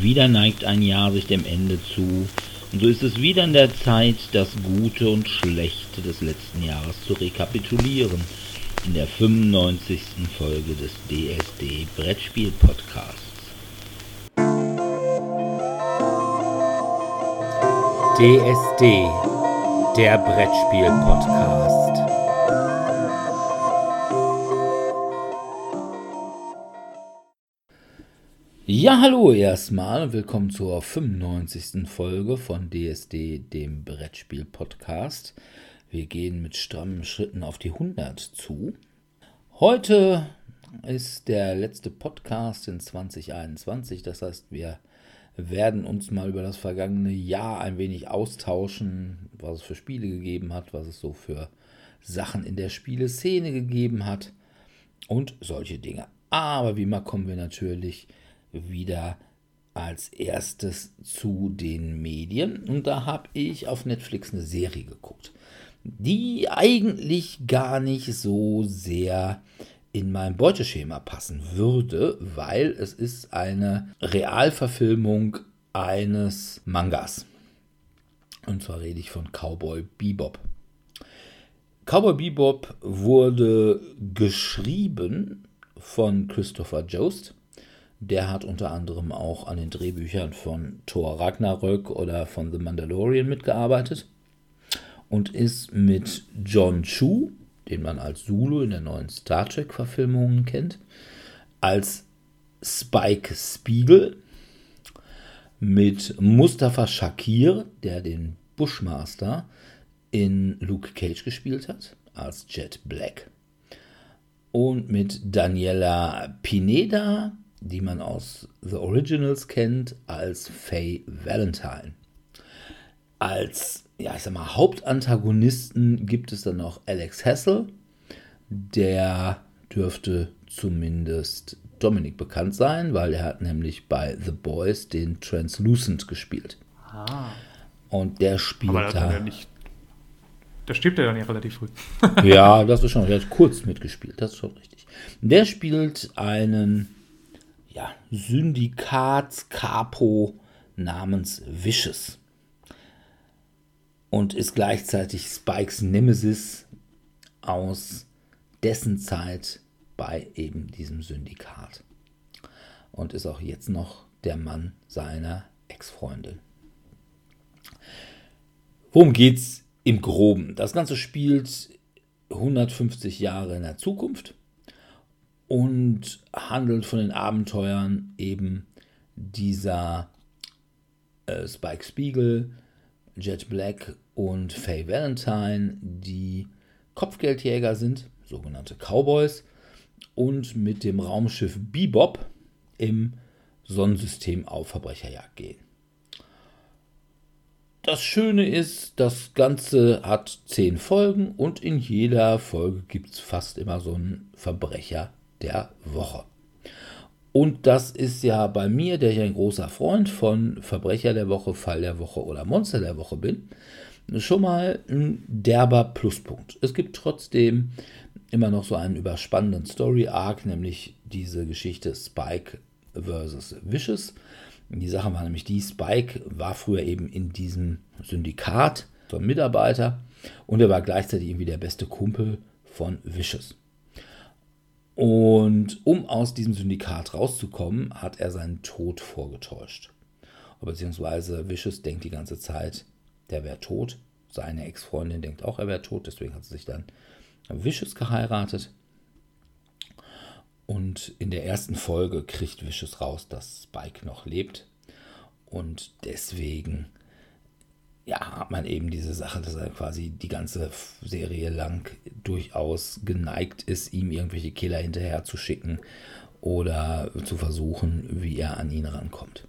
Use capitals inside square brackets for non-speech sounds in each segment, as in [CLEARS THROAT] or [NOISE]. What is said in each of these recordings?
Wieder neigt ein Jahr sich dem Ende zu, und so ist es wieder an der Zeit, das Gute und Schlechte des letzten Jahres zu rekapitulieren, in der 95. Folge des DSD Brettspiel Podcasts. DSD, der Brettspiel Podcast. Ja, hallo erstmal. Willkommen zur 95. Folge von DSD, dem Brettspiel-Podcast. Wir gehen mit strammen Schritten auf die 100 zu. Heute ist der letzte Podcast in 2021. Das heißt, wir werden uns mal über das vergangene Jahr ein wenig austauschen, was es für Spiele gegeben hat, was es so für Sachen in der Spieleszene gegeben hat und solche Dinge. Aber wie immer kommen wir natürlich wieder als erstes zu den Medien. Und da habe ich auf Netflix eine Serie geguckt, die eigentlich gar nicht so sehr in mein Beuteschema passen würde, weil es ist eine Realverfilmung eines Mangas. Und zwar rede ich von Cowboy Bebop. Cowboy Bebop wurde geschrieben von Christopher Jost der hat unter anderem auch an den Drehbüchern von Thor Ragnarök oder von The Mandalorian mitgearbeitet und ist mit John Chu, den man als Zulu in der neuen Star Trek-Verfilmung kennt, als Spike Spiegel, mit Mustafa Shakir, der den Bushmaster in Luke Cage gespielt hat, als Jet Black, und mit Daniela Pineda, die man aus The Originals kennt, als Faye Valentine. Als, ja, ich sag mal, Hauptantagonisten gibt es dann noch Alex Hassel. Der dürfte zumindest Dominik bekannt sein, weil er hat nämlich bei The Boys den Translucent gespielt. Ah. Und der spielt Aber da. Ja nicht, da stirbt er dann ja relativ früh. ja, das ist schon, er hat kurz mitgespielt, das ist schon richtig. Der spielt einen ja, Syndikatskapo namens Vicious und ist gleichzeitig Spikes Nemesis aus dessen Zeit bei eben diesem Syndikat und ist auch jetzt noch der Mann seiner Ex-Freundin. Worum geht's im Groben? Das Ganze spielt 150 Jahre in der Zukunft und handelt von den Abenteuern eben dieser äh, Spike Spiegel, Jet Black und Faye Valentine, die Kopfgeldjäger sind, sogenannte Cowboys, und mit dem Raumschiff Bebop im Sonnensystem auf Verbrecherjagd gehen. Das Schöne ist, das Ganze hat zehn Folgen und in jeder Folge gibt es fast immer so einen Verbrecher der Woche. Und das ist ja bei mir, der ich ein großer Freund von Verbrecher der Woche, Fall der Woche oder Monster der Woche bin, schon mal ein derber Pluspunkt. Es gibt trotzdem immer noch so einen überspannenden Story-Arc, nämlich diese Geschichte Spike versus Vicious. Die Sache war nämlich die, Spike war früher eben in diesem Syndikat, so ein Mitarbeiter, und er war gleichzeitig irgendwie der beste Kumpel von Vicious. Und um aus diesem Syndikat rauszukommen, hat er seinen Tod vorgetäuscht. Beziehungsweise Vicious denkt die ganze Zeit, der wäre tot. Seine Ex-Freundin denkt auch, er wäre tot. Deswegen hat sie sich dann Vicious geheiratet. Und in der ersten Folge kriegt Vicious raus, dass Spike noch lebt. Und deswegen ja, hat man eben diese Sache, dass er quasi die ganze Serie lang durchaus geneigt ist, ihm irgendwelche Killer hinterher zu schicken oder zu versuchen, wie er an ihn rankommt.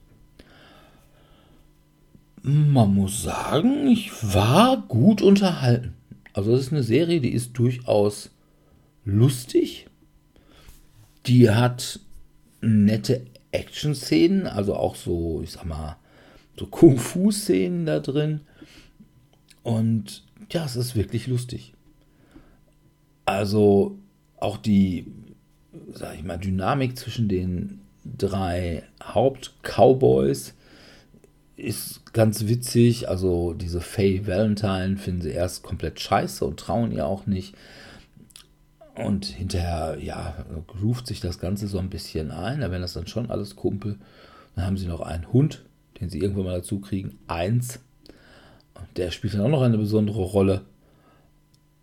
Man muss sagen, ich war gut unterhalten. Also es ist eine Serie, die ist durchaus lustig. Die hat nette Action-Szenen, also auch so, ich sag mal, so Kung-Fu-Szenen da drin. Und ja, es ist wirklich lustig. Also auch die, sag ich mal, Dynamik zwischen den drei Haupt-Cowboys. Ist ganz witzig. Also diese Faye Valentine finden sie erst komplett scheiße und trauen ihr auch nicht. Und hinterher, ja, groovt sich das Ganze so ein bisschen ein. Da werden das dann schon alles Kumpel. Dann haben sie noch einen Hund, den sie irgendwann mal dazu kriegen. Eins. Der spielt dann auch noch eine besondere Rolle.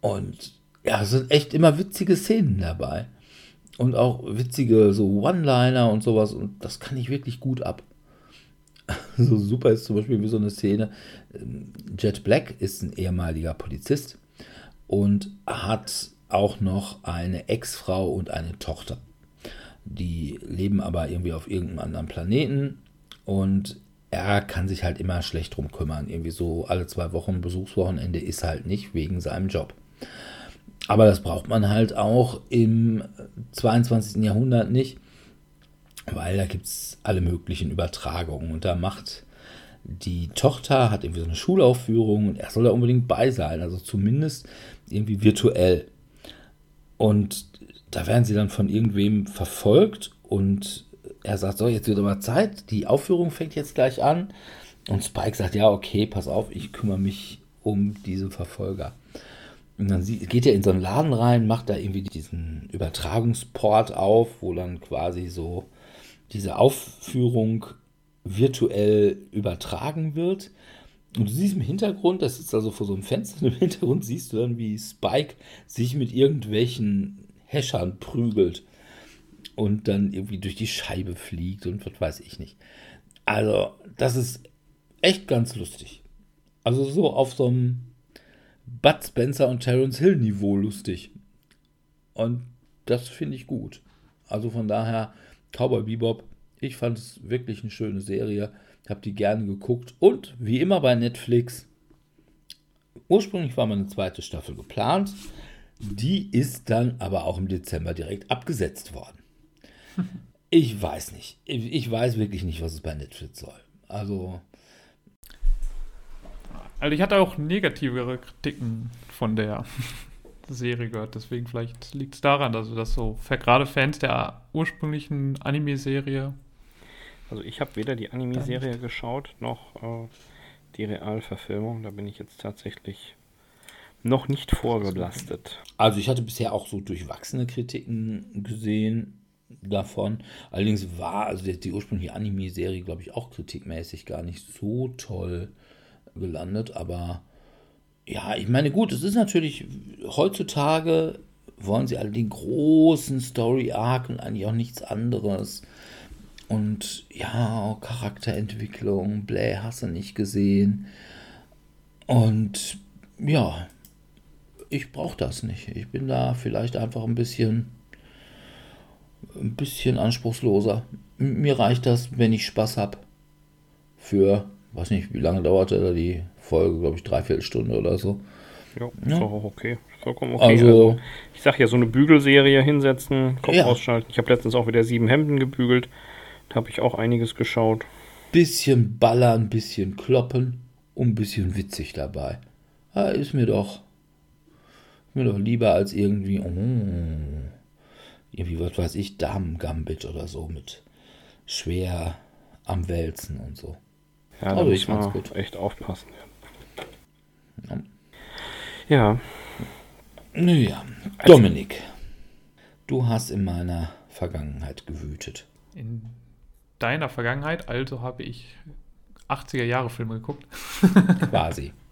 Und ja, es sind echt immer witzige Szenen dabei. Und auch witzige so One-Liner und sowas. Und das kann ich wirklich gut ab. [LAUGHS] So super ist zum Beispiel wie so eine Szene. Jet Black ist ein ehemaliger Polizist und hat auch noch eine Ex-Frau und eine Tochter. Die leben aber irgendwie auf irgendeinem anderen Planeten und er kann sich halt immer schlecht drum kümmern. Irgendwie so alle zwei Wochen Besuchswochenende ist halt nicht wegen seinem Job. Aber das braucht man halt auch im 22. Jahrhundert nicht, weil da gibt es alle möglichen Übertragungen. Und da macht die Tochter, hat irgendwie so eine Schulaufführung und er soll da unbedingt bei sein, also zumindest irgendwie virtuell. Und da werden sie dann von irgendwem verfolgt und er sagt, so, jetzt wird aber Zeit, die Aufführung fängt jetzt gleich an. Und Spike sagt, ja, okay, pass auf, ich kümmere mich um diese Verfolger. Und dann geht er in so einen Laden rein, macht da irgendwie diesen Übertragungsport auf, wo dann quasi so diese Aufführung virtuell übertragen wird. Und du siehst im Hintergrund, das ist also vor so einem Fenster, [LAUGHS] im Hintergrund siehst du dann, wie Spike sich mit irgendwelchen Häschern prügelt und dann irgendwie durch die Scheibe fliegt und was weiß ich nicht. Also, das ist echt ganz lustig. Also so auf so einem Bud Spencer und Terence Hill Niveau lustig. Und das finde ich gut. Also von daher, Cowboy Bebop, ich fand es wirklich eine schöne Serie. Habe die gerne geguckt. Und wie immer bei Netflix, ursprünglich war mal eine zweite Staffel geplant. Die ist dann aber auch im Dezember direkt abgesetzt worden. Ich weiß nicht. Ich weiß wirklich nicht, was es bei Netflix soll. Also, also ich hatte auch negativere Kritiken von der [LAUGHS] Serie gehört, deswegen vielleicht liegt es daran, dass das so gerade Fans der ursprünglichen Anime-Serie. Also ich habe weder die Anime-Serie geschaut noch äh, die Realverfilmung. Da bin ich jetzt tatsächlich noch nicht vorgelastet. Also ich hatte bisher auch so durchwachsene Kritiken gesehen davon. Allerdings war also die, die ursprüngliche Anime-Serie, glaube ich, auch kritikmäßig gar nicht so toll gelandet, aber ja, ich meine, gut, es ist natürlich, heutzutage wollen sie alle den großen Story-Arc und eigentlich auch nichts anderes. Und ja, Charakterentwicklung, bläh, hast du nicht gesehen. Und ja, ich brauche das nicht. Ich bin da vielleicht einfach ein bisschen, ein bisschen anspruchsloser. Mir reicht das, wenn ich Spaß habe. Für weiß nicht, wie lange dauerte da die Folge, glaube ich, dreiviertel Stunde oder so. Ja, ist ja. auch okay. Vollkommen okay. Also, also ich sag ja, so eine Bügelserie hinsetzen, Kopf ja. ausschalten. Ich habe letztens auch wieder sieben Hemden gebügelt. Da habe ich auch einiges geschaut. Bisschen ballern, bisschen kloppen und ein bisschen witzig dabei. Ja, ist mir doch, mir doch lieber als irgendwie, oh, irgendwie, was weiß ich, Damen-Gambit oder so mit schwer am Wälzen und so. Ja, da muss man gut. echt aufpassen. Ja. ja. Naja, also, Dominik, du hast in meiner Vergangenheit gewütet. In deiner Vergangenheit, also habe ich 80er Jahre Filme geguckt. Quasi. [LAUGHS]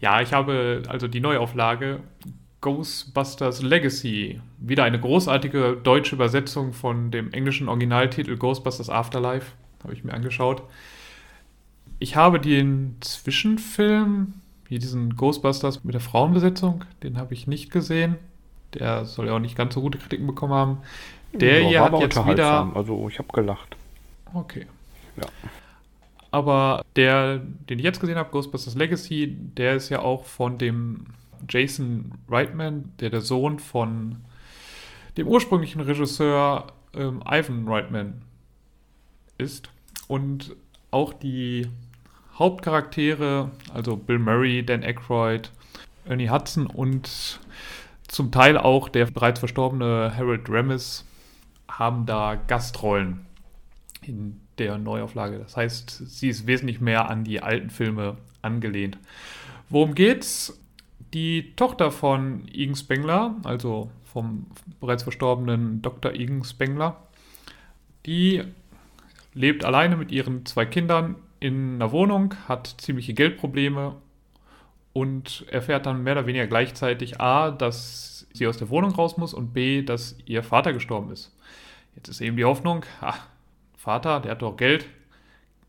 Ja, ich habe also die Neuauflage Ghostbusters Legacy. Wieder eine großartige deutsche Übersetzung von dem englischen Originaltitel Ghostbusters Afterlife. Habe ich mir angeschaut. Ich habe den Zwischenfilm, hier diesen Ghostbusters mit der Frauenbesetzung, den habe ich nicht gesehen. Der soll ja auch nicht ganz so gute Kritiken bekommen haben. Der ja, hier hat jetzt wieder. Also ich habe gelacht. Okay. Ja. Aber der, den ich jetzt gesehen habe, Ghostbusters Legacy, der ist ja auch von dem Jason Reitman, der der Sohn von dem ursprünglichen Regisseur ähm, Ivan Reitman ist. Und auch die Hauptcharaktere, also Bill Murray, Dan Aykroyd, Ernie Hudson und zum Teil auch der bereits verstorbene Harold Ramis, haben da Gastrollen in der Neuauflage. Das heißt, sie ist wesentlich mehr an die alten Filme angelehnt. Worum geht's? Die Tochter von Igen Spengler, also vom bereits verstorbenen Dr. Igen Spengler, die lebt alleine mit ihren zwei Kindern in einer Wohnung, hat ziemliche Geldprobleme und erfährt dann mehr oder weniger gleichzeitig A, dass sie aus der Wohnung raus muss und B, dass ihr Vater gestorben ist. Jetzt ist eben die Hoffnung, ach, Vater, der hat doch Geld,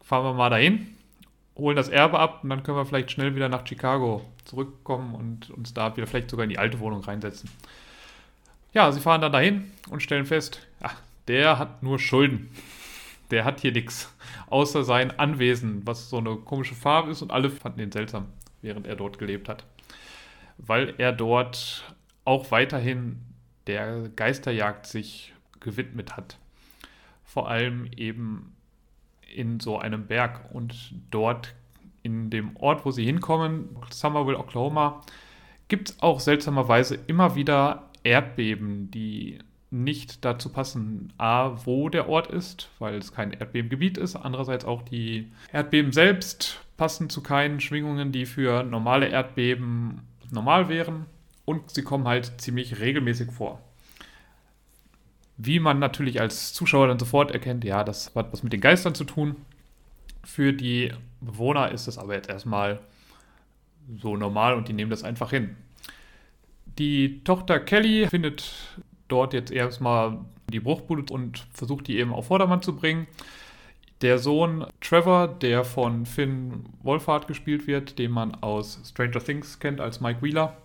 fahren wir mal dahin, holen das Erbe ab und dann können wir vielleicht schnell wieder nach Chicago zurückkommen und uns da wieder vielleicht sogar in die alte Wohnung reinsetzen. Ja, sie fahren dann dahin und stellen fest, ach, der hat nur Schulden. Der hat hier nichts, außer sein Anwesen, was so eine komische Farbe ist und alle fanden ihn seltsam, während er dort gelebt hat. Weil er dort auch weiterhin der Geisterjagd sich gewidmet hat. Vor allem eben in so einem Berg und dort in dem Ort, wo sie hinkommen, Somerville, Oklahoma, gibt es auch seltsamerweise immer wieder Erdbeben, die nicht dazu passen, a, wo der Ort ist, weil es kein Erdbebengebiet ist, andererseits auch die Erdbeben selbst passen zu keinen Schwingungen, die für normale Erdbeben normal wären und sie kommen halt ziemlich regelmäßig vor. Wie man natürlich als Zuschauer dann sofort erkennt, ja, das hat was mit den Geistern zu tun. Für die Bewohner ist es aber jetzt erstmal so normal und die nehmen das einfach hin. Die Tochter Kelly findet dort jetzt erstmal die Bruchbude und versucht die eben auf Vordermann zu bringen. Der Sohn Trevor, der von Finn Wolfhard gespielt wird, den man aus Stranger Things kennt als Mike Wheeler.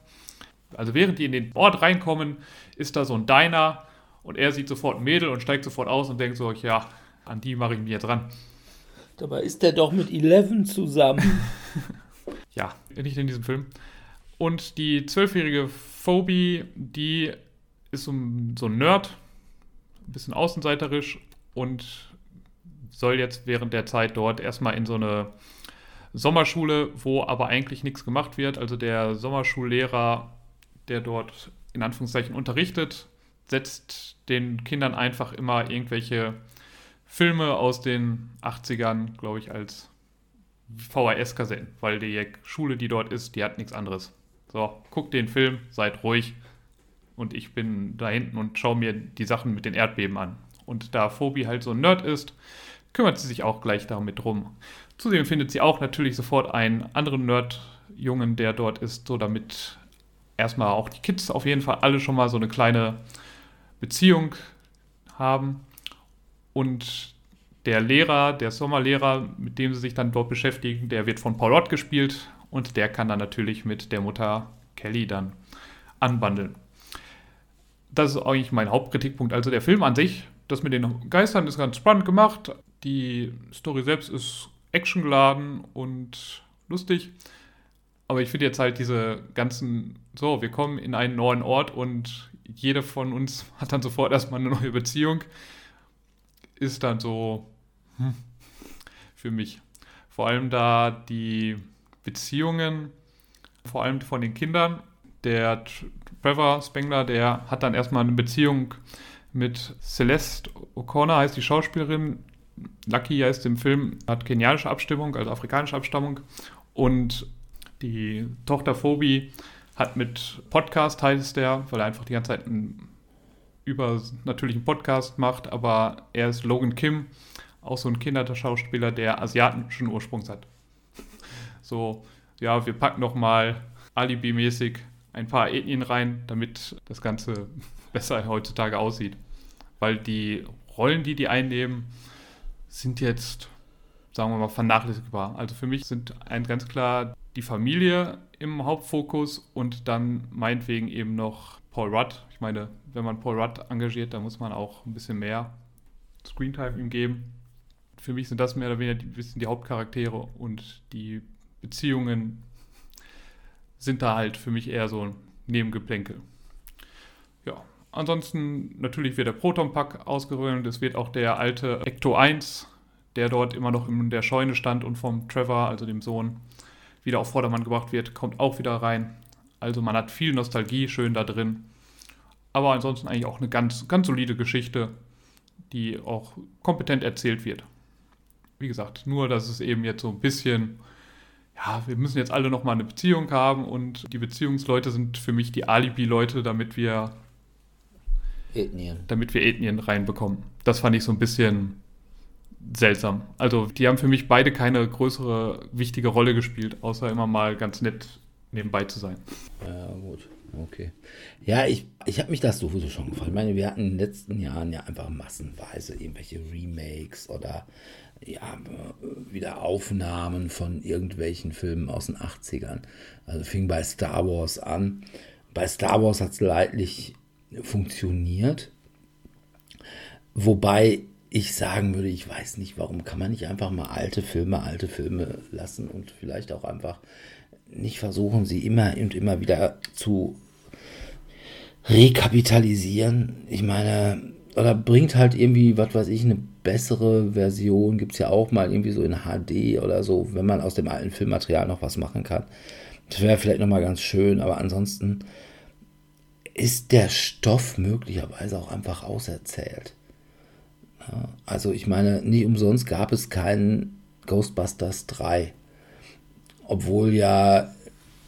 Also während die in den Ort reinkommen, ist da so ein Diner und er sieht sofort ein Mädel und steigt sofort aus und denkt so, ja, an die mache ich mich jetzt ran. Dabei ist er doch mit Eleven zusammen. [LAUGHS] ja, nicht in diesem Film. Und die zwölfjährige Phoebe, die ist so ein, so ein Nerd, ein bisschen außenseiterisch und soll jetzt während der Zeit dort erstmal in so eine Sommerschule, wo aber eigentlich nichts gemacht wird. Also der Sommerschullehrer, der dort in Anführungszeichen unterrichtet, setzt den Kindern einfach immer irgendwelche Filme aus den 80ern, glaube ich, als VHS-Kassetten, weil die Schule, die dort ist, die hat nichts anderes. So, guckt den Film, seid ruhig und ich bin da hinten und schaue mir die Sachen mit den Erdbeben an. Und da Phobi halt so ein Nerd ist, kümmert sie sich auch gleich damit drum. Zudem findet sie auch natürlich sofort einen anderen Nerd-Jungen, der dort ist, so damit erstmal auch die Kids auf jeden Fall alle schon mal so eine kleine Beziehung haben. Und der Lehrer, der Sommerlehrer, mit dem sie sich dann dort beschäftigen, der wird von Paul Rudd gespielt und der kann dann natürlich mit der Mutter Kelly dann anbandeln. Das ist eigentlich mein Hauptkritikpunkt. Also der Film an sich, das mit den Geistern ist ganz spannend gemacht. Die Story selbst ist actiongeladen und lustig. Aber ich finde jetzt halt diese ganzen, so, wir kommen in einen neuen Ort und jeder von uns [LAUGHS] hat dann sofort erstmal eine neue Beziehung. Ist dann so hm, für mich. Vor allem da die Beziehungen, vor allem von den Kindern. Der Trevor Spengler, der hat dann erstmal eine Beziehung mit Celeste O'Connor, heißt die Schauspielerin. Lucky heißt im Film, hat kenianische Abstimmung, also afrikanische Abstammung. Und die Tochter Phoebe hat mit Podcast, heißt der, weil er einfach die ganze Zeit einen übernatürlichen Podcast macht, aber er ist Logan Kim, auch so ein Kinderschauspieler, der asiatischen Ursprungs hat. So, ja, wir packen noch mal Alibi-mäßig ein paar Ethnien rein, damit das Ganze [LAUGHS] besser heutzutage aussieht. Weil die Rollen, die die einnehmen, sind jetzt, sagen wir mal, vernachlässigbar. Also für mich sind ein ganz klar die Familie im Hauptfokus und dann meinetwegen eben noch Paul Rudd. Ich meine, wenn man Paul Rudd engagiert, dann muss man auch ein bisschen mehr Screentime ihm geben. Für mich sind das mehr oder weniger ein bisschen die Hauptcharaktere und die Beziehungen sind da halt für mich eher so ein Nebengeplänkel. Ja, ansonsten natürlich wird der Proton-Pack ausgerollt. Es wird auch der alte Ecto 1, der dort immer noch in der Scheune stand und vom Trevor, also dem Sohn, wieder auf Vordermann gebracht wird, kommt auch wieder rein. Also man hat viel Nostalgie schön da drin. Aber ansonsten eigentlich auch eine ganz, ganz solide Geschichte. die auch kompetent erzählt wird. Wie gesagt, nur dass es eben jetzt so ein bisschen, ja, wir müssen jetzt alle nochmal eine Beziehung haben und die Beziehungsleute sind für mich die Alibi-Leute, damit wir Ethnien. damit wir Ethnien reinbekommen. Das fand ich so ein bisschen seltsam. Also die haben für mich beide keine größere wichtige Rolle gespielt, außer immer mal ganz nett nebenbei zu sein. Ja, gut. Okay. Ja, ich, ich habe mich das sowieso schon gefallen. Ich meine, wir hatten in den letzten Jahren ja einfach massenweise irgendwelche Remakes oder ja, wieder Aufnahmen von irgendwelchen Filmen aus den 80ern. Also fing bei Star Wars an. Bei Star Wars hat es leidlich funktioniert. Wobei ich sagen würde, ich weiß nicht, warum kann man nicht einfach mal alte Filme, alte Filme lassen und vielleicht auch einfach nicht versuchen, sie immer und immer wieder zu rekapitalisieren. Ich meine, oder bringt halt irgendwie, was weiß ich, eine bessere Version. Gibt es ja auch mal irgendwie so in HD oder so, wenn man aus dem alten Filmmaterial noch was machen kann. Das wäre vielleicht nochmal ganz schön, aber ansonsten ist der Stoff möglicherweise auch einfach auserzählt. Also ich meine, nicht umsonst gab es keinen Ghostbusters 3. Obwohl ja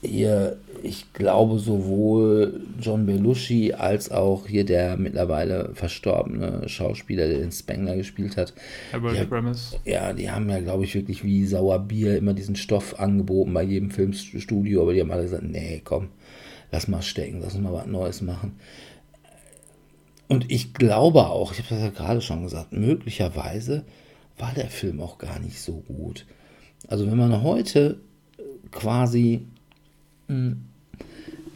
hier, ich glaube, sowohl John Belushi als auch hier der mittlerweile verstorbene Schauspieler, der den Spengler gespielt hat. Herbert. Ja, die haben ja, glaube ich, wirklich wie Sauerbier immer diesen Stoff angeboten bei jedem Filmstudio, aber die haben alle gesagt, nee, komm, lass mal stecken, lass uns mal was Neues machen. Und ich glaube auch, ich habe das ja gerade schon gesagt, möglicherweise war der Film auch gar nicht so gut. Also wenn man heute quasi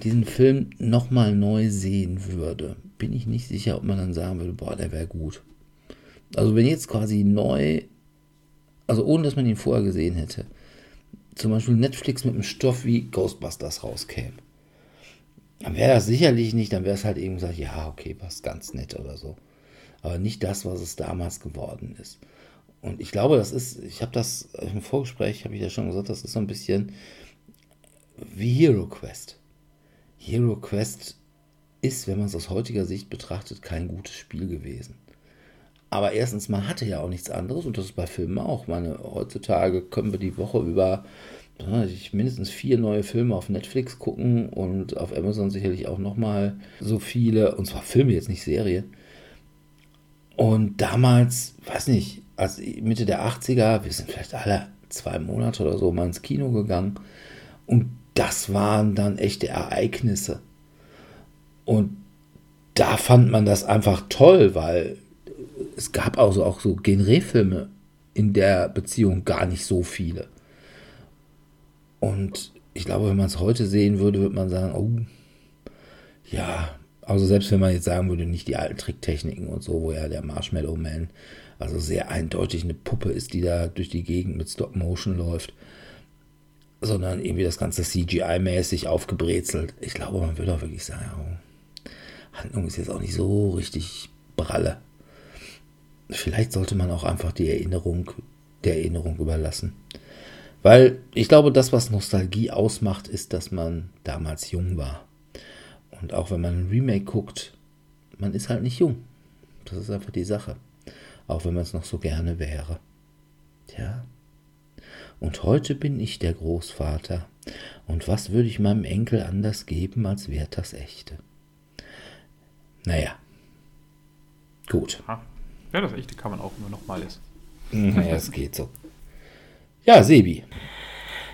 diesen Film nochmal neu sehen würde, bin ich nicht sicher, ob man dann sagen würde, boah, der wäre gut. Also wenn jetzt quasi neu, also ohne dass man ihn vorher gesehen hätte, zum Beispiel Netflix mit einem Stoff wie Ghostbusters rauskäme, dann wäre das sicherlich nicht, dann wäre es halt eben gesagt, ja, okay, was ganz nett oder so. Aber nicht das, was es damals geworden ist. Und ich glaube, das ist, ich habe das im Vorgespräch, habe ich ja schon gesagt, das ist so ein bisschen wie Hero Quest. Hero Quest ist, wenn man es aus heutiger Sicht betrachtet, kein gutes Spiel gewesen. Aber erstens, man hatte ja auch nichts anderes und das ist bei Filmen auch. Meine, heutzutage können wir die Woche über mindestens vier neue Filme auf Netflix gucken und auf Amazon sicherlich auch nochmal so viele, und zwar Filme, jetzt nicht Serien. Und damals, weiß nicht, als Mitte der 80er, wir sind vielleicht alle zwei Monate oder so mal ins Kino gegangen und das waren dann echte Ereignisse. Und da fand man das einfach toll, weil es gab also auch so Genre-Filme in der Beziehung gar nicht so viele. Und ich glaube, wenn man es heute sehen würde, würde man sagen, oh, ja, also selbst wenn man jetzt sagen würde, nicht die alten Tricktechniken und so, wo ja der Marshmallow Man also sehr eindeutig eine Puppe ist, die da durch die Gegend mit Stop Motion läuft sondern irgendwie das Ganze CGI-mäßig aufgebrezelt. Ich glaube, man würde auch wirklich sagen, oh, Handlung ist jetzt auch nicht so richtig pralle. Vielleicht sollte man auch einfach die Erinnerung der Erinnerung überlassen. Weil ich glaube, das, was Nostalgie ausmacht, ist, dass man damals jung war. Und auch wenn man ein Remake guckt, man ist halt nicht jung. Das ist einfach die Sache. Auch wenn man es noch so gerne wäre. Tja, und heute bin ich der Großvater. Und was würde ich meinem Enkel anders geben, als wäre das echte? Naja. Gut. Ja, das echte kann man auch nur noch mal lesen. [LAUGHS] Naja, es geht so. Ja, Sebi.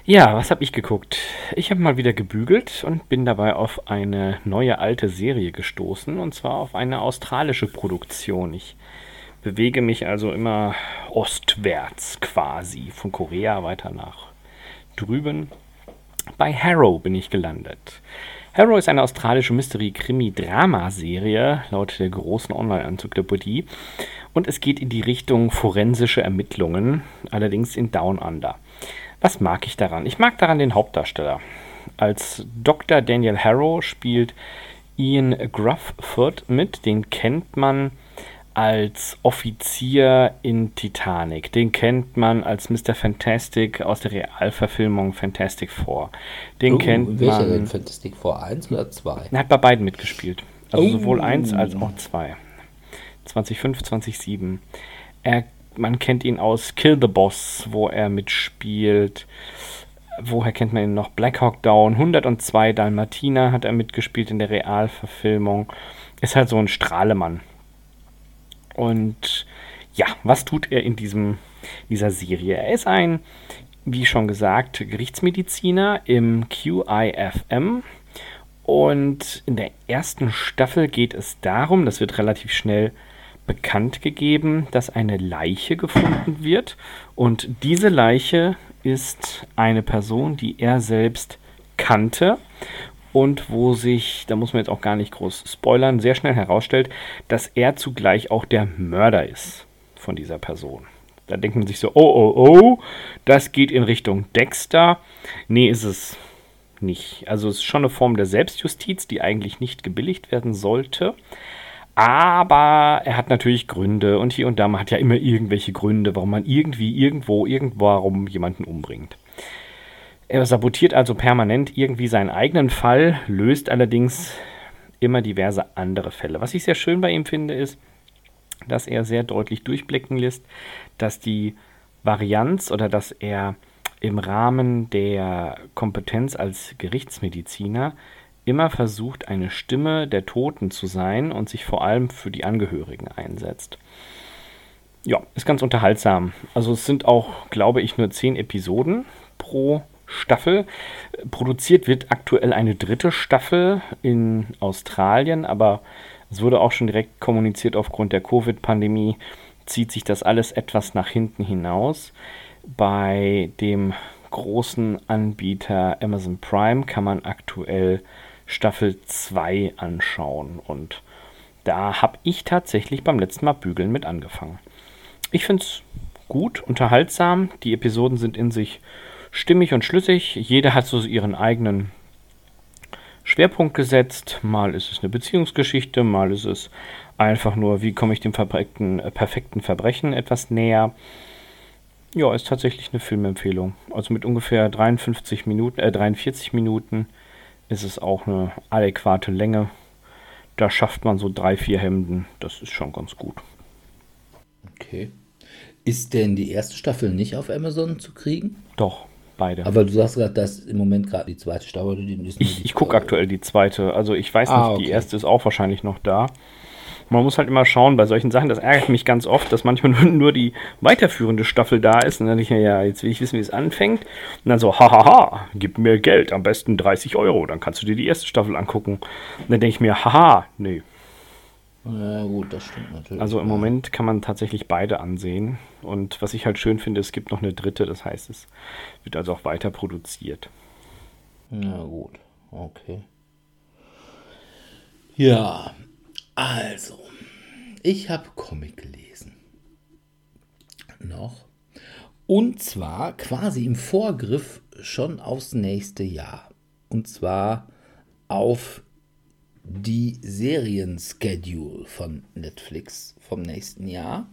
Ja, was habe ich geguckt? Ich habe mal wieder gebügelt und bin dabei auf eine neue alte Serie gestoßen, und zwar auf eine australische Produktion. Ich bewege mich also immer ostwärts quasi, von Korea weiter nach drüben. Bei Harrow bin ich gelandet. Harrow ist eine australische Mystery-Krimi-Drama-Serie, laut der großen Online-Enzyklopädie. Und es geht in die Richtung forensische Ermittlungen, allerdings in Down Under. Was mag ich daran? Ich mag daran den Hauptdarsteller. Als Dr. Daniel Harrow spielt Ian Grufford mit. Den kennt man als Offizier in Titanic. Den kennt man als Mr. Fantastic aus der Realverfilmung Fantastic Four. Den oh, kennt welcher man. Denn? Fantastic Four 1 oder 2? Er hat bei beiden mitgespielt. Also oh. sowohl 1 als auch 2. 2005, 2007. Er, man kennt ihn aus Kill the Boss, wo er mitspielt. Woher kennt man ihn noch? Black Hawk Down, 102 Dalmatina hat er mitgespielt in der Realverfilmung. Ist halt so ein Strahlemann. Und ja, was tut er in diesem, dieser Serie? Er ist ein, wie schon gesagt, Gerichtsmediziner im QIFM. Und in der ersten Staffel geht es darum, das wird relativ schnell bekannt gegeben, dass eine Leiche gefunden wird. Und diese Leiche ist eine Person, die er selbst kannte und wo sich, da muss man jetzt auch gar nicht groß spoilern, sehr schnell herausstellt, dass er zugleich auch der Mörder ist von dieser Person. Da denkt man sich so, oh, oh, oh, das geht in Richtung Dexter. Nee, ist es nicht. Also es ist schon eine Form der Selbstjustiz, die eigentlich nicht gebilligt werden sollte. Aber er hat natürlich Gründe und hier und da, man hat ja immer irgendwelche Gründe, warum man irgendwie, irgendwo, irgendwarum jemanden umbringt. Er sabotiert also permanent irgendwie seinen eigenen Fall, löst allerdings immer diverse andere Fälle. Was ich sehr schön bei ihm finde, ist, dass er sehr deutlich durchblicken lässt, dass die Varianz oder dass er im Rahmen der Kompetenz als Gerichtsmediziner immer versucht, eine Stimme der Toten zu sein und sich vor allem für die Angehörigen einsetzt. Ja, ist ganz unterhaltsam. Also es sind auch, glaube ich, nur zehn Episoden pro Staffel. Produziert wird aktuell eine dritte Staffel in Australien, aber es wurde auch schon direkt kommuniziert, aufgrund der Covid-Pandemie zieht sich das alles etwas nach hinten hinaus. Bei dem großen Anbieter Amazon Prime kann man aktuell Staffel 2 anschauen und da habe ich tatsächlich beim letzten Mal bügeln mit angefangen. Ich finde es gut, unterhaltsam. Die Episoden sind in sich stimmig und schlüssig. Jeder hat so ihren eigenen Schwerpunkt gesetzt. Mal ist es eine Beziehungsgeschichte, mal ist es einfach nur, wie komme ich dem perfekten, äh, perfekten Verbrechen etwas näher. Ja, ist tatsächlich eine Filmempfehlung. Also mit ungefähr 53 Minuten, äh, 43 Minuten ist es auch eine adäquate Länge. Da schafft man so drei, vier Hemden. Das ist schon ganz gut. Okay. Ist denn die erste Staffel nicht auf Amazon zu kriegen? Doch. Beide. Aber du sagst gerade, dass im Moment gerade die zweite Staffel. Ich, ich gucke aktuell die zweite. Also ich weiß ah, nicht, okay. die erste ist auch wahrscheinlich noch da. Man muss halt immer schauen bei solchen Sachen, das ärgert mich ganz oft, dass manchmal [LAUGHS] nur, nur die weiterführende Staffel da ist. Und dann denke ich mir, ja, jetzt will ich wissen, wie es anfängt. Und dann so, hahaha, gib mir Geld, am besten 30 Euro, dann kannst du dir die erste Staffel angucken. Und dann denke ich mir, haha, nee, ja, gut, das stimmt natürlich. Also im Moment kann man tatsächlich beide ansehen. Und was ich halt schön finde, es gibt noch eine dritte, das heißt, es wird also auch weiter produziert. Na gut, okay. Ja, also, ich habe Comic gelesen. Noch. Und zwar quasi im Vorgriff schon aufs nächste Jahr. Und zwar auf die Serien-Schedule von Netflix vom nächsten Jahr,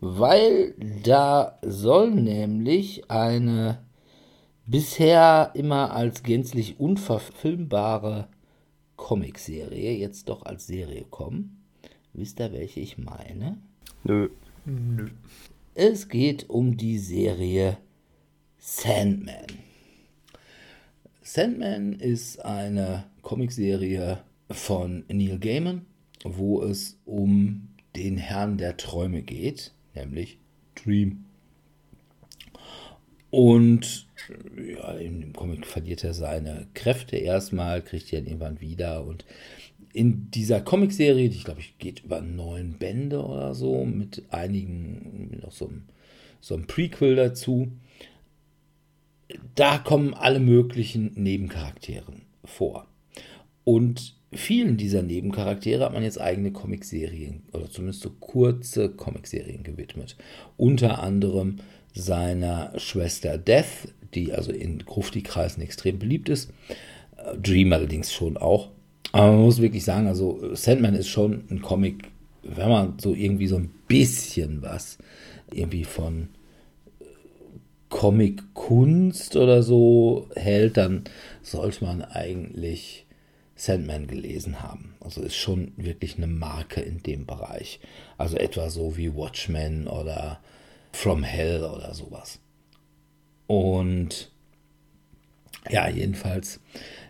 weil da soll nämlich eine bisher immer als gänzlich unverfilmbare Comicserie jetzt doch als Serie kommen. Wisst ihr, welche ich meine? Nö. Nö. Es geht um die Serie Sandman. Sandman ist eine Comicserie von Neil Gaiman, wo es um den Herrn der Träume geht, nämlich Dream. Und ja, in dem Comic verliert er seine Kräfte erstmal, kriegt er irgendwann wieder. Und in dieser Comicserie, die ich glaube ich geht über neun Bände oder so, mit einigen, noch so einem, so einem Prequel dazu, da kommen alle möglichen Nebencharakteren vor. Und vielen dieser Nebencharaktere hat man jetzt eigene Comicserien oder zumindest so kurze Comicserien gewidmet. Unter anderem seiner Schwester Death, die also in Grufti-Kreisen extrem beliebt ist. Äh, Dream allerdings schon auch. Aber man muss wirklich sagen, also Sandman ist schon ein Comic, wenn man so irgendwie so ein bisschen was irgendwie von äh, Comic-Kunst oder so hält, dann sollte man eigentlich Sandman gelesen haben. Also ist schon wirklich eine Marke in dem Bereich. Also etwa so wie Watchmen oder From Hell oder sowas. Und ja, jedenfalls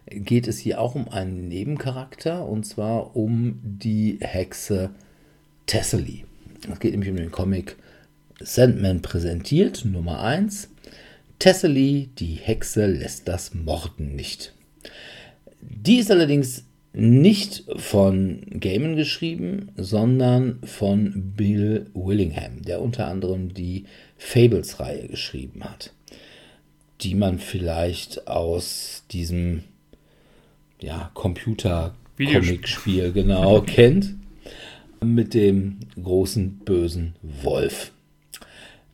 geht es hier auch um einen Nebencharakter und zwar um die Hexe Tessely. Es geht nämlich um den Comic Sandman präsentiert, Nummer 1. Tessely, die Hexe, lässt das Morden nicht. Die ist allerdings nicht von Gaiman geschrieben, sondern von Bill Willingham, der unter anderem die Fables-Reihe geschrieben hat, die man vielleicht aus diesem ja, Computer-Comic-Spiel genau [LAUGHS] kennt, mit dem großen bösen Wolf.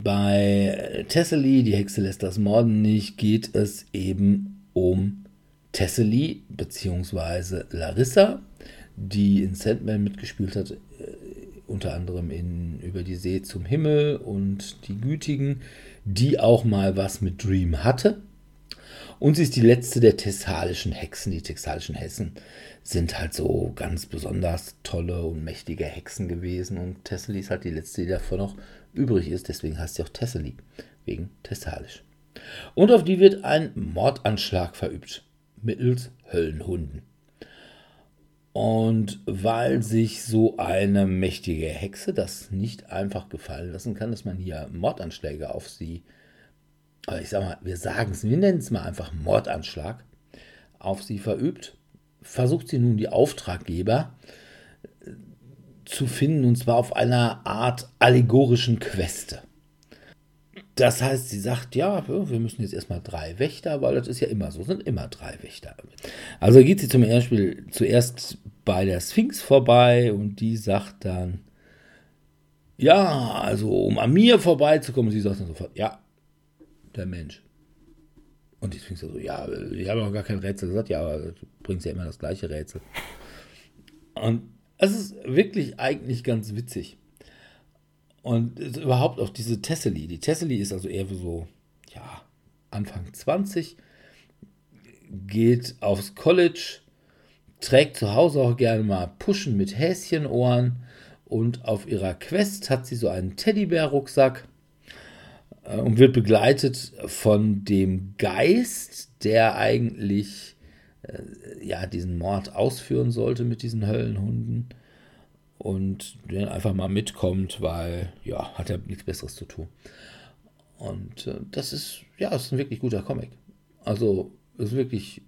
Bei Tessely, die Hexe lässt das Morden nicht, geht es eben um Tessely bzw. Larissa, die in Sandman mitgespielt hat, äh, unter anderem in Über die See zum Himmel und Die Gütigen, die auch mal was mit Dream hatte. Und sie ist die letzte der thessalischen Hexen. Die thessalischen Hessen sind halt so ganz besonders tolle und mächtige Hexen gewesen. Und Tessely ist halt die letzte, die davon noch übrig ist. Deswegen heißt sie auch Tessely, wegen thessalisch. Und auf die wird ein Mordanschlag verübt mittels Höllenhunden. Und weil sich so eine mächtige Hexe das nicht einfach gefallen lassen kann, dass man hier Mordanschläge auf sie, ich sag mal, wir sagen es, wir nennen es mal einfach Mordanschlag, auf sie verübt, versucht sie nun die Auftraggeber äh, zu finden, und zwar auf einer Art allegorischen Queste. Das heißt, sie sagt, ja, wir müssen jetzt erstmal drei Wächter, weil das ist ja immer so, sind immer drei Wächter. Also geht sie zum Beispiel zuerst bei der Sphinx vorbei und die sagt dann, ja, also um an mir vorbeizukommen, sie sagt dann sofort, ja, der Mensch. Und die Sphinx so, ja, ich habe noch gar kein Rätsel gesagt, ja, aber du bringst ja immer das gleiche Rätsel. Und es ist wirklich eigentlich ganz witzig. Und überhaupt auch diese Tessely. Die Tessely ist also eher so, ja, Anfang 20, geht aufs College, trägt zu Hause auch gerne mal Puschen mit Häschenohren und auf ihrer Quest hat sie so einen Teddybär-Rucksack äh, und wird begleitet von dem Geist, der eigentlich äh, ja diesen Mord ausführen sollte mit diesen Höllenhunden und der einfach mal mitkommt, weil ja, hat er nichts Besseres zu tun. Und äh, das ist, ja, ist ein wirklich guter Comic. Also, ist wirklich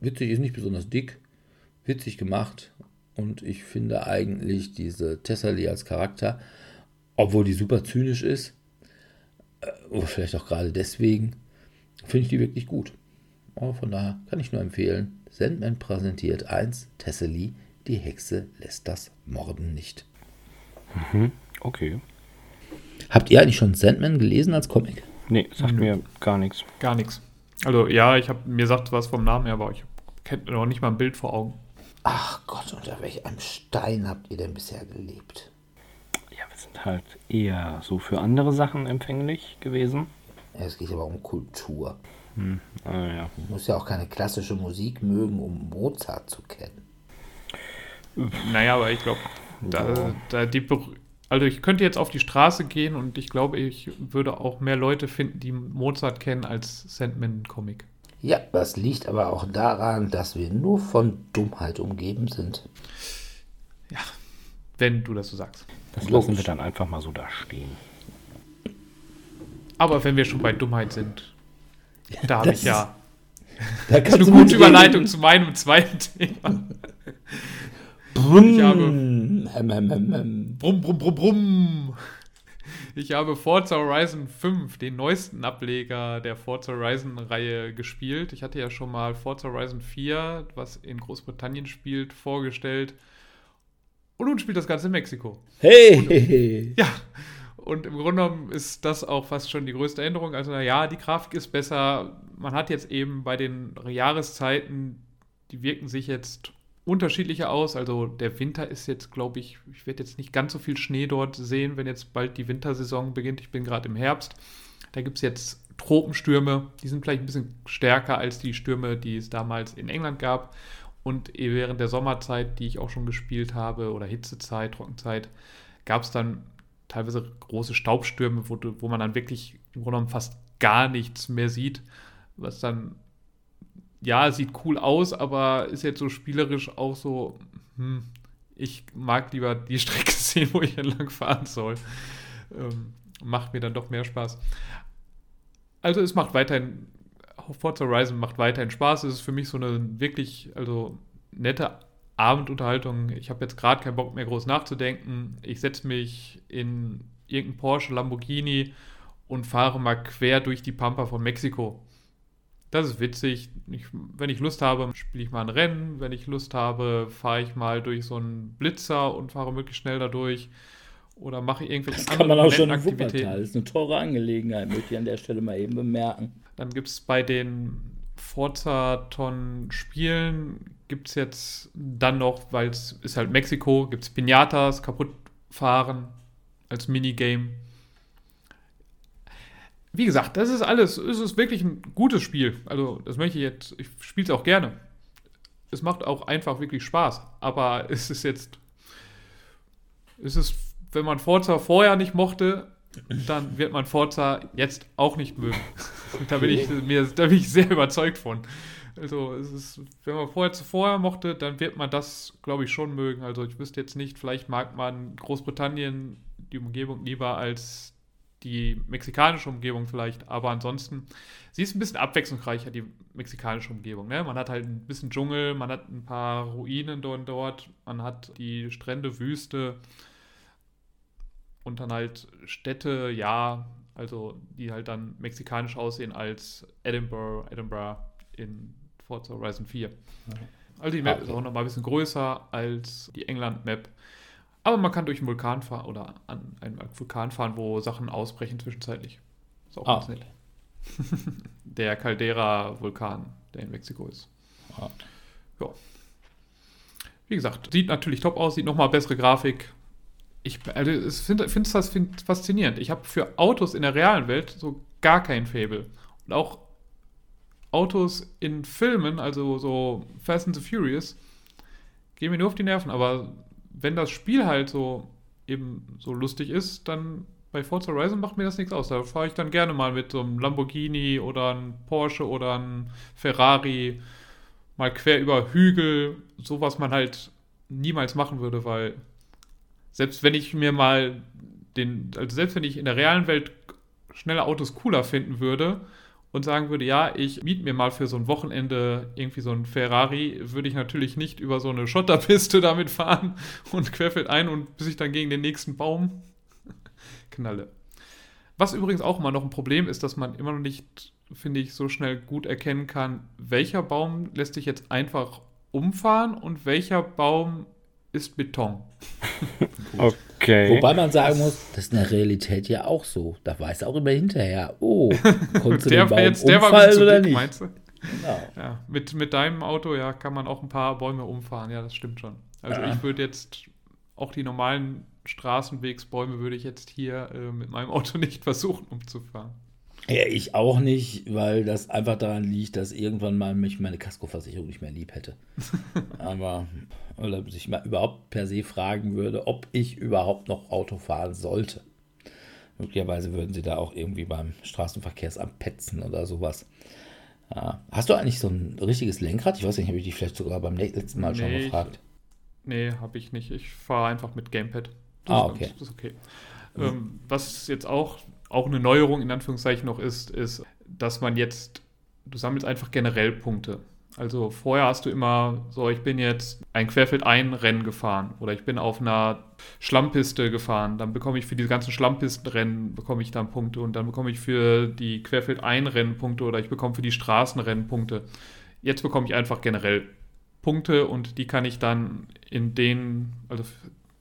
witzig, ist nicht besonders dick, witzig gemacht und ich finde eigentlich diese Tessali als Charakter, obwohl die super zynisch ist, äh, oder vielleicht auch gerade deswegen, finde ich die wirklich gut. Aber von daher kann ich nur empfehlen, Sandman präsentiert 1 Tessali die Hexe lässt das Morden nicht. Mhm, okay. Habt ihr eigentlich schon Sandman gelesen als Comic? Nee, sagt mhm. mir gar nichts. Gar nichts. Also ja, ich habe mir sagt was vom Namen her, aber ich kenne noch nicht mal ein Bild vor Augen. Ach Gott, unter welchem Stein habt ihr denn bisher gelebt? Ja, wir sind halt eher so für andere Sachen empfänglich gewesen. Ja, es geht aber um Kultur. Hm. Ah, ja. Du musst ja auch keine klassische Musik mögen, um Mozart zu kennen. Naja, aber ich glaube, da, da die, also ich könnte jetzt auf die Straße gehen und ich glaube, ich würde auch mehr Leute finden, die Mozart kennen als Sandman-Comic. Ja, das liegt aber auch daran, dass wir nur von Dummheit umgeben sind. Ja, wenn du das so sagst. Das Logisch. lassen wir dann einfach mal so da stehen. Aber wenn wir schon bei Dummheit sind, da habe ich ja. Da [LAUGHS] das ist eine gute Überleitung zu meinem zweiten Thema. Brumm. Ich habe. Brumm, brumm, brumm, brumm. Ich habe Forza Horizon 5, den neuesten Ableger der Forza Horizon-Reihe, gespielt. Ich hatte ja schon mal Forza Horizon 4, was in Großbritannien spielt, vorgestellt. Und nun spielt das Ganze in Mexiko. Hey! Und, ja. Und im Grunde genommen ist das auch fast schon die größte Änderung. Also, ja, die Grafik ist besser. Man hat jetzt eben bei den Jahreszeiten, die wirken sich jetzt unterschiedlicher aus. Also der Winter ist jetzt, glaube ich, ich werde jetzt nicht ganz so viel Schnee dort sehen, wenn jetzt bald die Wintersaison beginnt. Ich bin gerade im Herbst. Da gibt es jetzt Tropenstürme, die sind vielleicht ein bisschen stärker als die Stürme, die es damals in England gab. Und während der Sommerzeit, die ich auch schon gespielt habe, oder Hitzezeit, Trockenzeit, gab es dann teilweise große Staubstürme, wo, wo man dann wirklich im Grunde genommen fast gar nichts mehr sieht, was dann, ja, sieht cool aus, aber ist jetzt so spielerisch auch so, hm, ich mag lieber die [LAUGHS] Strecke sehen, wo ich entlang fahren soll. Ähm, macht mir dann doch mehr Spaß. Also es macht weiterhin, Forza Horizon macht weiterhin Spaß. Es ist für mich so eine wirklich, also nette Abendunterhaltung. Ich habe jetzt gerade keinen Bock mehr groß nachzudenken. Ich setze mich in irgendeinen Porsche, Lamborghini und fahre mal quer durch die Pampa von Mexiko. Das ist witzig. Ich, wenn ich Lust habe, spiele ich mal ein Rennen. Wenn ich Lust habe, fahre ich mal durch so einen Blitzer und fahre möglichst schnell dadurch. Oder mache irgendwelche das kann man auch schon in Wuppertal. Das ist eine teure Angelegenheit, möchte ich an der Stelle mal eben bemerken. Dann gibt es bei den Forza-Ton-Spielen gibt es jetzt dann noch, weil es ist halt Mexiko, gibt es Pinatas, kaputt fahren als Minigame. Wie gesagt, das ist alles, es ist wirklich ein gutes Spiel. Also, das möchte ich jetzt, ich spiele es auch gerne. Es macht auch einfach wirklich Spaß. Aber es ist jetzt, es ist, wenn man Forza vorher nicht mochte, dann wird man Forza jetzt auch nicht mögen. [LAUGHS] da, bin ich, mir, da bin ich sehr überzeugt von. Also, es ist, wenn man vorher zuvor mochte, dann wird man das, glaube ich, schon mögen. Also, ich wüsste jetzt nicht, vielleicht mag man Großbritannien die Umgebung lieber als die mexikanische Umgebung vielleicht, aber ansonsten, sie ist ein bisschen abwechslungsreicher, die mexikanische Umgebung. Ne? Man hat halt ein bisschen Dschungel, man hat ein paar Ruinen dort, dort man hat die Strände, Wüste und dann halt Städte, ja, also die halt dann mexikanisch aussehen als Edinburgh, Edinburgh in Forza Horizon 4. Also die Map okay. ist auch noch mal ein bisschen größer als die England-Map. Aber man kann durch einen Vulkan fahren oder an einem Vulkan fahren, wo Sachen ausbrechen zwischenzeitlich. Ist auch ah, ganz nett. [LAUGHS] der Caldera-Vulkan, der in Mexiko ist. Ah. Ja. Wie gesagt, sieht natürlich top aus, sieht nochmal bessere Grafik. Ich also, finde es das find faszinierend. Ich habe für Autos in der realen Welt so gar kein Fable. Und auch Autos in Filmen, also so Fast and the Furious, gehen mir nur auf die Nerven. Aber wenn das Spiel halt so eben so lustig ist, dann bei Forza Horizon macht mir das nichts aus. Da fahre ich dann gerne mal mit so einem Lamborghini oder einem Porsche oder einem Ferrari mal quer über Hügel, so was man halt niemals machen würde, weil selbst wenn ich mir mal den, also selbst wenn ich in der realen Welt schnelle Autos cooler finden würde, und sagen würde, ja, ich miete mir mal für so ein Wochenende irgendwie so ein Ferrari, würde ich natürlich nicht über so eine Schotterpiste [LAUGHS] damit fahren und querfeld ein und bis ich dann gegen den nächsten Baum [LAUGHS] knalle. Was übrigens auch immer noch ein Problem ist, dass man immer noch nicht, finde ich, so schnell gut erkennen kann, welcher Baum lässt sich jetzt einfach umfahren und welcher Baum ist Beton. [LAUGHS] okay. Wobei man sagen muss, das ist in der Realität ja auch so. Da weiß auch immer hinterher, oh, [LAUGHS] kommt zu der, den Baum jetzt, der war oder dick, nicht? Meinst du? Genau. Ja, mit, mit deinem Auto ja kann man auch ein paar Bäume umfahren, ja, das stimmt schon. Also ja. ich würde jetzt auch die normalen Straßenwegsbäume würde ich jetzt hier äh, mit meinem Auto [LAUGHS] nicht versuchen umzufahren. Ja, ich auch nicht, weil das einfach daran liegt, dass irgendwann mal mich meine Kaskoversicherung nicht mehr lieb hätte. [LAUGHS] Aber oder sich mal überhaupt per se fragen würde, ob ich überhaupt noch Auto fahren sollte. Möglicherweise würden sie da auch irgendwie beim Straßenverkehrsamt petzen oder sowas. Ja. Hast du eigentlich so ein richtiges Lenkrad? Ich weiß nicht, habe ich dich vielleicht sogar beim letzten Mal nee, schon gefragt. Ich, nee, habe ich nicht. Ich fahre einfach mit Gamepad. Das ah, okay. Das ist okay. Mhm. Ähm, was jetzt auch auch eine Neuerung in Anführungszeichen noch ist, ist, dass man jetzt, du sammelst einfach generell Punkte. Also vorher hast du immer so, ich bin jetzt ein Querfeld-ein-Rennen gefahren oder ich bin auf einer Schlammpiste gefahren, dann bekomme ich für die ganzen Schlammpisten-Rennen bekomme ich dann Punkte und dann bekomme ich für die Querfeld-ein-Rennen Punkte oder ich bekomme für die Straßenrennen Punkte. Jetzt bekomme ich einfach generell Punkte und die kann ich dann in den, also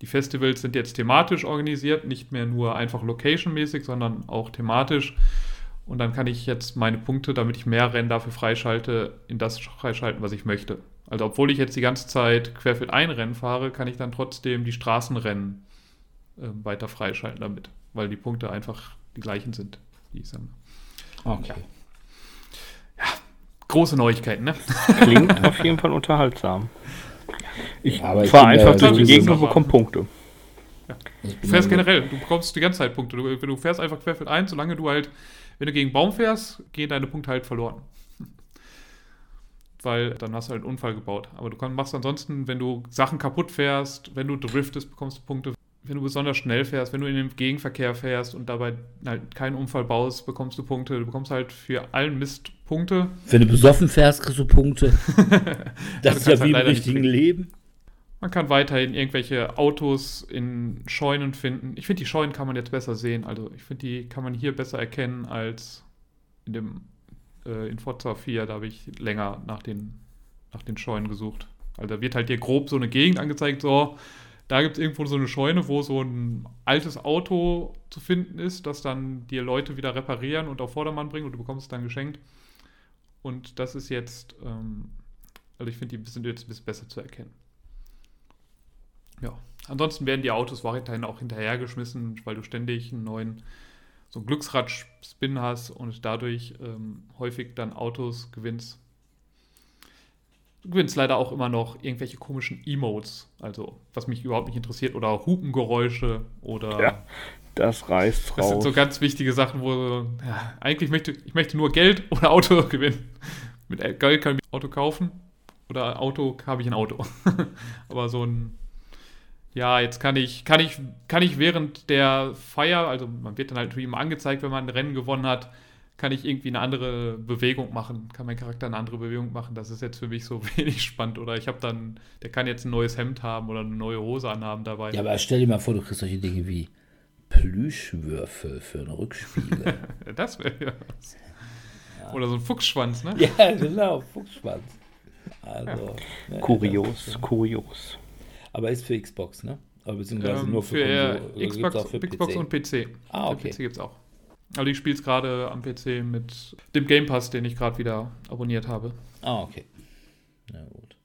die Festivals sind jetzt thematisch organisiert, nicht mehr nur einfach location-mäßig, sondern auch thematisch. Und dann kann ich jetzt meine Punkte, damit ich mehr Rennen dafür freischalte, in das freischalten, was ich möchte. Also obwohl ich jetzt die ganze Zeit querfeld ein Rennen fahre, kann ich dann trotzdem die Straßenrennen äh, weiter freischalten damit, weil die Punkte einfach die gleichen sind, die ich sammle. Okay. Ja. ja. große Neuigkeiten, ne? Klingt [LAUGHS] auf jeden Fall unterhaltsam. Ich ich fahre einfach durch die Gegend und bekomme Punkte. Ich Du fährst ja- generell, du bekommst die ganze Zeit Punkte. Du, du fährst einfach querfeldein, solange du halt, wenn du gegen einen Baum fährst, gehen deine Punkte halt verloren. [LAUGHS] Weil dann hast du halt einen Unfall gebaut. Aber du kann, machst ansonsten, wenn du Sachen kaputt fährst, wenn du driftest, bekommst du Punkte. Wenn du besonders schnell fährst, wenn du in den Gegenverkehr fährst und dabei halt keinen Unfall baust, bekommst du Punkte. Du bekommst halt für allen Mist Punkte. Wenn du besoffen fährst, kriegst du Punkte. [LAUGHS] Das ist kannst ja halt wie im leider nicht richtigen. Leben. Man kann weiterhin irgendwelche Autos in Scheunen finden. Ich finde, die Scheunen kann man jetzt besser sehen. Also ich finde, die kann man hier besser erkennen als in dem äh, in Forza 4. Da habe ich länger nach den, nach den Scheunen gesucht. Also da wird halt hier grob so eine Gegend angezeigt, so, da gibt es irgendwo so eine Scheune, wo so ein altes Auto zu finden ist, das dann dir Leute wieder reparieren und auf Vordermann bringen und du bekommst es dann geschenkt. Und das ist jetzt, ähm, also ich finde, die sind jetzt ein bisschen besser zu erkennen. Ja, ansonsten werden die Autos weiterhin auch hinterhergeschmissen, weil du ständig einen neuen, so einen Glücksrad-Spin hast und dadurch ähm, häufig dann Autos gewinnst. Du gewinnst leider auch immer noch irgendwelche komischen Emotes, also was mich überhaupt nicht interessiert, oder Hupengeräusche oder Ja, Das reißt das sind raus. so ganz wichtige Sachen, wo ja, eigentlich möchte ich möchte nur Geld [LAUGHS] oder Auto gewinnen. Mit Geld kann ich ein Auto kaufen oder Auto habe ich ein Auto. [LAUGHS] Aber so ein ja, jetzt kann ich kann ich kann ich während der Feier, also man wird dann halt wie immer angezeigt, wenn man ein Rennen gewonnen hat, kann ich irgendwie eine andere Bewegung machen, kann mein Charakter eine andere Bewegung machen. Das ist jetzt für mich so [LAUGHS] wenig spannend oder ich habe dann der kann jetzt ein neues Hemd haben oder eine neue Hose anhaben dabei. Ja, aber stell dir mal vor, du kriegst solche Dinge wie Plüschwürfel für einen Rückspiegel. [LAUGHS] Das wäre ja was. Oder so ein Fuchsschwanz, ne? [LAUGHS] ja, genau, Fuchsschwanz. Also, ne, Kurios, kurios. Aber ist für Xbox, ne? Aber beziehungsweise Ähm, nur für, für Konsole. Oder Xbox, Xbox PC? und PC. Ah, okay. Für PC gibt es auch. Also ich spiele es gerade am PC mit dem Game Pass, den ich gerade wieder abonniert habe. Ah, okay. Na gut.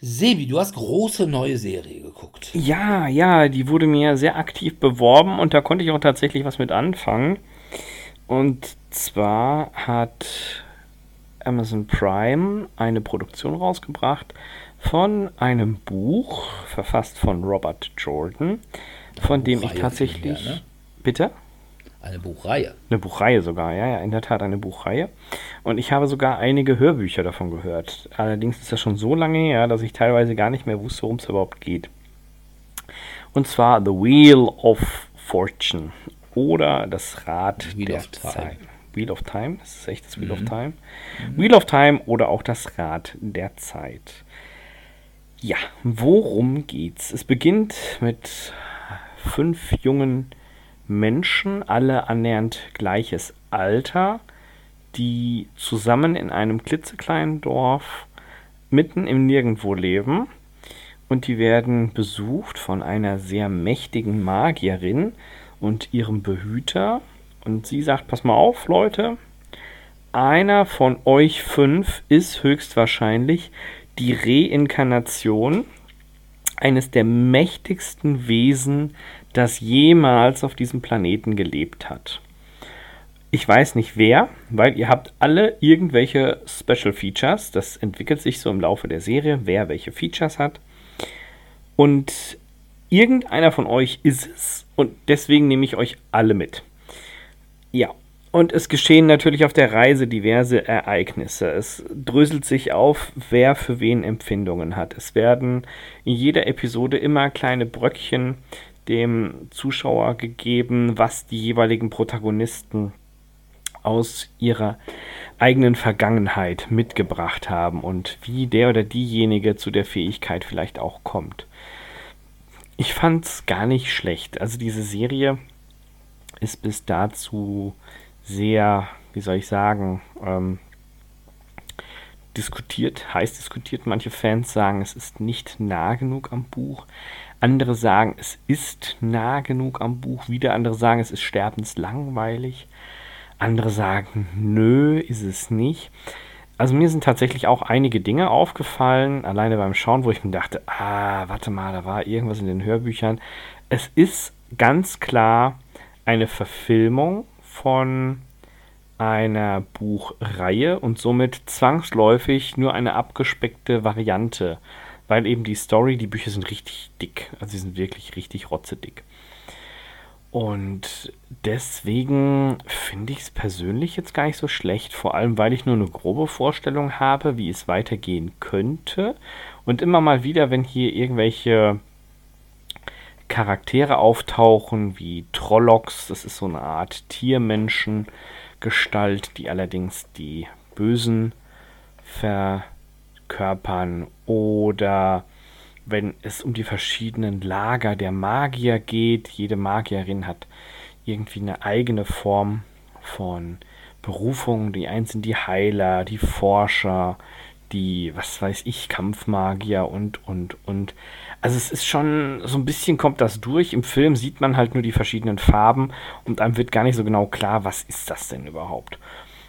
Sebi, du hast große neue Serie geguckt. Ja, ja, die wurde mir sehr aktiv beworben und da konnte ich auch tatsächlich was mit anfangen. Und zwar hat Amazon Prime eine Produktion rausgebracht von einem Buch, verfasst von Robert Jordan, von dem ich tatsächlich. ne? Bitte? Eine Buchreihe. Eine Buchreihe sogar, ja, ja, in der Tat eine Buchreihe. Und ich habe sogar einige Hörbücher davon gehört. Allerdings ist das schon so lange her, dass ich teilweise gar nicht mehr wusste, worum es überhaupt geht. Und zwar The Wheel of Fortune oder das Rad Wheel der of Time. Zeit. Wheel of Time, das ist echt das Wheel of Time. Wheel of Time oder auch das Rad der Zeit. Ja, worum geht's? Es beginnt mit fünf jungen Menschen, alle annähernd gleiches Alter, die zusammen in einem klitzekleinen Dorf mitten im Nirgendwo leben. Und die werden besucht von einer sehr mächtigen Magierin und ihrem Behüter. Und sie sagt, pass mal auf, Leute, einer von euch fünf ist höchstwahrscheinlich die Reinkarnation eines der mächtigsten Wesen, das jemals auf diesem Planeten gelebt hat. Ich weiß nicht wer, weil ihr habt alle irgendwelche Special Features. Das entwickelt sich so im Laufe der Serie, wer welche Features hat. Und irgendeiner von euch ist es und deswegen nehme ich euch alle mit. Ja, und es geschehen natürlich auf der Reise diverse Ereignisse. Es dröselt sich auf, wer für wen Empfindungen hat. Es werden in jeder Episode immer kleine Bröckchen dem Zuschauer gegeben, was die jeweiligen Protagonisten aus ihrer eigenen Vergangenheit mitgebracht haben und wie der oder diejenige zu der Fähigkeit vielleicht auch kommt. Ich fand's gar nicht schlecht. Also diese Serie ist bis dazu sehr, wie soll ich sagen, ähm, diskutiert, heiß diskutiert. Manche Fans sagen, es ist nicht nah genug am Buch. Andere sagen, es ist nah genug am Buch. Wieder andere sagen, es ist sterbenslangweilig. Andere sagen, nö, ist es nicht. Also mir sind tatsächlich auch einige Dinge aufgefallen, alleine beim Schauen, wo ich mir dachte, ah, warte mal, da war irgendwas in den Hörbüchern. Es ist ganz klar eine Verfilmung von einer Buchreihe und somit zwangsläufig nur eine abgespeckte Variante, weil eben die Story, die Bücher sind richtig dick, also sie sind wirklich richtig rotzedick. Und deswegen finde ich es persönlich jetzt gar nicht so schlecht, vor allem weil ich nur eine grobe Vorstellung habe, wie es weitergehen könnte. Und immer mal wieder, wenn hier irgendwelche Charaktere auftauchen, wie Trollocs, das ist so eine Art Tiermenschengestalt, die allerdings die Bösen verkörpern, oder wenn es um die verschiedenen Lager der Magier geht. Jede Magierin hat irgendwie eine eigene Form von Berufung. Die einen sind die Heiler, die Forscher, die, was weiß ich, Kampfmagier und, und, und. Also es ist schon, so ein bisschen kommt das durch. Im Film sieht man halt nur die verschiedenen Farben und einem wird gar nicht so genau klar, was ist das denn überhaupt.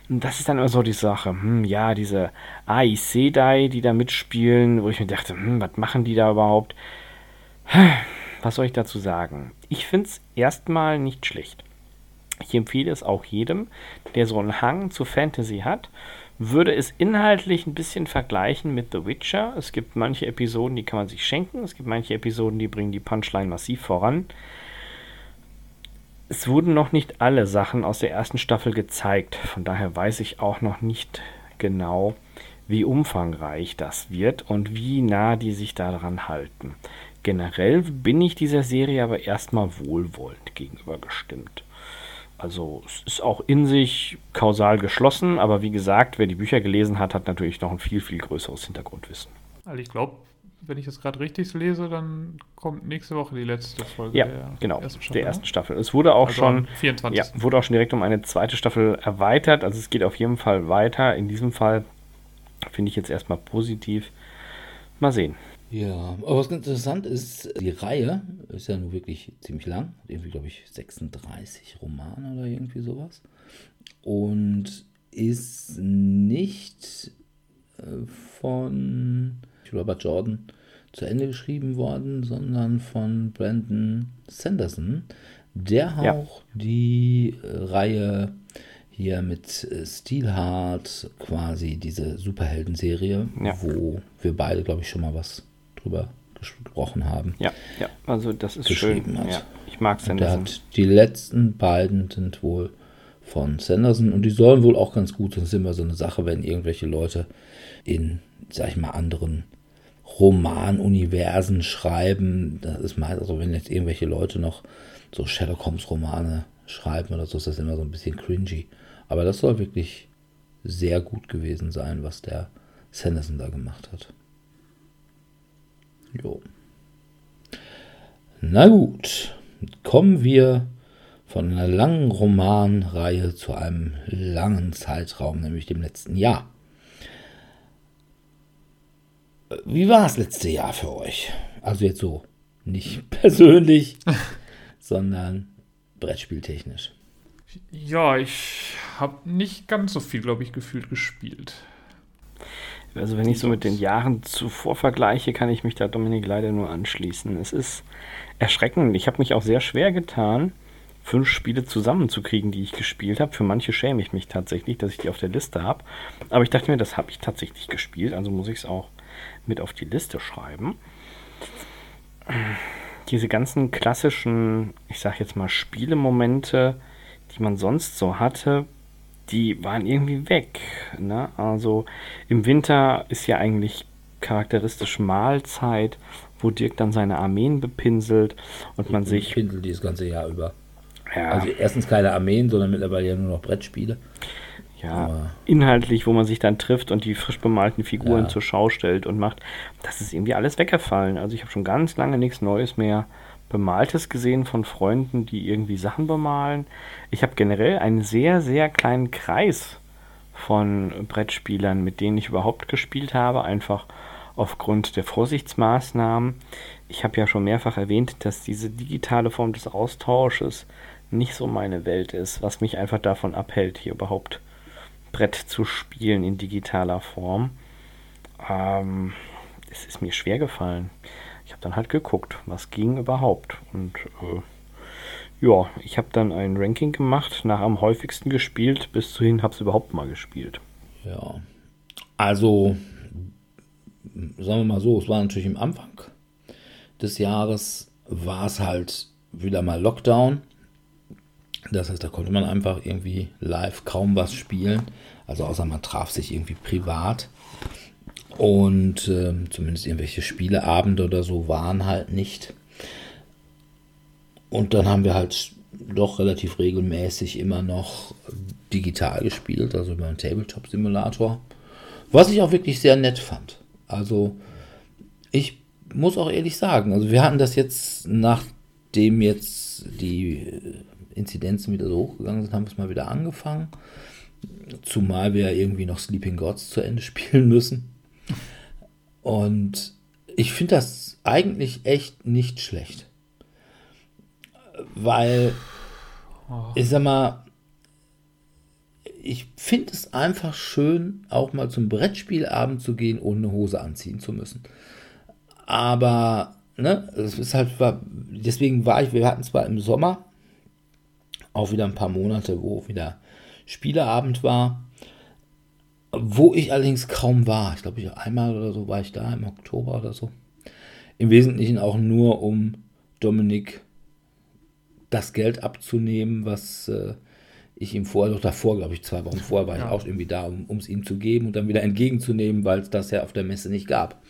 Und das ist dann immer so die Sache. Hm, ja, diese Aes Sedai, die da mitspielen, wo ich mir dachte, hm, was machen die da überhaupt? [SIGHS] Was soll ich dazu sagen? Ich finde es erstmal nicht schlecht. Ich empfehle es auch jedem, der so einen Hang zu Fantasy hat, würde es inhaltlich ein bisschen vergleichen mit The Witcher. Es gibt manche Episoden, die kann man sich schenken. Es gibt manche Episoden, die bringen die Punchline massiv voran es wurden noch nicht alle Sachen aus der ersten Staffel gezeigt. Von daher weiß ich auch noch nicht genau, wie umfangreich das wird und wie nah die sich daran halten. Generell bin ich dieser Serie aber erstmal wohlwollend gegenüber gestimmt. Also es ist auch in sich kausal geschlossen, aber wie gesagt, wer die Bücher gelesen hat, hat natürlich noch ein viel, viel größeres Hintergrundwissen. Also ich glaube, wenn ich das gerade richtig lese, dann kommt nächste Woche die letzte Folge ja, der genau, ersten Staffel. Der ersten Staffel. Es wurde auch also schon 24. Ja, wurde auch schon direkt um eine zweite Staffel erweitert. Also es geht auf jeden Fall weiter. In diesem Fall finde ich jetzt erstmal positiv. Mal sehen. Ja, aber was ganz interessant ist, die Reihe ist ja nun wirklich ziemlich lang. Irgendwie, glaube ich, 36 Romane oder irgendwie sowas. Und ist nicht äh, von Robert Jordan zu Ende geschrieben worden, sondern von Brandon Sanderson, der ja. auch die äh, Reihe hier mit äh, Steelheart, quasi diese Superhelden-Serie, ja. wo wir beide, glaube ich, schon mal was drüber gesprochen haben. Ja, ja, also das ist schön. Hat. Ja, ich mag Sanderson. Und der hat die letzten beiden sind wohl von Sanderson und die sollen wohl auch ganz gut. Das ist immer so eine Sache, wenn irgendwelche Leute in, sag ich mal, anderen Romanuniversen schreiben. Das ist meist, also wenn jetzt irgendwelche Leute noch so Sherlock Holmes Romane schreiben oder so, ist das immer so ein bisschen cringy. Aber das soll wirklich sehr gut gewesen sein, was der Sanderson da gemacht hat. Jo. Na gut, kommen wir von einer langen Romanreihe zu einem langen Zeitraum, nämlich dem letzten Jahr. Wie war das letzte Jahr für euch? Also jetzt so, nicht [LAUGHS] persönlich, [LAUGHS] sondern Brettspieltechnisch. Ja, ich habe nicht ganz so viel, glaube ich, gefühlt gespielt. Also wenn ich so mit den Jahren zuvor vergleiche, kann ich mich da Dominik leider nur anschließen. Es ist erschreckend. Ich habe mich auch sehr schwer getan, fünf Spiele zusammenzukriegen, die ich gespielt habe. Für manche schäme ich mich tatsächlich, dass ich die auf der Liste habe. Aber ich dachte mir, das habe ich tatsächlich gespielt, also muss ich es auch mit auf die Liste schreiben. Diese ganzen klassischen, ich sag jetzt mal, Spielemomente, die man sonst so hatte, die waren irgendwie weg. Ne? Also im Winter ist ja eigentlich charakteristisch Mahlzeit, wo Dirk dann seine Armeen bepinselt und man sich. Pinselt dieses ganze Jahr über. Ja. Also erstens keine Armeen, sondern mittlerweile ja nur noch Brettspiele. Ja, Aber inhaltlich, wo man sich dann trifft und die frisch bemalten Figuren ja. zur Schau stellt und macht, das ist irgendwie alles weggefallen. Also ich habe schon ganz lange nichts Neues mehr Bemaltes gesehen von Freunden, die irgendwie Sachen bemalen. Ich habe generell einen sehr, sehr kleinen Kreis von Brettspielern, mit denen ich überhaupt gespielt habe, einfach aufgrund der Vorsichtsmaßnahmen. Ich habe ja schon mehrfach erwähnt, dass diese digitale Form des Austausches nicht so meine Welt ist, was mich einfach davon abhält, hier überhaupt Brett zu spielen in digitaler Form. Ähm, es ist mir schwer gefallen. Ich habe dann halt geguckt, was ging überhaupt. Und äh, Ja, ich habe dann ein Ranking gemacht, nach am häufigsten gespielt, bis zuhin habe es überhaupt mal gespielt. Ja, also sagen wir mal so, es war natürlich im Anfang des Jahres, war es halt wieder mal Lockdown. Das heißt, da konnte man einfach irgendwie live kaum was spielen. Also außer man traf sich irgendwie privat. Und äh, zumindest irgendwelche Spieleabende oder so waren halt nicht. Und dann haben wir halt doch relativ regelmäßig immer noch digital gespielt, also über einen Tabletop-Simulator. Was ich auch wirklich sehr nett fand. Also ich muss auch ehrlich sagen, also wir hatten das jetzt, nachdem jetzt die Inzidenzen wieder so hochgegangen sind, haben wir es mal wieder angefangen. Zumal wir ja irgendwie noch Sleeping Gods zu Ende [LAUGHS] spielen müssen. Und ich finde das eigentlich echt nicht schlecht. Weil, ich sag mal, ich finde es einfach schön, auch mal zum Brettspielabend zu gehen, ohne eine Hose anziehen zu müssen. Aber, ne, es ist halt, deswegen war ich, wir hatten zwar im Sommer auch wieder ein paar Monate, wo wieder Spieleabend war, wo ich allerdings kaum war. Ich glaube, ich einmal oder so war ich da im Oktober oder so. Im Wesentlichen auch nur, um Dominik das Geld abzunehmen, was äh, ich ihm vorher, doch davor, glaube ich, zwei Wochen vorher war ja. ich auch irgendwie da, um es ihm zu geben und dann wieder entgegenzunehmen, weil es das ja auf der Messe nicht gab.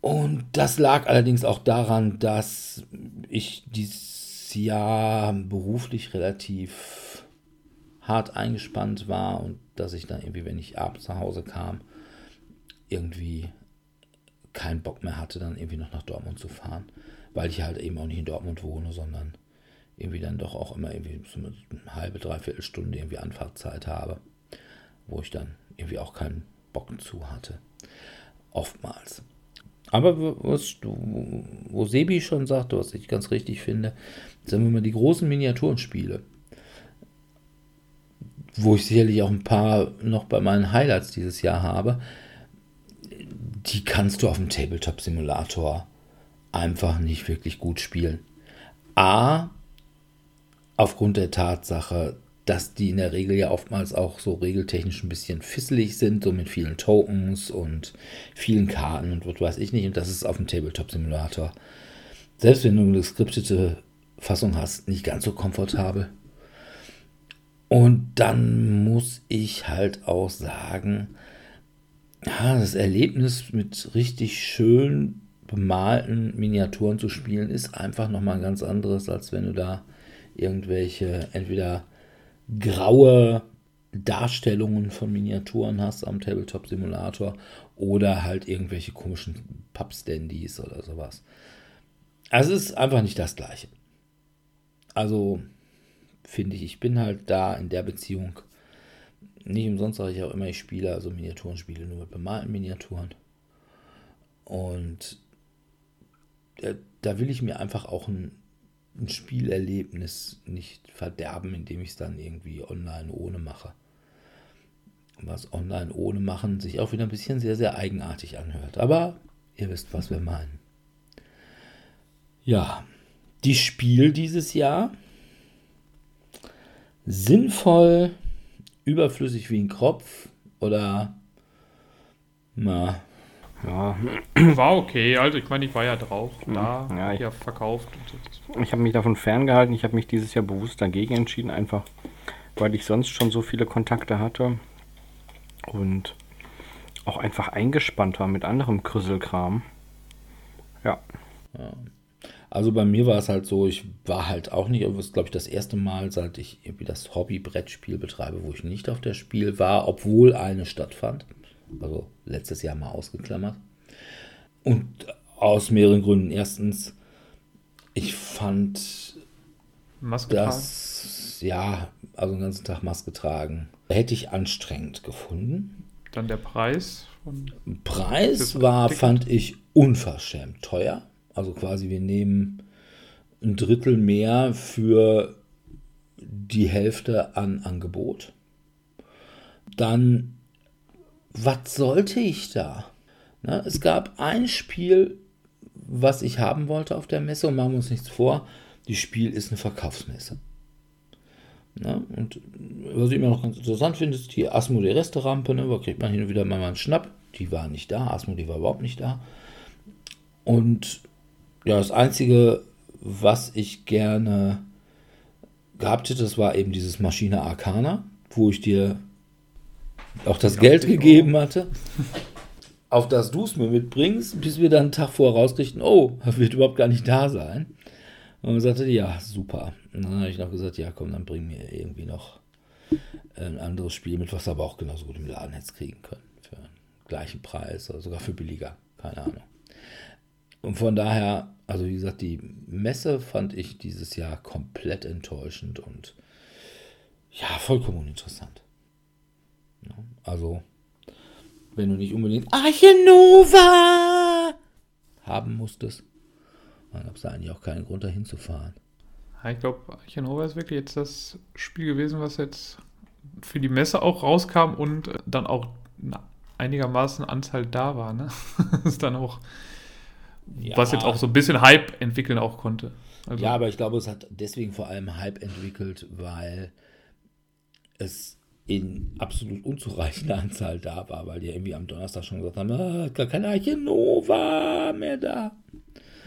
Und das lag allerdings auch daran, dass ich dieses Jahr beruflich relativ hart eingespannt war und dass ich dann irgendwie, wenn ich abends nach Hause kam, irgendwie keinen Bock mehr hatte, dann irgendwie noch nach Dortmund zu fahren, weil ich halt eben auch nicht in Dortmund wohne, sondern irgendwie dann doch auch immer irgendwie so eine halbe, dreiviertel Stunde irgendwie Anfahrtzeit habe, wo ich dann irgendwie auch keinen Bock zu hatte. Oftmals. Aber was wo Sebi schon sagte, was ich ganz richtig finde, sagen wir mal die großen Miniaturenspiele, wo ich sicherlich auch ein paar noch bei meinen Highlights dieses Jahr habe, die kannst du auf dem Tabletop-Simulator einfach nicht wirklich gut spielen. A, aufgrund der Tatsache, dass die in der Regel ja oftmals auch so regeltechnisch ein bisschen fisselig sind, so mit vielen Tokens und vielen Karten und was weiß ich nicht. Und das ist auf dem Tabletop-Simulator, selbst wenn du eine skriptete Fassung hast, nicht ganz so komfortabel. Und dann muss ich halt auch sagen, ja, das Erlebnis mit richtig schön bemalten Miniaturen zu spielen ist einfach nochmal ein ganz anderes, als wenn du da irgendwelche entweder graue Darstellungen von Miniaturen hast am Tabletop Simulator oder halt irgendwelche komischen Pappstandies oder sowas. Also es ist einfach nicht das gleiche. Also finde ich, ich bin halt da in der Beziehung nicht umsonst sage ich auch immer, ich spiele also Miniaturenspiele nur mit bemalten Miniaturen. Und da, da will ich mir einfach auch ein ein Spielerlebnis nicht verderben, indem ich es dann irgendwie online ohne mache. Was online ohne machen sich auch wieder ein bisschen sehr, sehr eigenartig anhört. Aber ihr wisst, was wir meinen. Ja, die Spiel dieses Jahr. Sinnvoll, überflüssig wie ein Kropf oder na, ja. [CLEARS THROAT] War okay, also ich meine, ich war ja drauf, da, ja, ich, ja verkauft. Ich habe mich davon ferngehalten, ich habe mich dieses Jahr bewusst dagegen entschieden, einfach weil ich sonst schon so viele Kontakte hatte und auch einfach eingespannt war mit anderem Krüsselkram. Ja. ja. Also bei mir war es halt so, ich war halt auch nicht, es glaube ich das erste Mal, seit ich irgendwie das Hobby-Brettspiel betreibe, wo ich nicht auf der Spiel war, obwohl eine stattfand also letztes Jahr mal ausgeklammert. Und aus mehreren Gründen. Erstens, ich fand Maske das, tragen? ja, also den ganzen Tag Maske tragen, hätte ich anstrengend gefunden. Dann der Preis? Preis war, fand ich, unverschämt teuer. Also quasi, wir nehmen ein Drittel mehr für die Hälfte an Angebot. Dann was sollte ich da? Na, es gab ein Spiel, was ich haben wollte auf der Messe und machen wir uns nichts vor. die Spiel ist eine Verkaufsmesse. Ja, und was ich immer noch ganz interessant finde, ist die Asmodee Resterampe. Ne, da kriegt man hin und wieder mal einen Schnapp. Die war nicht da, Asmodee war überhaupt nicht da. Und ja, das Einzige, was ich gerne gehabt hätte, das war eben dieses Maschine Arcana, wo ich dir auch das Geld gegeben hatte, auf das du es mir mitbringst, bis wir dann einen Tag vorher rauskriegten, oh, er wird überhaupt gar nicht da sein. Und man sagte, ja, super. Und dann habe ich noch gesagt, ja, komm, dann bring mir irgendwie noch ein anderes Spiel mit, was aber auch genauso gut im Laden hätte kriegen können. Für den gleichen Preis oder sogar für billiger. Keine Ahnung. Und von daher, also wie gesagt, die Messe fand ich dieses Jahr komplett enttäuschend und ja, vollkommen uninteressant. Also, wenn du nicht unbedingt Archinova haben musstest, dann gab es da eigentlich auch keinen Grund, da hinzufahren. Ich glaube, Archinova ist wirklich jetzt das Spiel gewesen, was jetzt für die Messe auch rauskam und dann auch einigermaßen Anzahl da war. Ne? [LAUGHS] ist dann auch, ja. was jetzt auch so ein bisschen Hype entwickeln auch konnte. Also ja, aber ich glaube, es hat deswegen vor allem Hype entwickelt, weil es in absolut unzureichender [LAUGHS] Anzahl da war, weil die irgendwie am Donnerstag schon gesagt haben, ah, gar kein Archinova mehr da.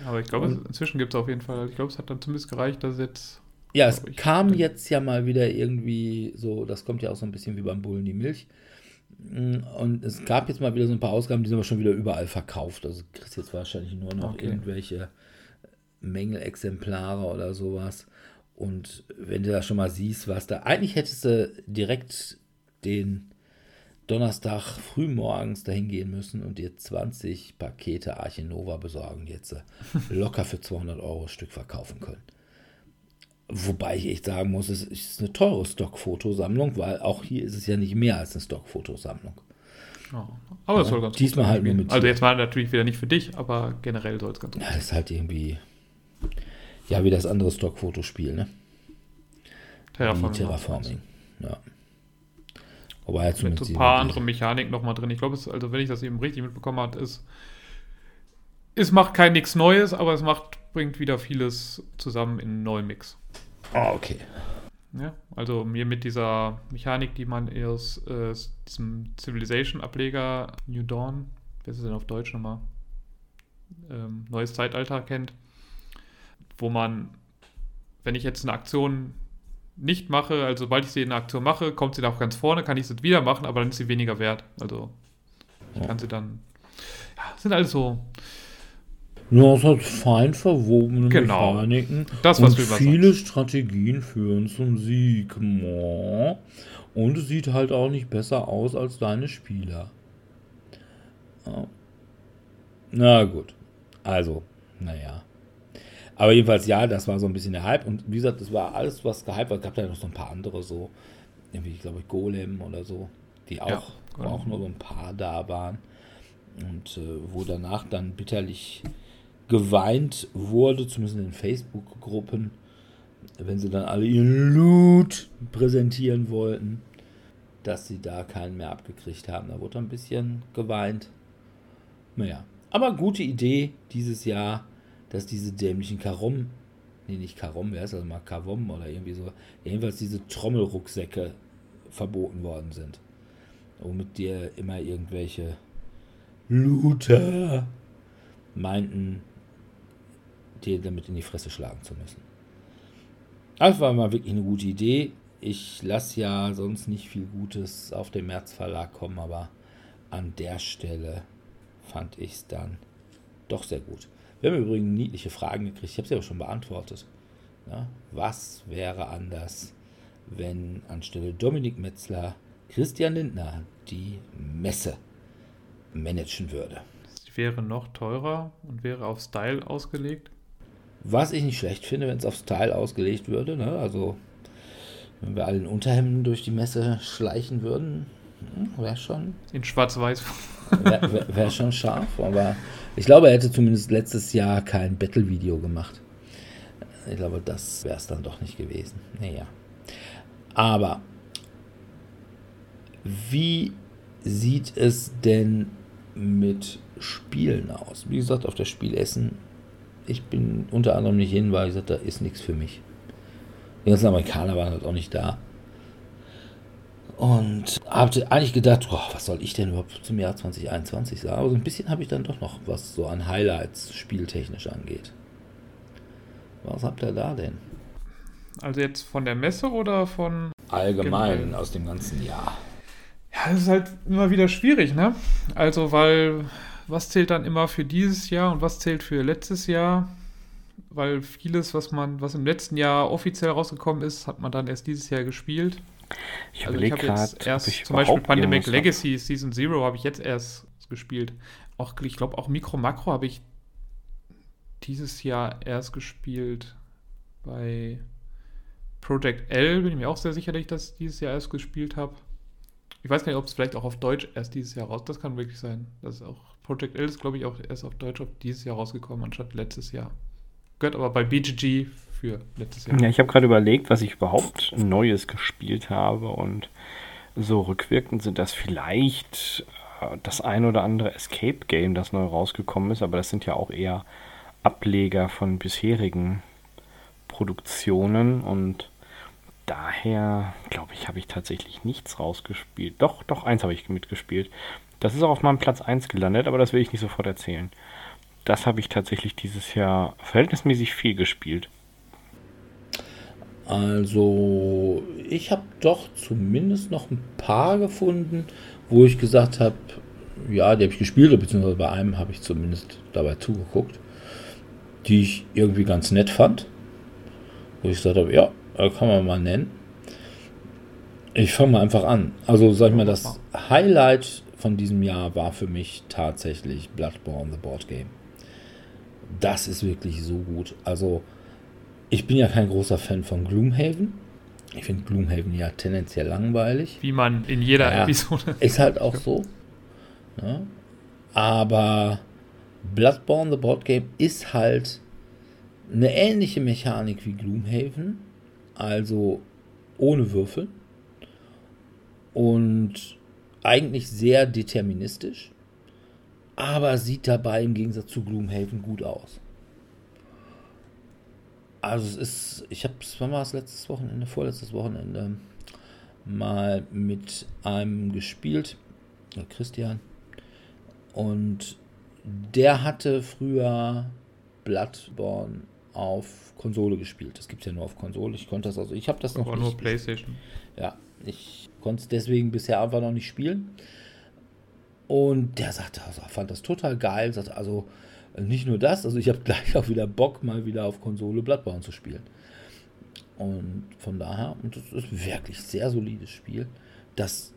Aber ich glaube, inzwischen gibt es auf jeden Fall, ich glaube, es hat dann zumindest gereicht, dass jetzt. Ja, es ich, kam jetzt ja mal wieder irgendwie so, das kommt ja auch so ein bisschen wie beim Bullen die Milch. Mm, und es gab jetzt mal wieder so ein paar Ausgaben, die sind aber schon wieder überall verkauft. Also du kriegst jetzt wahrscheinlich nur noch okay. irgendwelche Mängelexemplare oder sowas. Und wenn du da schon mal siehst, was da. Eigentlich hättest du direkt den Donnerstag frühmorgens dahin gehen müssen und dir 20 Pakete Archinova besorgen, jetzt äh, [LAUGHS] locker für 200 Euro Stück verkaufen können. Wobei ich echt sagen muss, es ist eine teure Stockfotosammlung, weil auch hier ist es ja nicht mehr als eine Stockfotosammlung. Oh, aber es ja, soll ganz Diesmal halt nur mit. Also jetzt war natürlich wieder nicht für dich, aber generell soll es ganz gut sein. Ja, ist halt irgendwie. Ja, wie das andere Stockfotospiel, ne? Terraforming. Terraforming. Ja. Aber jetzt mit so ein paar andere Mechaniken nochmal drin. Ich glaube, also wenn ich das eben richtig mitbekommen habe, ist, es macht kein nichts Neues, aber es macht, bringt wieder vieles zusammen in einen neuen Mix. Ah, okay. Ja, also mir mit dieser Mechanik, die man aus äh, diesem Civilization-Ableger New Dawn, wer ist es denn auf Deutsch nochmal? Ähm, Neues Zeitalter kennt, wo man, wenn ich jetzt eine Aktion nicht mache, also sobald ich sie in der Aktion mache, kommt sie da auch ganz vorne, kann ich sie wieder machen, aber dann ist sie weniger wert. Also ich kann sie dann. Ja, sind alles so. Ja, es hat fein verwobene genau. Mechaniken das, was und viele Strategien führen zum Sieg. Und es sieht halt auch nicht besser aus als deine Spieler. Na gut. Also, naja. Aber jedenfalls, ja, das war so ein bisschen der Hype. Und wie gesagt, das war alles, was gehypt war. Es gab ja noch so ein paar andere, so, irgendwie, glaube ich, Golem oder so, die auch, ja, auch nur so ein paar da waren. Und äh, wo danach dann bitterlich geweint wurde, zumindest in den Facebook-Gruppen, wenn sie dann alle ihren Loot präsentieren wollten, dass sie da keinen mehr abgekriegt haben. Da wurde ein bisschen geweint. Naja, aber gute Idee dieses Jahr dass diese dämlichen Karom, nee, nicht Karom, wer ist das mal, Kavom oder irgendwie so, jedenfalls diese Trommelrucksäcke verboten worden sind. Womit dir immer irgendwelche Looter meinten, dir damit in die Fresse schlagen zu müssen. Das war mal wirklich eine gute Idee. Ich lasse ja sonst nicht viel Gutes auf den März Verlag kommen, aber an der Stelle fand ich es dann doch sehr gut. Wir haben übrigens niedliche Fragen gekriegt. Ich habe sie aber schon beantwortet. Ja, was wäre anders, wenn anstelle Dominik Metzler Christian Lindner die Messe managen würde? Sie wäre noch teurer und wäre auf Style ausgelegt. Was ich nicht schlecht finde, wenn es auf Style ausgelegt würde. Ne? Also, wenn wir alle in Unterhemden durch die Messe schleichen würden, hm, wäre schon. In Schwarz-Weiß. Wäre wär, wär schon scharf, aber ich glaube, er hätte zumindest letztes Jahr kein Battle-Video gemacht. Ich glaube, das wäre es dann doch nicht gewesen. Naja. Aber wie sieht es denn mit Spielen aus? Wie gesagt, auf der Spielessen ich bin unter anderem nicht hin, weil ich sagte, da ist nichts für mich. Die ganzen Amerikaner waren halt auch nicht da. Und habe eigentlich gedacht, boah, was soll ich denn überhaupt zum Jahr 2021 sagen? Aber so ein bisschen habe ich dann doch noch, was so an Highlights spieltechnisch angeht. Was habt ihr da denn? Also jetzt von der Messe oder von. Allgemein Generell. aus dem ganzen Jahr. Ja, das ist halt immer wieder schwierig, ne? Also, weil was zählt dann immer für dieses Jahr und was zählt für letztes Jahr? Weil vieles, was man, was im letzten Jahr offiziell rausgekommen ist, hat man dann erst dieses Jahr gespielt. Ich Also ich habe jetzt erst ich zum Beispiel Pandemic irgendwas hab. Legacy Season Zero habe ich jetzt erst gespielt. Auch ich glaube auch Micro Macro habe ich dieses Jahr erst gespielt. Bei Project L bin ich mir auch sehr sicher, dass ich das dieses Jahr erst gespielt habe. Ich weiß gar nicht, ob es vielleicht auch auf Deutsch erst dieses Jahr raus. Das kann wirklich sein. Das ist auch Project L ist glaube ich auch erst auf Deutsch auf dieses Jahr rausgekommen anstatt letztes Jahr. Gehört aber bei BGG für letztes Jahr. Ja, ich habe gerade überlegt, was ich überhaupt Neues gespielt habe und so rückwirkend sind das vielleicht äh, das ein oder andere Escape Game, das neu rausgekommen ist, aber das sind ja auch eher Ableger von bisherigen Produktionen und daher glaube ich, habe ich tatsächlich nichts rausgespielt. Doch, doch, eins habe ich mitgespielt. Das ist auch auf meinem Platz 1 gelandet, aber das will ich nicht sofort erzählen. Das habe ich tatsächlich dieses Jahr verhältnismäßig viel gespielt. Also, ich habe doch zumindest noch ein paar gefunden, wo ich gesagt habe, ja, die habe ich gespielt, beziehungsweise bei einem habe ich zumindest dabei zugeguckt, die ich irgendwie ganz nett fand. Wo ich gesagt habe, ja, kann man mal nennen. Ich fange mal einfach an. Also, sag ich mal, das Highlight von diesem Jahr war für mich tatsächlich Bloodborne, The Board Game. Das ist wirklich so gut. Also, ich bin ja kein großer Fan von Gloomhaven. Ich finde Gloomhaven ja tendenziell langweilig. Wie man in jeder Ja. Episode. Ist halt auch so. Ja. Aber Bloodborne, The Board Game, ist halt eine ähnliche Mechanik wie Gloomhaven. Also ohne Würfel. Und eigentlich sehr deterministisch. Aber sieht dabei im Gegensatz zu Gloomhaven gut aus. Also es ist, ich habe es, wann war es letztes Wochenende, vorletztes Wochenende, mal mit einem gespielt, Christian. Und der hatte früher Bloodborne auf Konsole gespielt. Das gibt es ja nur auf Konsole. Ich konnte das also, ich habe das noch Aber nicht nur PlayStation. ja, ich konnte es deswegen bisher einfach noch nicht spielen. Und der sagte, also, fand das total geil. Sagte, also äh, nicht nur das, also ich habe [LAUGHS] gleich auch wieder Bock, mal wieder auf Konsole Bloodborne zu spielen. Und von daher, und das ist wirklich sehr solides Spiel, das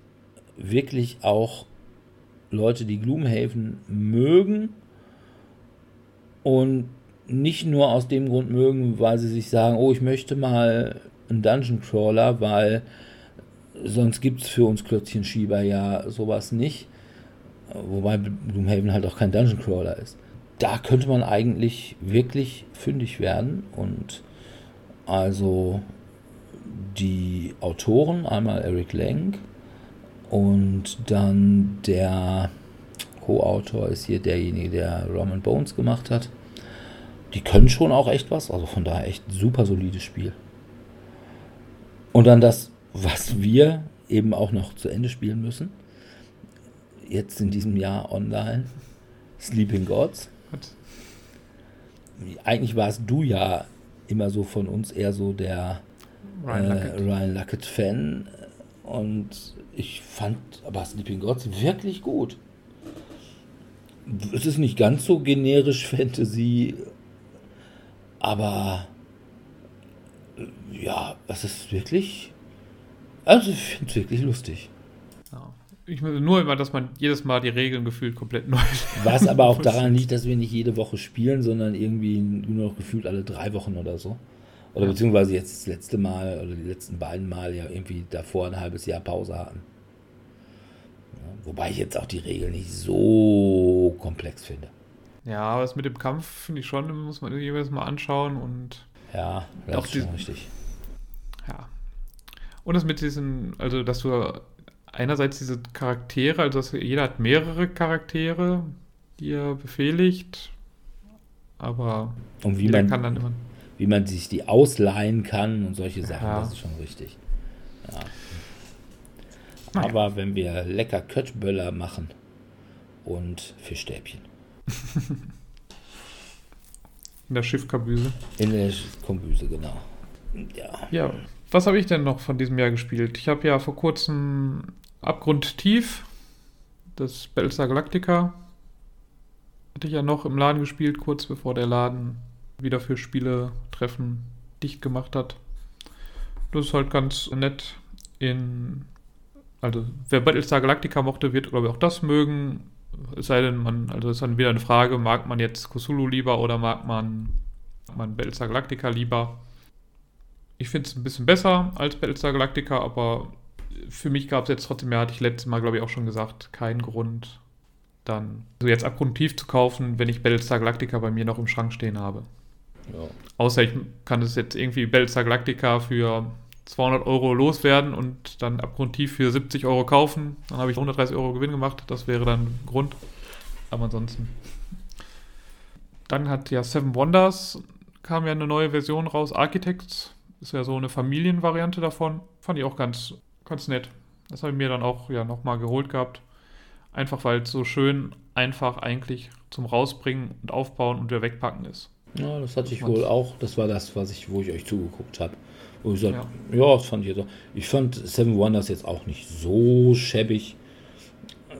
wirklich auch Leute, die Gloomhaven mögen und nicht nur aus dem Grund mögen, weil sie sich sagen, oh, ich möchte mal einen Dungeon Crawler, weil sonst gibt es für uns Klötzchenschieber ja sowas nicht. Wobei Gloomhaven halt auch kein Dungeon Crawler ist. Da könnte man eigentlich wirklich fündig werden und also die Autoren, einmal Eric Lang und dann der Co-Autor ist hier derjenige, der Roman Bones gemacht hat. Die können schon auch echt was, also von daher echt super solides Spiel. Und dann das, was wir eben auch noch zu Ende spielen müssen. Jetzt in diesem Jahr online. Sleeping Gods. Gut. Eigentlich warst du ja immer so von uns eher so der Ryan äh, Luckett-Fan. Und ich fand aber Sleeping Gods wirklich gut. Es ist nicht ganz so generisch Fantasy, aber äh, ja, es ist wirklich. Also, ich finde es wirklich lustig. Ja. Ich will nur immer, dass man jedes Mal die Regeln gefühlt komplett [LAUGHS] neu Was aber auch [LAUGHS] daran liegt, dass wir nicht jede Woche spielen, sondern irgendwie nur noch gefühlt alle drei Wochen oder so. Oder beziehungsweise jetzt das letzte Mal oder die letzten beiden Mal ja irgendwie davor ein halbes Jahr Pause hatten. Ja, wobei ich jetzt auch die Regeln nicht so komplex finde. Ja, aber das mit dem Kampf finde ich schon, muss man jeweils mal anschauen und Ja, das Auch ist schon die- richtig. ja. Und das mit diesen, also dass du einerseits diese Charaktere, also dass jeder hat mehrere Charaktere, die er befehligt. aber Und wie man, kann dann immer. wie man sich die ausleihen kann und solche Sachen, Ja. das ist schon richtig. Ja. Naja. Aber wenn wir lecker Köttböller machen und Fischstäbchen In der Schiffkabüse. in der Kombüse, genau. Ja, Ja, was habe ich denn noch von diesem Jahr gespielt? Ich habe ja vor kurzem Abgrundtief, das Battlestar Galactica, hatte ich ja noch im Laden gespielt, kurz bevor der Laden wieder für Spiele-Treffen dicht gemacht hat. Das ist halt ganz nett in... Also, wer Battlestar Galactica mochte, wird, glaube ich, auch das mögen. Es sei denn, man, also ist dann wieder eine Frage, mag man jetzt Cthulhu lieber oder mag man, mag man Battlestar Galactica lieber? Ich finde es ein bisschen besser als Battlestar Galactica, aber für mich gab es jetzt trotzdem, ja, hatte ich letztes Mal, glaube ich, auch schon gesagt, keinen Grund, dann also jetzt abgrundtief zu kaufen, wenn ich Battlestar Galactica bei mir noch im Schrank stehen habe. ja. Außer ich kann es jetzt irgendwie Battlestar Galactica für 200 Euro loswerden und dann abgrundtief für 70 Euro kaufen. Dann habe ich 130 Euro Gewinn gemacht. Das wäre dann ein Grund. Aber ansonsten. Dann hat ja Seven Wonders, kam ja eine neue Version raus. Architects ist ja so eine Familienvariante davon. Fand ich auch ganz, ganz nett. Das habe ich mir dann auch ja nochmal geholt gehabt. Einfach weil es so schön einfach eigentlich zum Rausbringen und Aufbauen und wieder wegpacken ist. Ja, das hatte ich wohl auch. Das war das, was ich, wo ich euch zugeguckt habe. Wo ich gesagt, ja. das fand ich jetzt auch. Ich fand Seven Wonders jetzt auch nicht so schäbig.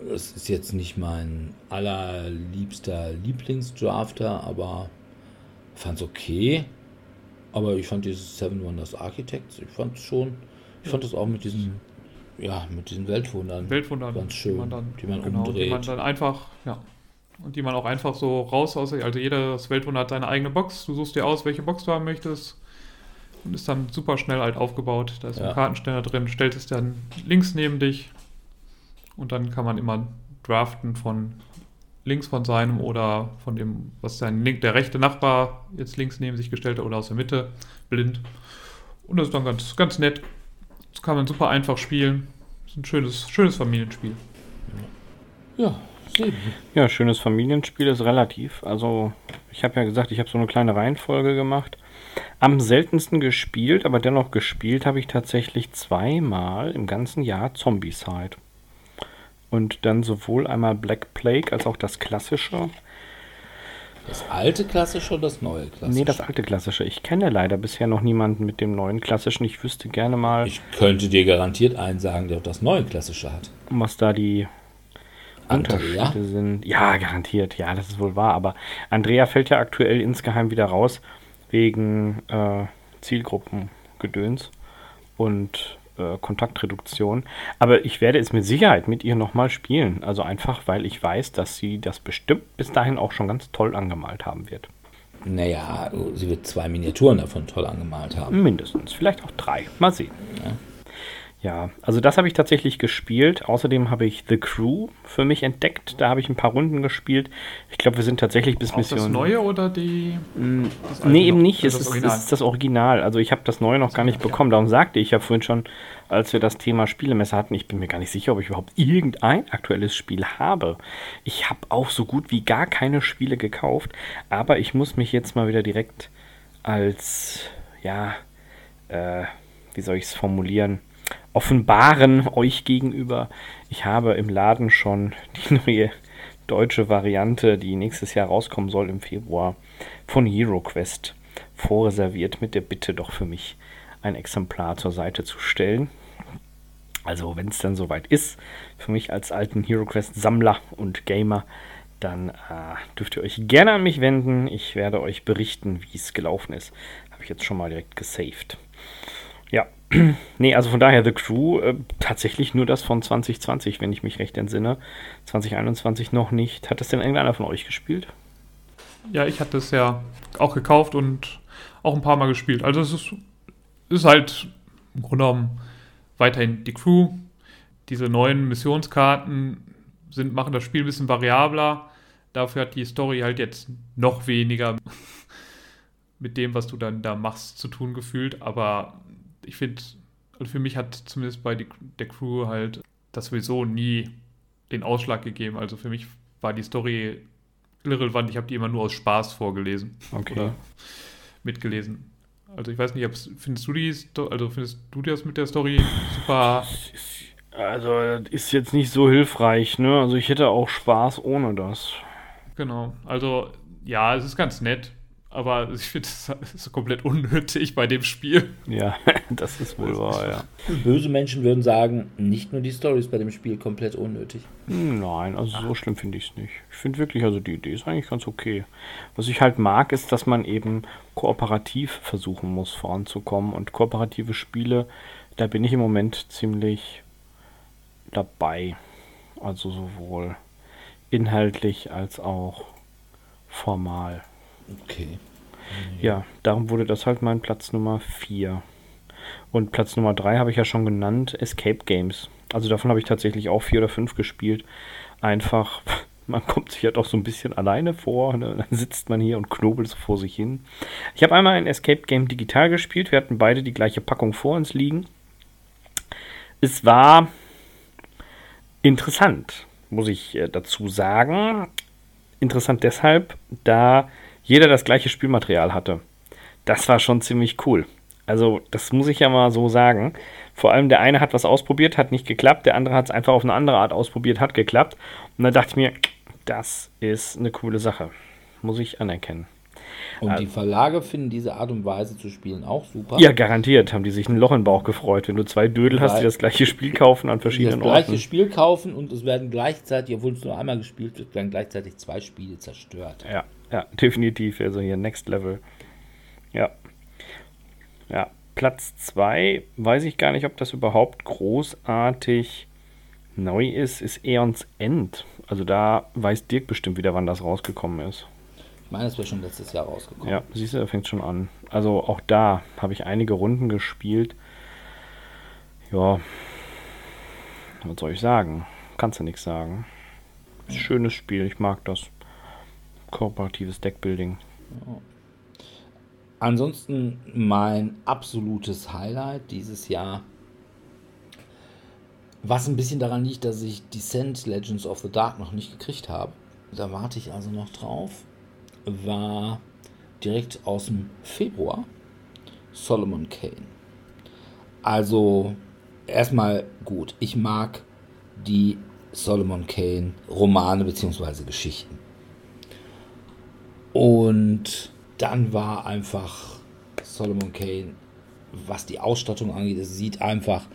Das ist jetzt nicht mein allerliebster Lieblingsdrafter, aber fand es okay. Aber ich fand dieses Seven Wonders Architects, ich fand es schon. Ich fand das auch mit diesen, ja, mit diesen Weltwundern. Weltwunder, Ganz schön, die man dann, die man genau, die umdreht. man dann einfach, ja, und die man auch einfach so raus aus, also jedes Weltwunder hat seine eigene Box, du suchst dir aus, welche Box du haben möchtest und ist dann super schnell halt aufgebaut. Da ist Ja. ein Kartenständer drin, stellt es dann links neben dich und dann kann man immer draften von links von seinem oder von dem, was sein link, der rechte Nachbar jetzt links neben sich gestellt hat oder aus der Mitte, blind. Und das ist dann ganz, ganz nett. Das kann man super einfach spielen. Das ist ein schönes, schönes Familienspiel. Ja. Ja, schönes Familienspiel ist relativ. Also, ich habe ja gesagt, ich habe so eine kleine Reihenfolge gemacht. Am seltensten gespielt, aber dennoch gespielt habe ich tatsächlich zweimal im ganzen Jahr Zombicide. Und dann sowohl einmal Black Plague als auch das klassische. Das alte klassische oder das neue klassische? Nee, das alte klassische. Ich kenne leider bisher noch niemanden mit dem neuen klassischen. Ich wüsste gerne mal, Ich könnte dir garantiert einen sagen, der das neue klassische hat. was da die Andrea? Unterschiede sind. Ja, garantiert. Ja, das ist wohl wahr. Aber Andrea fällt ja aktuell insgeheim wieder raus wegen äh, Zielgruppengedöns und äh, Kontaktreduktion. Aber ich werde es mit Sicherheit mit ihr nochmal spielen. Also einfach, weil ich weiß, dass sie das bestimmt bis dahin auch schon ganz toll angemalt haben wird. Naja, sie wird zwei Miniaturen davon toll angemalt haben. Mindestens. Vielleicht auch drei. Mal sehen. Ja, also das habe ich tatsächlich gespielt. Außerdem habe ich The Crew für mich entdeckt. Da habe ich ein paar Runden gespielt. Ich glaube, wir sind tatsächlich bis Auch das Mission. neue oder die. das alte Nee, eben nicht. Es das ist, ist das Original. Also ich habe das neue noch gar nicht ja. bekommen. Darum sagte ich ja vorhin schon, als wir das Thema Spielemesse hatten, ich bin mir gar nicht sicher, ob ich überhaupt irgendein aktuelles Spiel habe. Ich habe auch so gut wie gar keine Spiele gekauft, aber ich muss mich jetzt mal wieder direkt als, ja, äh, wie soll ich es formulieren, offenbaren euch gegenüber. Ich habe im Laden schon die neue deutsche Variante, die nächstes Jahr rauskommen soll im Februar, von HeroQuest vorreserviert mit der Bitte doch für mich ein Exemplar zur Seite zu stellen. Also wenn es dann soweit ist, für mich als alten HeroQuest-Sammler und Gamer, dann äh, dürft ihr euch gerne an mich wenden. Ich werde euch berichten, wie es gelaufen ist. Habe ich jetzt schon mal direkt gesaved. Ja, [CLEARS THROAT] nee, also von daher The Crew äh, tatsächlich nur das von 2020, wenn ich mich recht entsinne. 2021 noch nicht. Hat das denn irgendeiner von euch gespielt? Ja, ich hatte es ja auch gekauft und auch ein paar Mal gespielt. Also es ist, ist halt im Grunde genommen weiterhin die Crew. Diese neuen Missionskarten sind, machen das Spiel ein bisschen variabler. Dafür hat die Story halt jetzt noch weniger [LAUGHS] mit dem, was du dann da machst, zu tun gefühlt. Aber ich finde, also für mich hat zumindest bei die, der Crew halt das sowieso nie den Ausschlag gegeben. Also für mich war die Story irrelevant. Ich habe die immer nur aus Spaß vorgelesen. Okay. Oder mitgelesen. Also ich weiß nicht, findest du die, also findest du das mit der Story super? Also, das ist jetzt nicht so hilfreich, ne? Also, ich hätte auch Spaß ohne das. Genau. Also ja, es ist ganz nett, aber [LAUGHS] ich finde es ist komplett unnötig bei dem Spiel. Ja, [LAUGHS] das ist wohl wahr, ja. Böse Menschen würden sagen, nicht nur die Story ist bei dem Spiel komplett unnötig. Nein, also so schlimm finde ich es nicht. Ich finde wirklich, also die Idee ist eigentlich ganz okay. Was ich halt mag, ist, dass man eben kooperativ versuchen muss, voranzukommen. Und kooperative Spiele, da bin ich im Moment ziemlich dabei. Also sowohl inhaltlich als auch formal. Okay. Ja, darum wurde das halt mein Platz Nummer 4. Und Platz Nummer 3 habe ich ja schon genannt, Escape Games. Also davon habe ich tatsächlich auch vier oder fünf gespielt. Einfach, [LAUGHS] man kommt sich ja doch so ein bisschen alleine vor. Ne? Dann sitzt man hier und knobelt so vor sich hin. Ich habe einmal ein Escape Game digital gespielt. Wir hatten beide die gleiche Packung vor uns liegen. Es war interessant, muss ich äh, dazu sagen. Interessant deshalb, da jeder das gleiche Spielmaterial hatte. Das war schon ziemlich cool. Also, das muss ich ja mal so sagen. Vor allem der eine hat was ausprobiert, hat nicht geklappt, der andere hat es einfach auf eine andere Art ausprobiert, hat geklappt. Und dann dachte ich mir, das ist eine coole Sache. Muss ich anerkennen. Und die Verlage finden diese Art und Weise zu spielen auch super. Ja, garantiert haben die sich ein Loch den Bauch gefreut, wenn du zwei Dödel hast, die das gleiche Spiel kaufen an die das verschiedenen gleiche Orten. Spiel kaufen und es werden gleichzeitig, obwohl es nur einmal gespielt wird, werden gleichzeitig zwei Spiele zerstört. Ja, ja, definitiv. Also hier Next Level. Ja. Ja, Platz 2, weiß ich gar nicht, ob das überhaupt großartig neu ist, ist Eons End. Also da weiß Dirk bestimmt wieder, wann das rausgekommen ist. Ich meine, es wäre schon letztes Jahr rausgekommen. Ja, siehst du, da fängt schon an. Also auch da habe ich einige Runden gespielt. Ja, was soll ich sagen? Kannst du nichts sagen. Schönes Spiel, ich mag das. Kooperatives Deckbuilding. Ansonsten mein absolutes Highlight dieses Jahr, was ein bisschen daran liegt, dass ich Descent Legends of the Dark noch nicht gekriegt habe. Da warte ich also noch drauf. War direkt aus dem Februar Solomon Kane. Also erstmal gut. Ich mag die Solomon Kane Romane bzw. Geschichten. Und dann war einfach Solomon Kane, was die Ausstattung angeht, es sieht einfach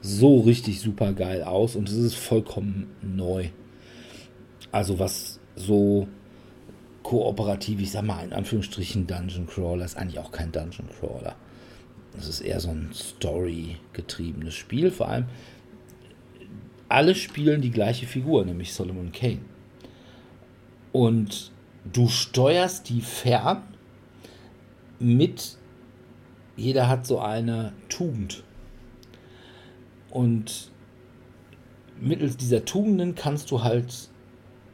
so richtig super geil aus und es ist vollkommen neu. Also was so kooperativ, ich sag mal in Anführungsstrichen Dungeon Crawler, ist eigentlich auch kein Dungeon Crawler. Es ist eher so ein Story-getriebenes Spiel. Vor allem, alle spielen die gleiche Figur, nämlich Solomon Kane. Und du steuerst die fern mit, jeder hat so eine Tugend. Und mittels dieser Tugenden kannst du halt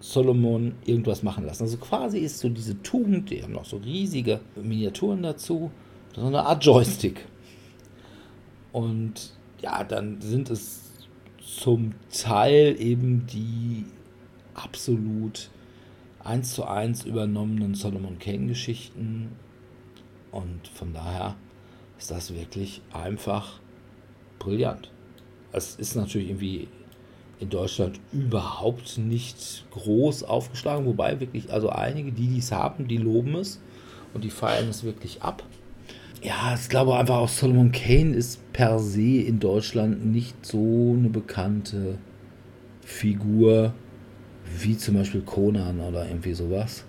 Solomon irgendwas machen lassen. Also quasi ist so diese Tugend, die haben noch so riesige Miniaturen dazu, so eine Art Joystick. Und ja, dann sind es zum Teil eben die absolut eins zu eins übernommenen Solomon Kane Geschichten. Und von daher ist das wirklich einfach brillant. Es ist natürlich irgendwie in Deutschland überhaupt nicht groß aufgeschlagen, wobei wirklich, also einige, die dies haben, die loben es und die feiern es wirklich ab. Ja, ich glaube einfach auch Solomon Kane ist per se in Deutschland nicht so eine bekannte Figur wie zum Beispiel Conan oder irgendwie sowas.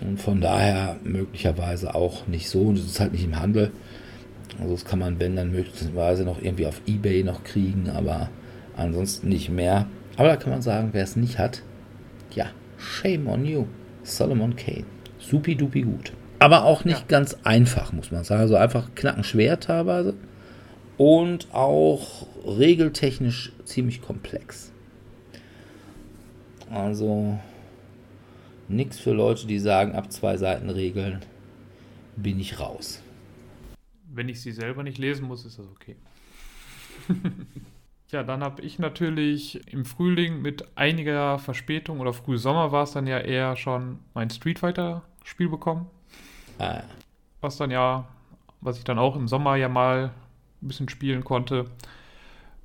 Und von daher möglicherweise auch nicht so. Und es ist halt nicht im Handel. Also das kann man, wenn, dann möglicherweise noch irgendwie auf Ebay noch kriegen, aber ansonsten nicht mehr. Aber da kann man sagen, wer es nicht hat, ja, shame on you. Solomon Kane. Supi dupi gut. Aber auch nicht ganz einfach, muss man sagen. Also einfach knackenschwer teilweise. Und auch regeltechnisch ziemlich komplex. Also nichts für Leute, die sagen, ab zwei Seiten Regeln bin ich raus. Wenn ich sie selber nicht lesen muss, ist das okay. [LAUGHS] Ja, dann habe ich natürlich im Frühling mit einiger Verspätung oder Frühsommer war es dann ja eher schon mein Street Fighter Spiel bekommen. Ah, Was dann ja, was ich dann auch im Sommer ja mal ein bisschen spielen konnte.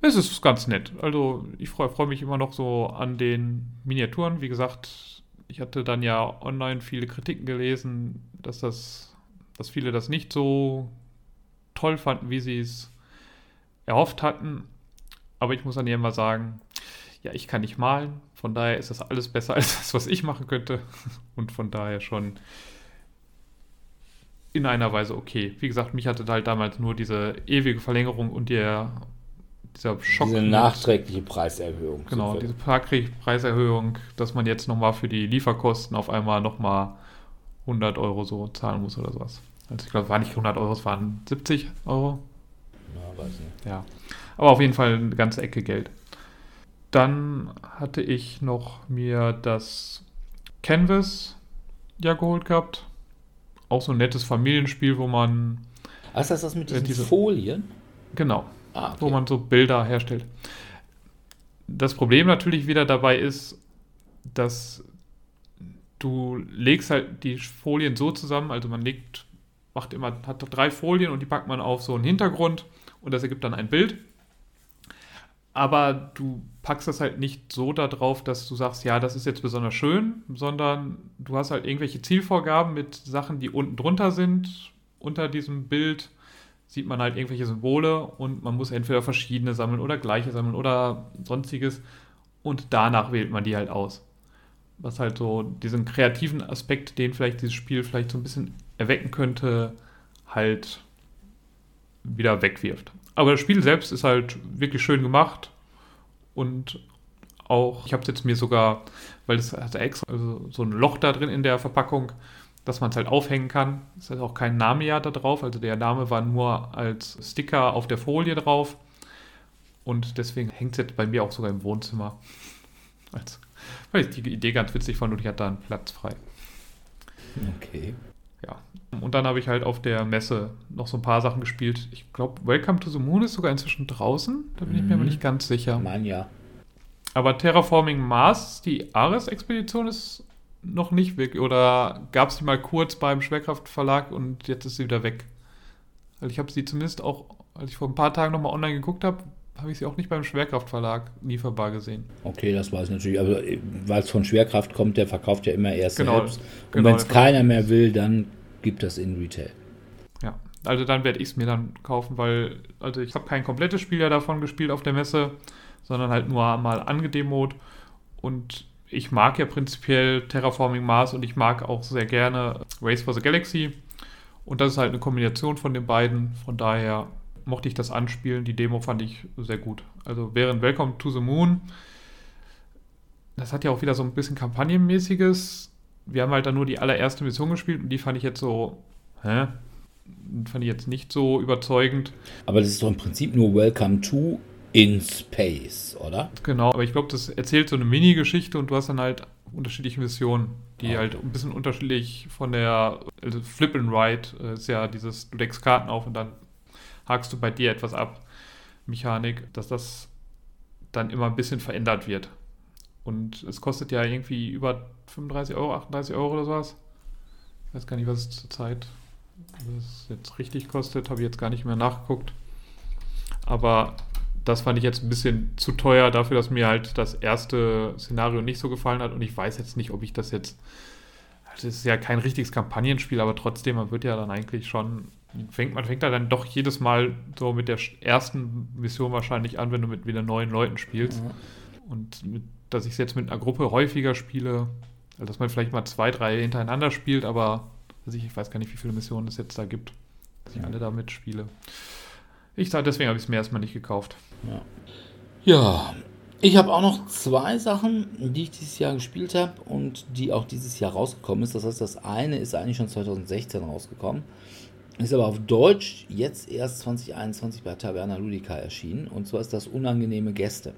Es ist ganz nett. Also ich freue freu mich immer noch so an den Miniaturen. Wie gesagt, ich hatte dann ja online viele Kritiken gelesen, dass das, dass viele das nicht so toll fanden, wie sie es erhofft hatten. Aber ich muss dann ja immer sagen, ja, ich kann nicht malen. Von daher ist das alles besser [LAUGHS] als das, was ich machen könnte. Und von daher schon in einer Weise okay. Wie gesagt, mich hatte halt damals nur diese ewige Verlängerung und der, dieser Schock. diese mit- nachträgliche Preiserhöhung. Genau, diese Preiserhöhung, dass man jetzt nochmal für die Lieferkosten auf einmal nochmal 100 Euro so zahlen muss oder sowas. Also ich glaube, es waren nicht 100 Euro, es waren 70 Euro. Ja, weiß nicht. Ja, aber auf jeden Fall eine ganze Ecke Geld. Dann hatte ich noch mir das Canvas ja geholt gehabt. Auch so ein nettes Familienspiel, wo man, Ach, ist das das mit diesen diese- Folien? genau, Ah, okay. wo man so Bilder herstellt. Das Problem natürlich wieder dabei ist, dass du legst halt die Folien so zusammen, also man legt, macht immer, hat drei Folien und die packt man auf so einen Hintergrund und das ergibt dann ein Bild. Aber du packst das halt nicht so da drauf, dass du sagst, ja, das ist jetzt besonders schön, sondern du hast halt irgendwelche Zielvorgaben mit Sachen, die unten drunter sind. Unter diesem Bild sieht man halt irgendwelche Symbole und man muss entweder verschiedene sammeln oder gleiche sammeln oder sonstiges. Und danach wählt man die halt aus. Was halt so diesen kreativen Aspekt, den vielleicht dieses Spiel vielleicht so ein bisschen erwecken könnte, halt wieder wegwirft. Aber das Spiel selbst ist halt wirklich schön gemacht und auch, ich habe es jetzt mir sogar, weil es hat extra also so ein Loch da drin in der Verpackung, dass man es halt aufhängen kann. Es hat auch kein Name ja da drauf, also der Name war nur als Sticker auf der Folie drauf und deswegen hängt es jetzt bei mir auch sogar im Wohnzimmer. Als, weil ich die Idee ganz witzig fand und ich hatte da einen Platz frei. Okay. Ja. Und dann habe ich halt auf der Messe noch so ein paar Sachen gespielt. Ich glaube, Welcome to the Moon ist sogar inzwischen draußen. Da bin ich mir Mhm. aber nicht ganz sicher. Mein ja. Aber Terraforming Mars, die Ares-Expedition ist noch nicht weg. Oder gab es die mal kurz beim Schwerkraftverlag und jetzt ist sie wieder weg. Also ich habe sie zumindest auch, als ich vor ein paar Tagen nochmal online geguckt habe, habe ich sie auch nicht beim Schwerkraftverlag lieferbar gesehen. Okay, das weiß ich natürlich. Aber äh, weil es von Schwerkraft kommt, der verkauft ja immer erst Genau, selbst. Und genau, wenn es keiner mehr will, dann gibt das in Retail. Ja, also dann werde ich es mir dann kaufen, weil, also ich habe kein komplettes Spiel ja davon gespielt auf der Messe, sondern halt nur mal angedemot. Und ich mag ja prinzipiell Terraforming Mars und ich mag auch sehr gerne Race for the Galaxy. Und das ist halt eine Kombination von den beiden. Von daher mochte ich das anspielen. Die Demo fand ich sehr gut. Also während Welcome to the Moon, das hat ja auch wieder so ein bisschen Kampagnenmäßiges. Wir haben halt dann nur die allererste Mission gespielt und die fand ich jetzt so, hä? Fand ich jetzt nicht so überzeugend. Aber das ist doch im Prinzip nur Welcome to in Space, oder? Genau, aber ich glaube, das erzählt so eine Mini-Geschichte und du hast dann halt unterschiedliche Missionen, die Okay. halt ein bisschen unterschiedlich von der also Flip and Ride äh, ist ja dieses, du deckst Karten auf und dann hakst du bei dir etwas ab, Mechanik, dass das dann immer ein bisschen verändert wird. Und es kostet ja irgendwie über 35 Euro, 38 Euro oder sowas. Ich weiß gar nicht, was es zurzeit was es jetzt richtig kostet, habe ich jetzt gar nicht mehr nachgeguckt. Aber das fand ich jetzt ein bisschen zu teuer dafür, dass mir halt das erste Szenario nicht so gefallen hat und ich weiß jetzt nicht, ob ich das jetzt. Das ist ja kein richtiges Kampagnenspiel, aber trotzdem, man wird ja dann eigentlich schon. Fängt, man fängt da dann doch jedes Mal so mit der ersten Mission wahrscheinlich an, wenn du mit wieder neuen Leuten spielst. Und mit, dass ich es jetzt mit einer Gruppe häufiger spiele, also dass man vielleicht mal zwei, drei hintereinander spielt, aber also ich, ich weiß gar nicht, wie viele Missionen es jetzt da gibt, dass ich Ja. alle da mitspiele. Ich sage, deswegen habe ich es mir erstmal nicht gekauft. Ja, ich habe auch noch zwei Sachen, die ich dieses Jahr gespielt habe und die auch dieses Jahr rausgekommen ist. Das heißt, das eine ist eigentlich schon 2016 rausgekommen, ist aber auf Deutsch jetzt erst 2021 bei Taverna Ludica erschienen. Und zwar ist das Unangenehme Gäste.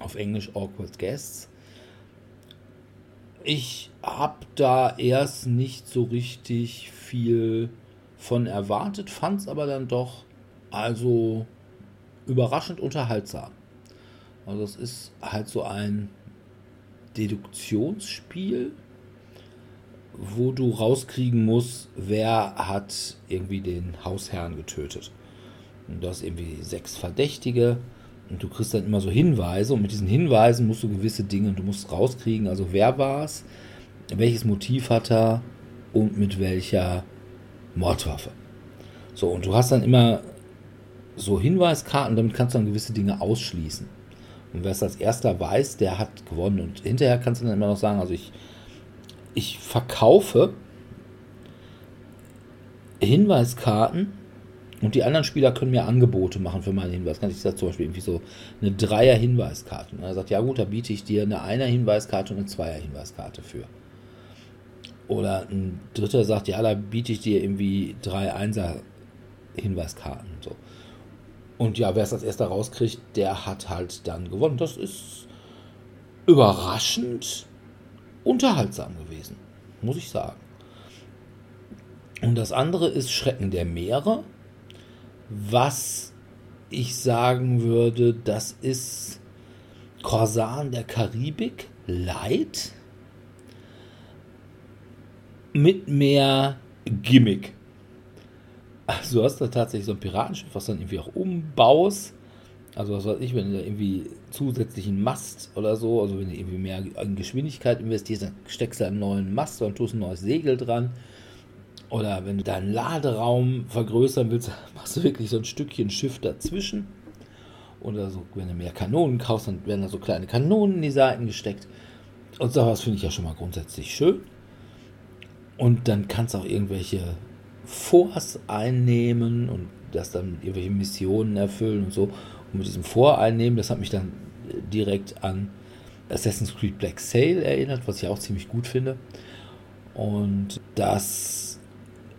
Auf Englisch Awkward Guests. Ich habe da erst nicht so richtig viel von erwartet, fand es aber dann doch also überraschend unterhaltsam. Also es ist halt so ein Deduktionsspiel, wo du rauskriegen musst, wer hat irgendwie den Hausherrn getötet. Und du hast irgendwie sechs Verdächtige und du kriegst dann immer so Hinweise und mit diesen Hinweisen musst du gewisse Dinge, du musst rauskriegen, also wer war es, welches Motiv hat er und mit welcher Mordwaffe. So, und du hast dann immer so Hinweiskarten, damit kannst du dann gewisse Dinge ausschließen. Und wer es als erster weiß, der hat gewonnen. Und hinterher kannst du dann immer noch sagen, also ich, ich verkaufe Hinweiskarten und die anderen Spieler können mir Angebote machen für meine Hinweiskarte. Ich sage zum Beispiel irgendwie so eine Dreier-Hinweiskarte. Und er sagt, ja gut, da biete ich dir eine Einer-Hinweiskarte und eine Zweier-Hinweiskarte für. Oder ein Dritter sagt, ja, da biete ich dir irgendwie drei Einser-Hinweiskarten. So. Und ja, wer es als erster rauskriegt, der hat halt dann gewonnen. Das ist überraschend unterhaltsam gewesen, muss ich sagen. Und das andere ist Schrecken der Meere, was ich sagen würde, das ist Korsan der Karibik Light mit mehr Gimmick. Also du hast da tatsächlich so ein Piratenschiff, was dann irgendwie auch umbaust. Also was weiß ich, wenn du da irgendwie zusätzlichen Mast oder so, also wenn du irgendwie mehr in Geschwindigkeit investierst, dann steckst du einen neuen Mast und tust ein neues Segel dran. Oder wenn du deinen Laderaum vergrößern willst, [LAUGHS] machst du wirklich so ein Stückchen Schiff dazwischen. Oder so, wenn du mehr Kanonen kaufst, dann werden da so kleine Kanonen in die Seiten gesteckt. Und sowas finde ich ja schon mal grundsätzlich schön. Und dann kannst du auch irgendwelche Forts einnehmen und das dann irgendwelche Missionen erfüllen und so. Und mit diesem Voreinnehmen, das hat mich dann direkt an Assassin's Creed Black Sail erinnert, was ich auch ziemlich gut finde. Und das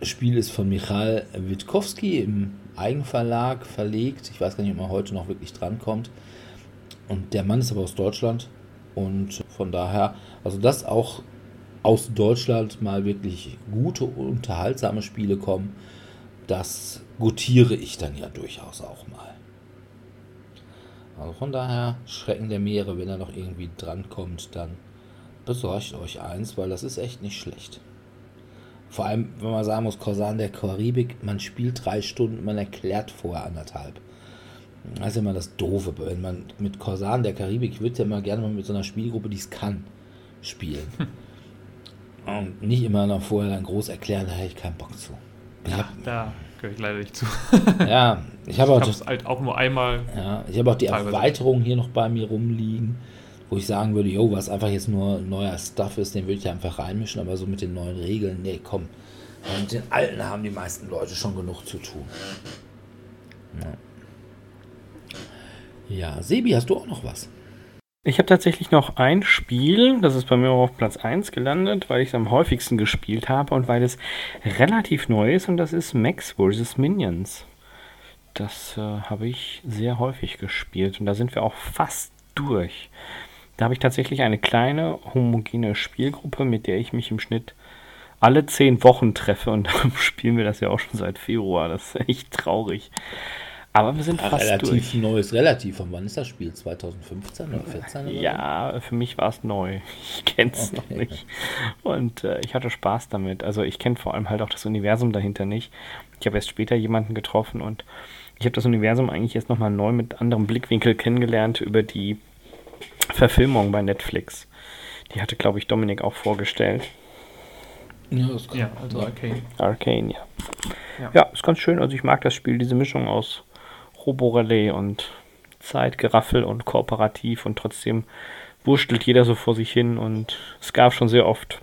Spiel ist von Michal Witkowski im Eigenverlag verlegt. Ich weiß gar nicht, ob man heute noch wirklich drankommt. Und der Mann ist aber aus Deutschland. Und von daher, also das auch aus Deutschland mal wirklich gute, unterhaltsame Spiele kommen, das gutiere ich dann ja durchaus auch mal. Also von daher, Schrecken der Meere, wenn er noch irgendwie drankommt, dann besorgt euch eins, weil das ist echt nicht schlecht. Vor allem, wenn man sagen muss, Korsan der Karibik, man spielt drei Stunden, man erklärt vorher anderthalb. Das ist immer das Doofe, wenn man mit Korsan der Karibik, würde ja immer gerne mal mit so einer Spielgruppe, die es kann, spielen. [LAUGHS] Und nicht immer noch vorher dann groß erklären, da hätte ich keinen Bock zu. Ja, hab, da gehöre ich leider nicht zu. [LAUGHS] ja, ich habe auch, das, halt auch nur einmal. Ja, ich habe auch die Erweiterung hier noch bei mir rumliegen, wo ich sagen würde, jo, was einfach jetzt nur neuer Stuff ist, den würde ich einfach reinmischen, aber so mit den neuen Regeln, nee, komm. Mit den alten haben die meisten Leute schon genug zu tun. Ja, ja Sebi, hast du auch noch was? Ich habe tatsächlich noch ein Spiel, das ist bei mir auch auf Platz 1 gelandet, weil ich es am häufigsten gespielt habe und weil es relativ neu ist und das ist Max vs. Minions. Das äh, habe ich sehr häufig gespielt und da sind wir auch fast durch. Da habe ich tatsächlich eine kleine homogene Spielgruppe, mit der ich mich im Schnitt alle zehn Wochen treffe und [LAUGHS] darum spielen wir das ja auch schon seit Februar. Das ist echt traurig. Aber wir sind ja, fast relativ durch. neues, relativ. Von wann ist das Spiel? 2015 oder 2014? Oder ja, für mich war es neu. [LAUGHS] Ich kenne es okay. noch nicht. Und äh, ich hatte Spaß damit. Also ich kenne vor allem halt auch das Universum dahinter nicht. Ich habe erst später jemanden getroffen und ich habe das Universum eigentlich jetzt nochmal neu mit anderem Blickwinkel kennengelernt über die Verfilmung bei Netflix. Die hatte, glaube ich, Dominik auch vorgestellt. Ja, ja also Arcane. Arcane, ja. ja. Ja, ist ganz schön. Also ich mag das Spiel, diese Mischung aus Roborelais und Zeitgeraffel und kooperativ und trotzdem wurstelt jeder so vor sich hin und es gab schon sehr oft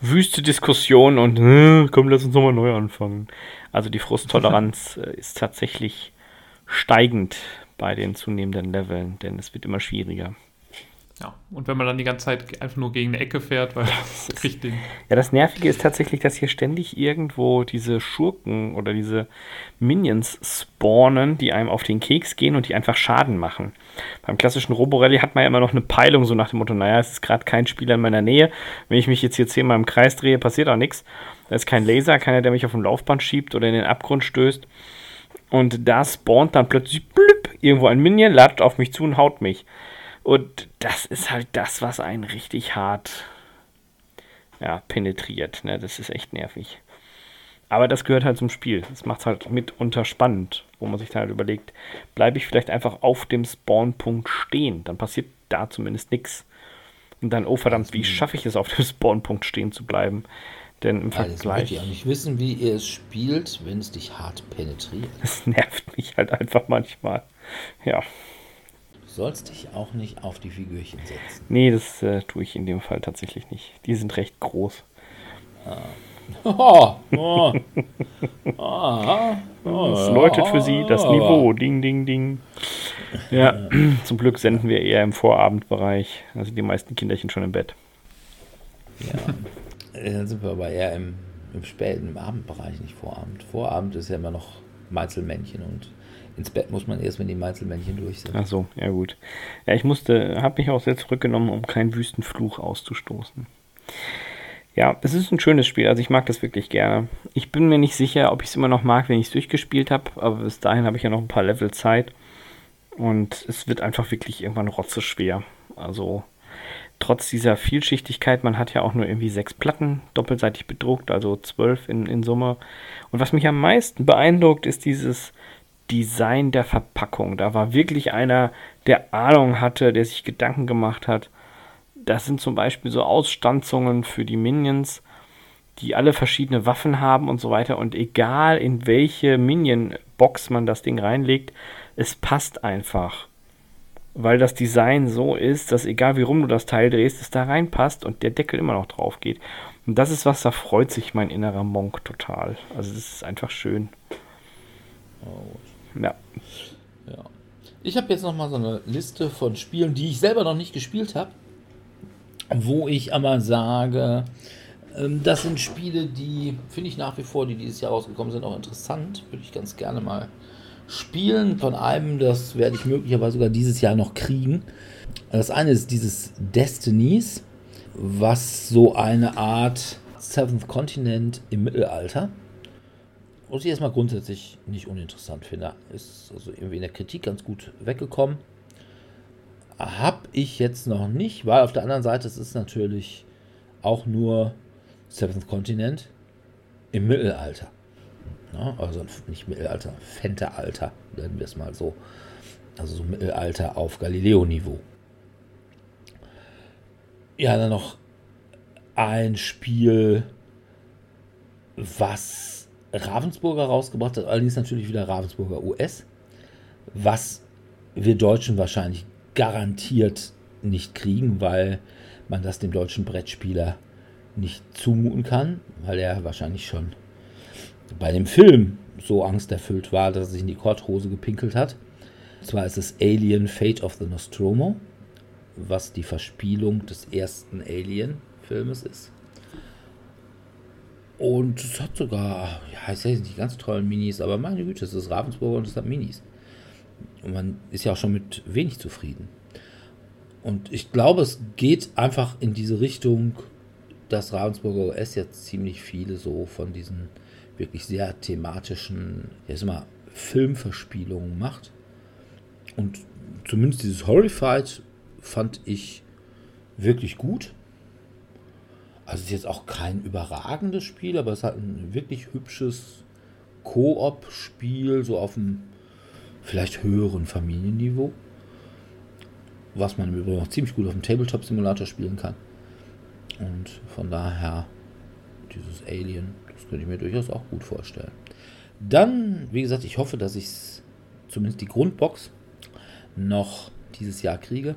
wüste Diskussionen und äh, komm, lass uns nochmal neu anfangen. Also die Frusttoleranz [LAUGHS] äh, ist tatsächlich steigend bei den zunehmenden Leveln, denn es wird immer schwieriger. Ja, und wenn man dann die ganze Zeit einfach nur gegen eine Ecke fährt, weil [LAUGHS] das kriegt den. Ja, das Nervige ist tatsächlich, dass hier ständig irgendwo diese Schurken oder diese Minions spawnen, die einem auf den Keks gehen und die einfach Schaden machen. Beim klassischen Roborally hat man ja immer noch eine Peilung, so nach dem Motto, naja, es ist gerade kein Spieler in meiner Nähe. Wenn ich mich jetzt hier zehnmal im Kreis drehe, passiert auch nichts. Da ist kein Laser, keiner, der mich auf dem Laufband schiebt oder in den Abgrund stößt. Und da spawnt dann plötzlich blüpp, irgendwo ein Minion, ladet auf mich zu und haut mich. Und das ist halt das, was einen richtig hart ja, penetriert. Ne? Das ist echt nervig. Aber das gehört halt zum Spiel. Das macht es halt mitunter spannend, wo man sich dann halt überlegt, bleibe ich vielleicht einfach auf dem Spawnpunkt stehen. Dann passiert da zumindest nichts. Und dann, oh verdammt, wie schaffe ich es, auf dem [LAUGHS] Spawnpunkt stehen zu bleiben? Denn im Alles Vergleich. ich auch nicht wissen, wie ihr es spielt, wenn es dich hart penetriert. Das nervt mich halt einfach manchmal. Ja. Du sollst dich auch nicht auf die Figürchen setzen. Nee, das äh, tue ich in dem Fall tatsächlich nicht. Die sind recht groß. [LAUGHS] Oh, [LAUGHS] oh. Ah, Das läutet für sie das Niveau. Ding, ding, ding. Ja, [CLEARS THROAT] zum Glück senden wir eher im Vorabendbereich. Also die meisten Kinderchen schon im Bett. Äh, Dann sind wir aber eher im, im späten, im Abendbereich, nicht Vorabend. Vorabend ist ja immer noch Meizelmännchen und ins Bett muss man erst, wenn die Meizelmännchen durch sind. Ach so, ja gut. Ja, ich musste, habe mich auch sehr zurückgenommen, um keinen Wüstenfluch auszustoßen. Ja, es ist ein schönes Spiel, also ich mag das wirklich gerne. Ich bin mir nicht sicher, ob ich es immer noch mag, wenn ich es durchgespielt habe, aber bis dahin habe ich ja noch ein paar Level Zeit. Und es wird einfach wirklich irgendwann rotzeschwer. Also trotz dieser Vielschichtigkeit, man hat ja auch nur irgendwie sechs Platten doppelseitig bedruckt, also zwölf in, in Summe. Und was mich am meisten beeindruckt, ist dieses Design der Verpackung. Da war wirklich einer, der Ahnung hatte, der sich Gedanken gemacht hat. Das sind zum Beispiel so Ausstanzungen für die Minions, die alle verschiedene Waffen haben und so weiter. Und egal in welche Minion-Box man das Ding reinlegt, es passt einfach. Weil das Design so ist, dass egal wie rum du das Teil drehst, es da reinpasst und der Deckel immer noch drauf geht. Und das ist was, da freut sich mein innerer Monk total. Also es ist einfach schön. Ja. Ja. Ich habe jetzt noch mal so eine Liste von Spielen, die ich selber noch nicht gespielt habe, wo ich aber sage, ähm, das sind Spiele, die finde ich nach wie vor, die dieses Jahr rausgekommen sind, auch interessant. Würde ich ganz gerne mal spielen. Von einem, das werde ich möglicherweise sogar dieses Jahr noch kriegen. Das eine ist dieses Destinies, was so eine Art Seventh Continent im Mittelalter was ich erstmal grundsätzlich nicht uninteressant finde. Ist also irgendwie in der Kritik ganz gut weggekommen. Hab ich jetzt noch nicht, weil auf der anderen Seite es ist natürlich auch nur Seventh Continent im Mittelalter. Ja, also nicht Mittelalter, Fentealter, nennen wir es mal so. Also so Mittelalter auf Galileo-Niveau. Ja, dann noch ein Spiel, was Ravensburger rausgebracht hat, allerdings natürlich wieder Ravensburger US, was wir Deutschen wahrscheinlich garantiert nicht kriegen, weil man das dem deutschen Brettspieler nicht zumuten kann, weil er wahrscheinlich schon bei dem Film so angsterfüllt war, dass er sich in die Korthose gepinkelt hat. Und zwar ist es Alien Fate of the Nostromo, was die Verspielung des ersten Alien-Filmes ist. Und es hat sogar, ja, ich sage jetzt nicht ganz tollen Minis, aber meine Güte, es ist Ravensburger und es hat Minis. Und man ist ja auch schon mit wenig zufrieden. Und ich glaube, es geht einfach in diese Richtung, dass Ravensburger OS jetzt ziemlich viele so von diesen wirklich sehr thematischen, sag mal, Filmverspielungen macht. Und zumindest dieses Horrified fand ich wirklich gut. Also es ist jetzt auch kein überragendes Spiel, aber es hat ein wirklich hübsches Koop-Spiel, so auf einem vielleicht höheren Familienniveau. Was man im Übrigen auch ziemlich gut auf dem Tabletop-Simulator spielen kann. Und von daher, dieses Alien, das könnte ich mir durchaus auch gut vorstellen. Dann, wie gesagt, ich hoffe, dass ich zumindest die Grundbox noch dieses Jahr kriege.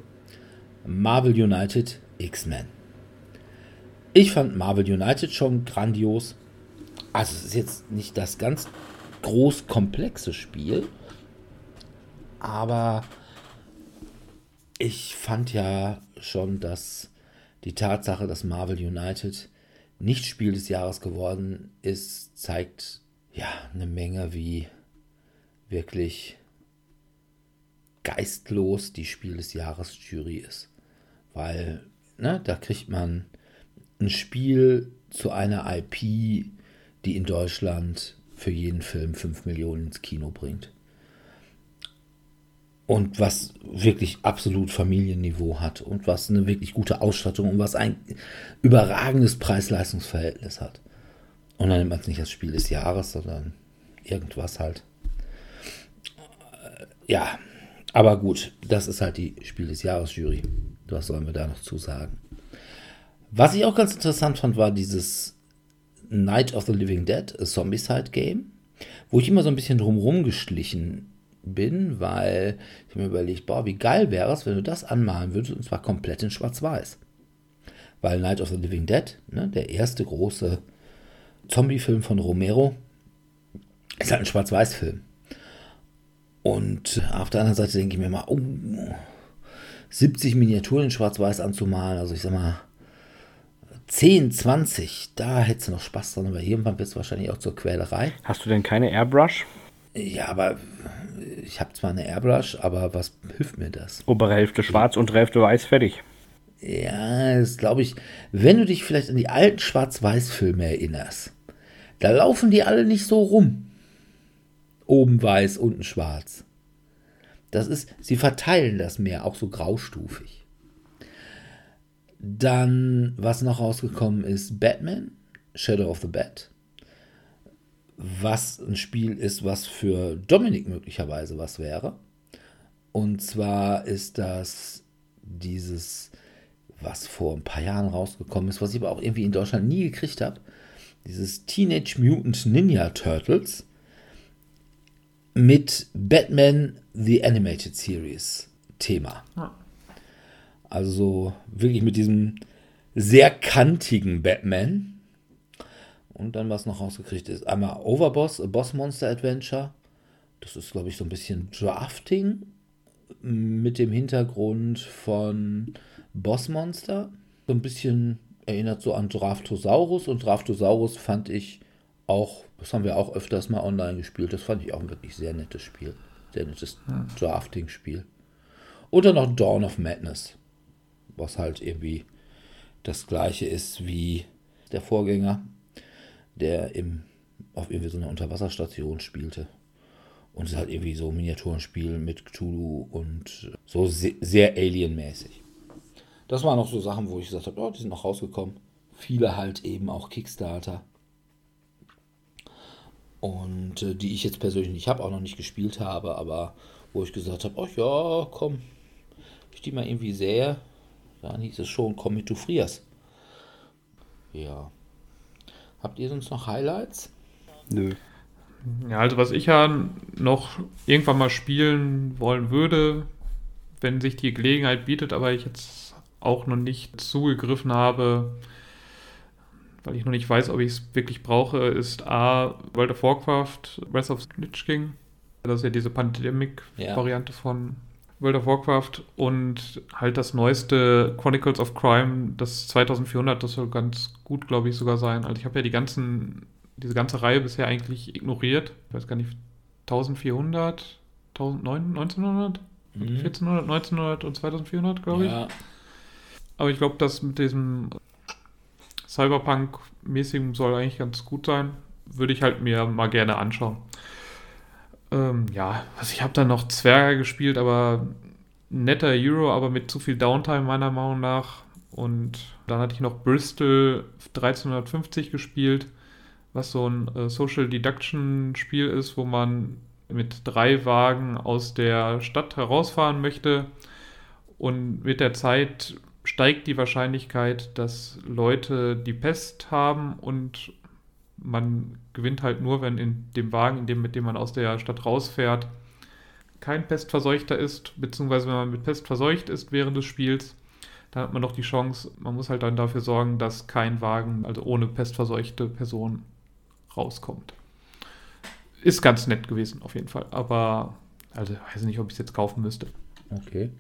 Marvel United X-Men. Ich fand Marvel United schon grandios. Also es ist jetzt nicht das ganz groß komplexe Spiel, aber ich fand ja schon, dass die Tatsache, dass Marvel United nicht Spiel des Jahres geworden ist, zeigt ja eine Menge, wie wirklich geistlos die Spiel des Jahres Jury ist. Weil, ne, da kriegt man ein Spiel zu einer IP, die in Deutschland für jeden Film 5 Millionen ins Kino bringt. Und was wirklich absolut Familienniveau hat und was eine wirklich gute Ausstattung und was ein überragendes Preis-Leistungs-Verhältnis hat. Und dann nimmt man es nicht als Spiel des Jahres, sondern irgendwas halt. Ja, aber gut, das ist halt die Spiel des Jahres Jury. Was sollen wir da noch zu sagen? Was ich auch ganz interessant fand, war dieses Night of the Living Dead, a Zombicide Game, wo ich immer so ein bisschen drumherum geschlichen bin, weil ich mir überlegt, boah, wie geil wäre es, wenn du das anmalen würdest, und zwar komplett in Schwarz-Weiß. Weil Night of the Living Dead, ne, der erste große Zombie-Film von Romero, ist halt ein Schwarz-Weiß-Film. Und auf der anderen Seite denke ich mir mal, oh, 70 Miniaturen in Schwarz-Weiß anzumalen, also ich sag mal, 10, 20, da hättest du noch Spaß dran, aber irgendwann wird es wahrscheinlich auch zur Quälerei. Hast du denn keine Airbrush? Ja, aber ich habe zwar eine Airbrush, aber was hilft mir das? Obere Hälfte schwarz, untere Hälfte weiß, fertig. Ja, das glaube ich, wenn du dich vielleicht an die alten Schwarz-Weiß-Filme erinnerst, da laufen die alle nicht so rum. Oben weiß, unten schwarz. Das ist, sie verteilen das mehr, auch so graustufig. Dann, was noch rausgekommen ist, Batman, Shadow of the Bat. Was ein Spiel ist, was für Dominik möglicherweise was wäre. Und zwar ist das dieses, was vor ein paar Jahren rausgekommen ist, was ich aber auch irgendwie in Deutschland nie gekriegt habe. Dieses Teenage Mutant Ninja Turtles mit Batman The Animated Series Thema. Ja. Also wirklich mit diesem sehr kantigen Batman. Und dann, was noch rausgekriegt ist, einmal Overboss, A Boss Monster Adventure. Das ist, glaube ich, so ein bisschen Drafting mit dem Hintergrund von Boss Monster. So ein bisschen erinnert so an Draftosaurus. Und Draftosaurus fand ich auch, das haben wir auch öfters mal online gespielt. Das fand ich auch ein wirklich sehr nettes Spiel. Sehr nettes Drafting-Spiel. Und dann noch Dawn of Madness was halt irgendwie das gleiche ist wie der Vorgänger, der im, auf irgendwie so einer Unterwasserstation spielte. Und es ist halt irgendwie so ein Miniaturenspiel mit Cthulhu und so sehr, sehr alienmäßig. Das waren noch so Sachen, wo ich gesagt habe, oh, die sind noch rausgekommen. Viele halt eben auch Kickstarter. Und äh, die ich jetzt persönlich nicht habe, auch noch nicht gespielt habe, aber wo ich gesagt habe, oh ja, komm, ich die mal irgendwie sehe, dann hieß es schon, komm mit, du frierst. Ja. Habt ihr sonst noch Highlights? Nö. Ja, also was ich ja noch irgendwann mal spielen wollen würde, wenn sich die Gelegenheit bietet, aber ich jetzt auch noch nicht zugegriffen habe, weil ich noch nicht weiß, ob ich es wirklich brauche, ist A, World of Warcraft, Breath of the Lich King. Das ist ja diese Pandemic-Variante ja. von World of Warcraft und halt das neueste Chronicles of Crime, das 2400, das soll ganz gut, glaube ich, sogar sein. Also ich habe ja die ganzen, diese ganze Reihe bisher eigentlich ignoriert. Ich weiß gar nicht, 1400, 1900, mhm. 1400, 1900 und 2400, glaube ich. Ja. Aber ich glaube, das mit diesem Cyberpunk-mäßigen soll eigentlich ganz gut sein. Würde ich halt mir mal gerne anschauen. Ähm, ja, also ich habe dann noch Zwerge gespielt, aber netter Euro, aber mit zu viel Downtime meiner Meinung nach. Und dann hatte ich noch Bristol 1350 gespielt, was so ein äh, Social Deduction Spiel ist, wo man mit drei Wagen aus der Stadt herausfahren möchte. Und mit der Zeit steigt die Wahrscheinlichkeit, dass Leute die Pest haben und man gewinnt halt nur, wenn in dem Wagen, in dem, mit dem man aus der Stadt rausfährt, kein Pestverseuchter ist, beziehungsweise wenn man mit Pest verseucht ist während des Spiels, dann hat man doch die Chance, man muss halt dann dafür sorgen, dass kein Wagen, also ohne pestverseuchte Person, rauskommt. Ist ganz nett gewesen, auf jeden Fall. Aber, also, weiß nicht, ob ich es jetzt kaufen müsste. Okay.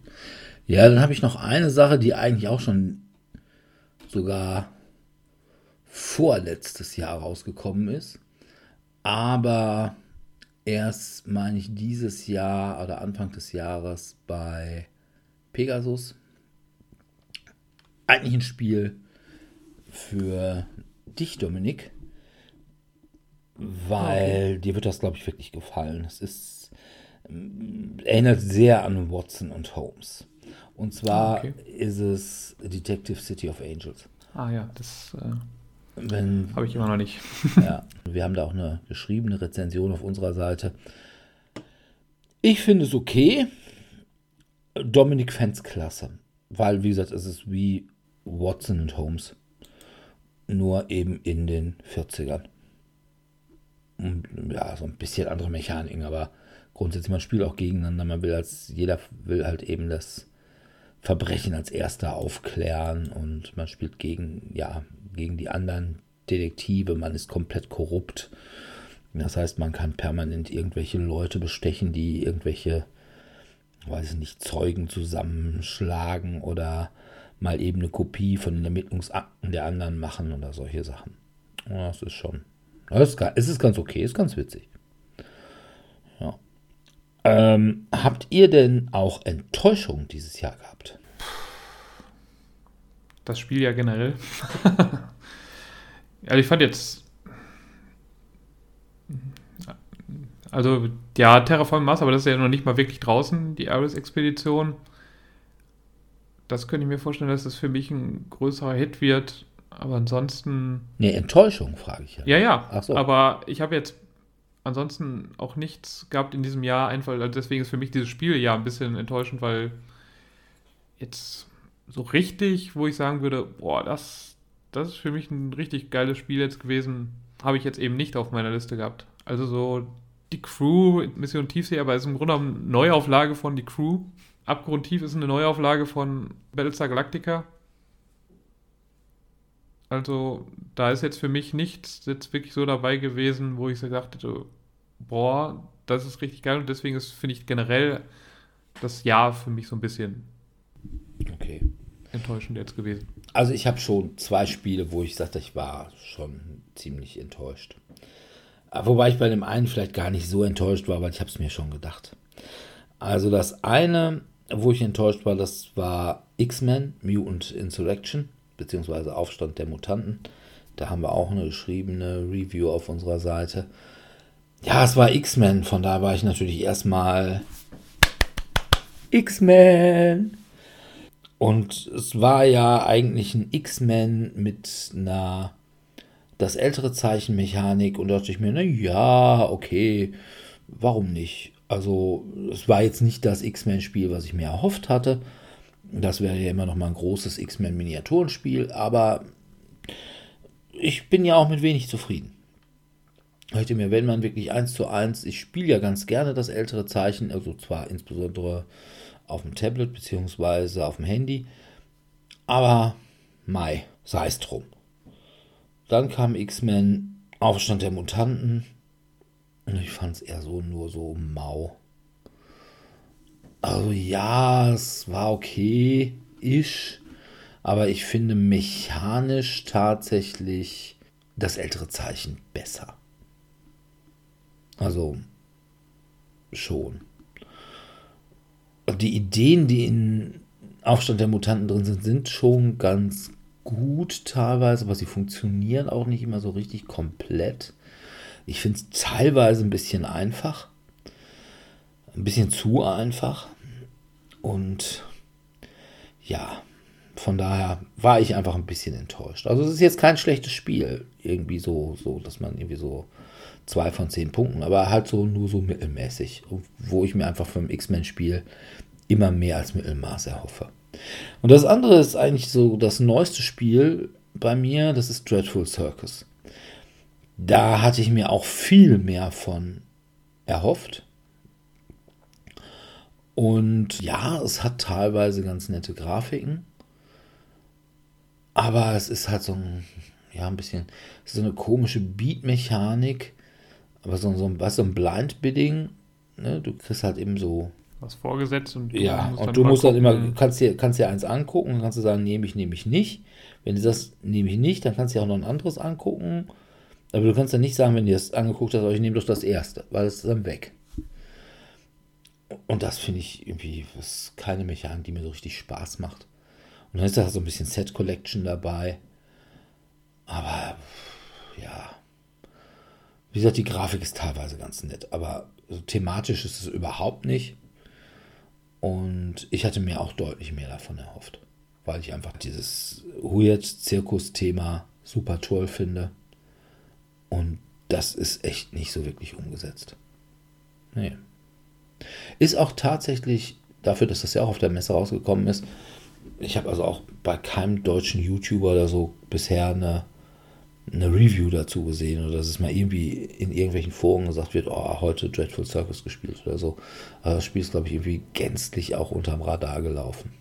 Ja, dann habe ich noch eine Sache, die eigentlich auch schon sogar vorletztes Jahr rausgekommen ist. Aber erst, meine ich, dieses Jahr oder Anfang des Jahres bei Pegasus. Eigentlich ein Spiel für dich, Dominik, weil okay. dir wird das, glaube ich, wirklich gefallen. Es ist, ähm, erinnert sehr an Watson und Holmes. Und zwar okay. ist es Detective City of Angels. Ah ja, das äh, habe ich immer noch nicht. [LAUGHS] ja, [LAUGHS] wir haben da auch eine geschriebene Rezension auf unserer Seite. Ich finde es okay. Dominik fände klasse. Weil, wie gesagt, es ist wie Watson und Holmes. Nur eben in den 40ern. Und, ja, so ein bisschen andere Mechaniken, aber grundsätzlich, man spielt auch gegeneinander. Man will als, jeder will halt eben das Verbrechen als erster aufklären und man spielt gegen, ja, gegen die anderen Detektive, man ist komplett korrupt. Das heißt, man kann permanent irgendwelche Leute bestechen, die irgendwelche, weiß ich nicht, Zeugen zusammenschlagen oder mal eben eine Kopie von den Ermittlungsakten der anderen machen oder solche Sachen. Das ist schon, das ist, es ist ganz okay, ist ganz witzig. Ähm, habt ihr denn auch Enttäuschung dieses Jahr gehabt? Das Spiel ja generell. ja, [LAUGHS] ich fand jetzt. Also, ja, Terraform Mars, aber das ist ja noch nicht mal wirklich draußen, die Ares-Expedition. Das könnte ich mir vorstellen, dass das für mich ein größerer Hit wird. Aber ansonsten. Nee, Enttäuschung, frage ich ja. Ja, ja. Ach so. Aber ich habe jetzt ansonsten auch nichts gehabt in diesem Jahr. Einfach, also deswegen ist für mich dieses Spiel ja ein bisschen enttäuschend, weil jetzt so richtig, wo ich sagen würde, boah, das, das ist für mich ein richtig geiles Spiel jetzt gewesen, habe ich jetzt eben nicht auf meiner Liste gehabt. Also so die Crew, Mission Tiefsee, aber ist im Grunde eine Neuauflage von die Crew. Abgrundtief ist eine Neuauflage von Battlestar Galactica. Also da ist jetzt für mich nichts jetzt wirklich so dabei gewesen, wo ich so gesagt hätte, boah, das ist richtig geil und deswegen ist, finde ich generell das Jahr für mich so ein bisschen okay. Enttäuschend jetzt gewesen. Also ich habe schon zwei Spiele, wo ich sagte, ich war schon ziemlich enttäuscht. Wobei ich bei dem einen vielleicht gar nicht so enttäuscht war, weil ich habe es mir schon gedacht. Also das eine, wo ich enttäuscht war, das war X-Men, Mutant Insurrection, beziehungsweise Aufstand der Mutanten. Da haben wir auch eine geschriebene Review auf unserer Seite. Ja, es war X-Men, von da war ich natürlich erstmal X-Men. Und es war ja eigentlich ein X-Men mit einer das ältere Zeichenmechanik und da dachte ich mir, na ja, okay, warum nicht? Also, es war jetzt nicht das X-Men-Spiel, was ich mir erhofft hatte. Das wäre ja immer noch mal ein großes X-Men-Miniaturenspiel, aber ich bin ja auch mit wenig zufrieden. Heute mir, wenn man wirklich eins zu eins, ich spiele ja ganz gerne das ältere Zeichen, also zwar insbesondere auf dem Tablet bzw. auf dem Handy, aber Mai, sei es drum. Dann kam X-Men, Aufstand der Mutanten und ich fand es eher so nur so mau. Also ja, es war okay, ich, aber ich finde mechanisch tatsächlich das ältere Zeichen besser. Also schon. Die Ideen, die in Aufstand der Mutanten drin sind, sind schon ganz gut teilweise, aber sie funktionieren auch nicht immer so richtig komplett. Ich finde es teilweise ein bisschen einfach. Ein bisschen zu einfach. Und ja, von daher war ich einfach ein bisschen enttäuscht. Also es ist jetzt kein schlechtes Spiel. Irgendwie so, so, dass man irgendwie so zwei von zehn Punkten, aber halt so nur so mittelmäßig, wo ich mir einfach vom X-Men-Spiel immer mehr als Mittelmaß erhoffe. Und das andere ist eigentlich so das neueste Spiel bei mir, das ist Dreadful Circus. Da hatte ich mir auch viel mehr von erhofft. Und ja, es hat teilweise ganz nette Grafiken. Aber es ist halt so ein, ja, ein bisschen, so eine komische Beat-Mechanik aber so, so, was, so ein Blind Bidding, ne? du kriegst halt eben so. Was vorgesetzt und du ja, musst und du musst dann immer, kannst dir, kannst dir eins angucken und kannst du sagen, nehme ich, nehme ich nicht. Wenn du das nehme ich nicht, dann kannst du dir auch noch ein anderes angucken. Aber du kannst dann nicht sagen, wenn du das angeguckt hast, ich nehme doch das erste, weil es ist dann weg. Und das finde ich irgendwie, das ist keine Mechanik, die mir so richtig Spaß macht. Und dann ist da so ein bisschen Set Collection dabei. Aber ja, Wie gesagt, die Grafik ist teilweise ganz nett, aber so thematisch ist es überhaupt nicht. Und ich hatte mir auch deutlich mehr davon erhofft, weil ich einfach dieses Weird-Zirkus-Thema super toll finde. Und das ist echt nicht so wirklich umgesetzt. Nee. Ist auch tatsächlich dafür, dass das ja auch auf der Messe rausgekommen ist. Ich habe also auch bei keinem deutschen YouTuber oder so bisher eine, eine Review dazu gesehen oder dass es mal irgendwie in irgendwelchen Foren gesagt wird, oh, heute Dreadful Circus gespielt oder so. Also das Spiel ist, glaube ich, irgendwie gänzlich auch unterm Radar gelaufen.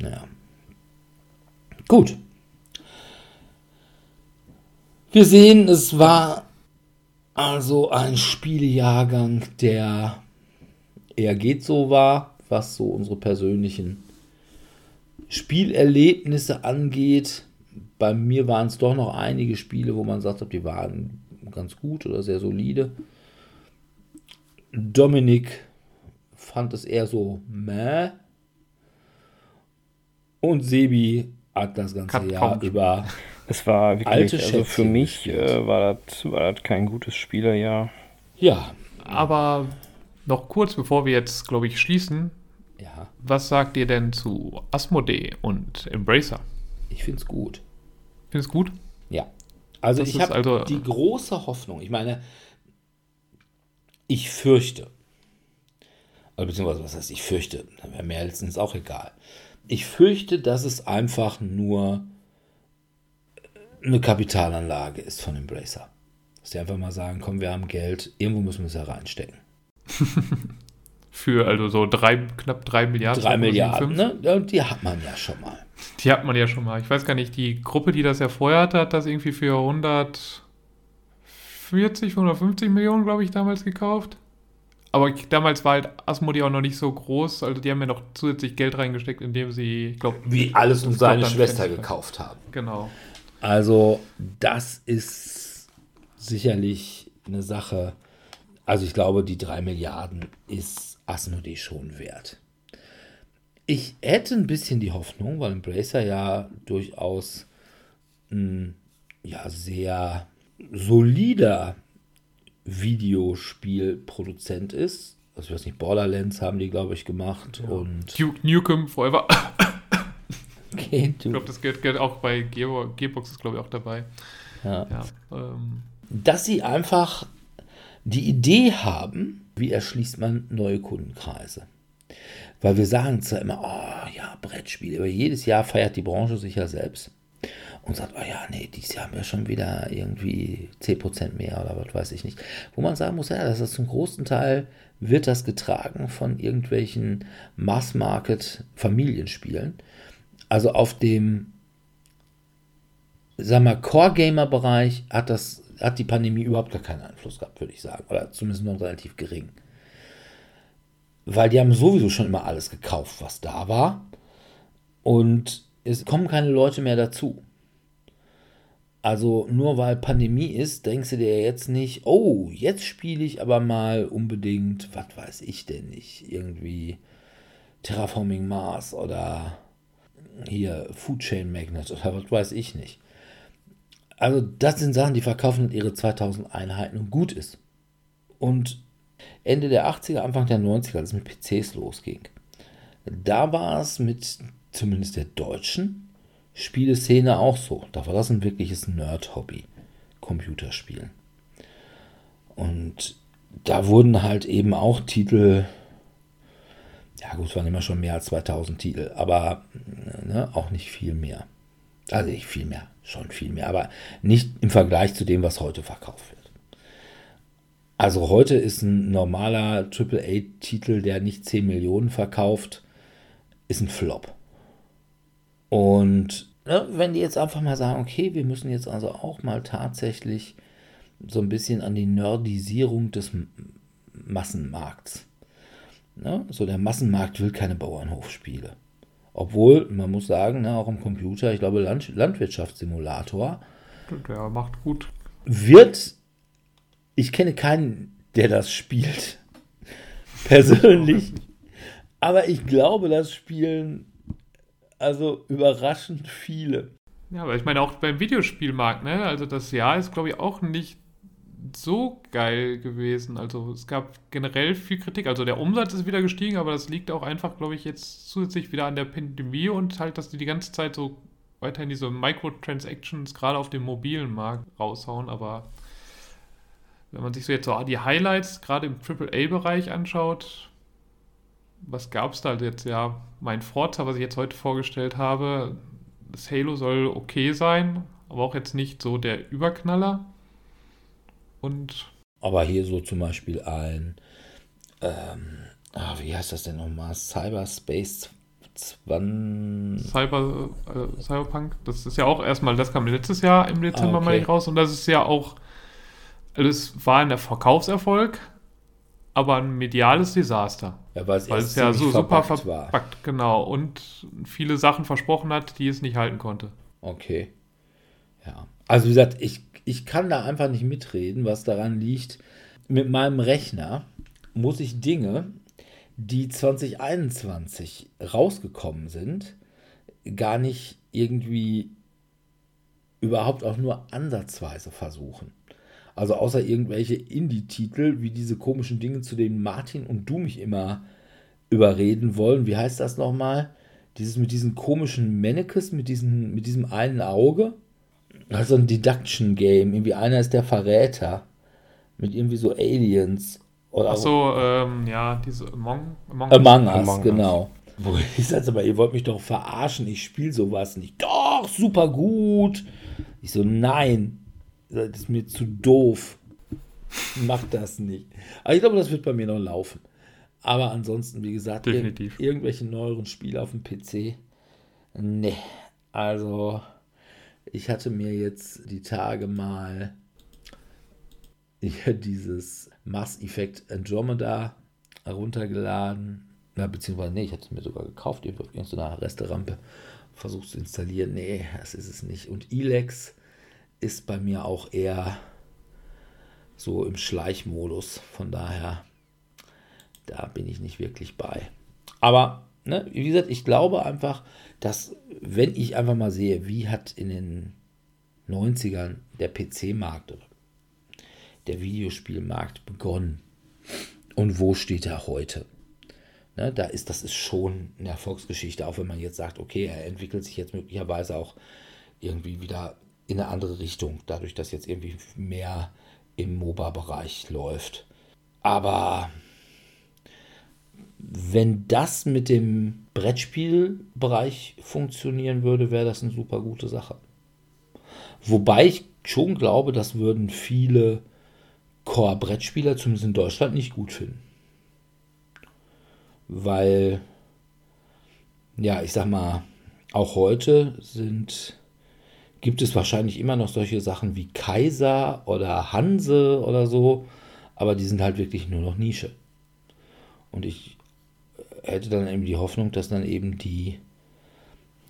Naja. Gut. Wir sehen, es war also ein Spielejahrgang, der eher geht so war, was so unsere persönlichen Spielerlebnisse angeht. Bei mir waren es doch noch einige Spiele, wo man sagt, die waren ganz gut oder sehr solide. Dominik fand es eher so meh. Und Sebi hat das ganze Cut Jahr über [LAUGHS] Es war wirklich, Alte also für mich äh, war, das, war das kein gutes Spielerjahr. ja, Aber noch kurz bevor wir jetzt, glaube ich, schließen, ja, was sagt ihr denn zu Asmodee und Embracer? ich finde es gut. Findest gut? Ja. Also Das ich habe also- die große Hoffnung. Ich meine, ich fürchte, oder beziehungsweise was heißt ich fürchte, dann wäre mir letztens auch egal. Ich fürchte, dass es einfach nur eine Kapitalanlage ist von Embracer. Dass die einfach mal sagen, komm, wir haben Geld, irgendwo müssen wir es ja reinstecken. [LAUGHS] Für also so drei, knapp drei Milliarden. Drei 2,75. Milliarden, ne? Ja, Die hat man ja schon mal. Die hat man ja schon mal. Ich weiß gar nicht, die Gruppe, die das ja vorher hatte, hat das irgendwie für 140, 150 Millionen, glaube ich, damals gekauft. Aber ich, damals war halt Asmodee auch noch nicht so groß. Also die haben ja noch zusätzlich Geld reingesteckt, indem sie, ich glaube, Wie alles um Das seine Schwester gekauft haben. genau. Also, das ist sicherlich eine Sache. Also, ich glaube, die 3 Milliarden ist Asmodee schon wert. Ich hätte ein bisschen die Hoffnung, weil Embracer ja durchaus ein ja, sehr solider Videospielproduzent ist. Also, ich weiß nicht, Borderlands haben die, glaube ich, gemacht. Und Duke Nukem Forever. [LAUGHS] okay, Ich glaube, das gilt, gilt auch bei Gear, Gearbox, ist glaube ich auch dabei. ja. Ja, ähm, dass sie einfach die Idee haben, wie erschließt man neue Kundenkreise. Weil wir sagen zwar immer, oh ja, Brettspiele, aber jedes Jahr feiert die Branche sich ja selbst und sagt, oh ja, nee, dieses Jahr haben wir schon wieder irgendwie 10% mehr oder was weiß ich nicht. Wo man sagen muss, ja, das ist zum großen Teil wird das getragen von irgendwelchen Mass-Market-Familienspielen. Also auf dem sag mal, Core-Gamer-Bereich hat das, hat die Pandemie überhaupt gar keinen Einfluss gehabt, würde ich sagen. Oder zumindest nur relativ gering. Weil die haben sowieso schon immer alles gekauft, was da war. Und es kommen keine Leute mehr dazu. Also nur weil Pandemie ist, denkst du dir jetzt nicht, oh, jetzt spiele ich aber mal unbedingt, was weiß ich denn nicht, irgendwie Terraforming Mars oder hier Food Chain Magnet oder was weiß ich nicht. Also das sind Sachen, die verkaufen ihre 2000 Einheiten und gut ist. Und Ende der 80er, Anfang der 90er, als es mit PCs losging, da war es mit zumindest der deutschen Spieleszene auch so. Da war das ein wirkliches Nerd-Hobby, Computerspielen. Und da wurden halt eben auch Titel, ja gut, es waren immer schon mehr als 2000 Titel, aber ne, auch nicht viel mehr. Also nicht viel mehr, schon viel mehr, aber nicht im Vergleich zu dem, was heute verkauft wird. Also heute ist ein normaler AAA-Titel, der nicht 10 Millionen verkauft, ist ein Flop. Und ne, wenn die jetzt einfach mal sagen, okay, wir müssen jetzt also auch mal tatsächlich so ein bisschen an die Nerdisierung des Massenmarkts. Ne? So der Massenmarkt will keine Bauernhofspiele. Obwohl, man muss sagen, ne, auch im Computer, ich glaube, Land Landwirtschaftssimulator der macht gut. wird, ich kenne keinen, der das spielt, [LAUGHS] persönlich, aber ich glaube, das spielen also überraschend viele. Ja, aber ich meine auch beim Videospielmarkt, ne? Also das Jahr ist, glaube ich, auch nicht so geil gewesen. Also es gab generell viel Kritik. Also der Umsatz ist wieder gestiegen, aber das liegt auch einfach, glaube ich, jetzt zusätzlich wieder an der Pandemie und halt, dass die die ganze Zeit so weiterhin diese Microtransactions gerade auf dem mobilen Markt raushauen. Aber wenn man sich so jetzt so die Highlights gerade im AAA-Bereich anschaut, was gab es da halt jetzt? Ja, mein Forza, was ich jetzt heute vorgestellt habe, das Halo soll okay sein, aber auch jetzt nicht so der Überknaller. Und. Aber hier so zum Beispiel ein, ähm, ah, wie heißt das denn nochmal? Cyberspace 20. Cyber, äh, Cyberpunk, das ist ja auch erstmal, das kam letztes Jahr im Dezember ah, okay. mal raus und das ist ja auch, das war ein Verkaufserfolg, aber ein mediales Desaster. Ja, weil es, weil es ja so super verpackt war. genau, und viele Sachen versprochen hat, die es nicht halten konnte. Okay. Ja. Also wie gesagt, ich, ich kann da einfach nicht mitreden, was daran liegt. Mit meinem Rechner muss ich Dinge, die 2021 rausgekommen sind, gar nicht irgendwie überhaupt auch nur ansatzweise versuchen. Also außer irgendwelche Indie-Titel, wie diese komischen Dinge, zu denen Martin und du mich immer überreden wollen. Wie heißt das nochmal? Dieses mit diesen komischen Mannequins, mit, diesen, mit diesem einen Auge. Also ein Deduction-Game. Irgendwie einer ist der Verräter. Mit irgendwie so Aliens. Oder Ach so, ähm, ja, diese Among, Among, Among Us. Among genau. Wo ich sage, aber ihr wollt mich doch verarschen, ich spiele sowas nicht. Doch, super gut. Ich so, nein, das ist mir zu doof. Mach das nicht. Aber ich glaube, das wird bei mir noch laufen. Aber ansonsten, wie gesagt. Ir irgendwelche neueren Spiele auf dem PC. Nee. Also, ich hatte mir jetzt die Tage mal dieses Mass Effect Andromeda heruntergeladen. Na, beziehungsweise, nee, ich hatte es mir sogar gekauft, irgendwie auf irgendeiner Resterampe. Versucht zu installieren. Nee, das ist es nicht. Und Elex ist bei mir auch eher so im Schleichmodus. Von daher, da bin ich nicht wirklich bei. Aber, ne, wie gesagt, ich glaube einfach, dass, wenn ich einfach mal sehe, wie hat in den 90ern der PC-Markt der Videospielmarkt begonnen und wo steht er heute? Ne, da ist, das ist schon eine Erfolgsgeschichte, auch wenn man jetzt sagt, okay, er entwickelt sich jetzt möglicherweise auch irgendwie wieder in eine andere Richtung, dadurch, dass jetzt irgendwie mehr im MOBA-Bereich läuft. Aber wenn das mit dem Brettspielbereich funktionieren würde, wäre das eine super gute Sache. Wobei ich schon glaube, das würden viele Core-Brettspieler, zumindest in Deutschland, nicht gut finden. Weil, ja, ich sag mal, auch heute sind gibt es wahrscheinlich immer noch solche Sachen wie Kaiser oder Hanse oder so, aber die sind halt wirklich nur noch Nische. Und ich hätte dann eben die Hoffnung, dass dann eben die,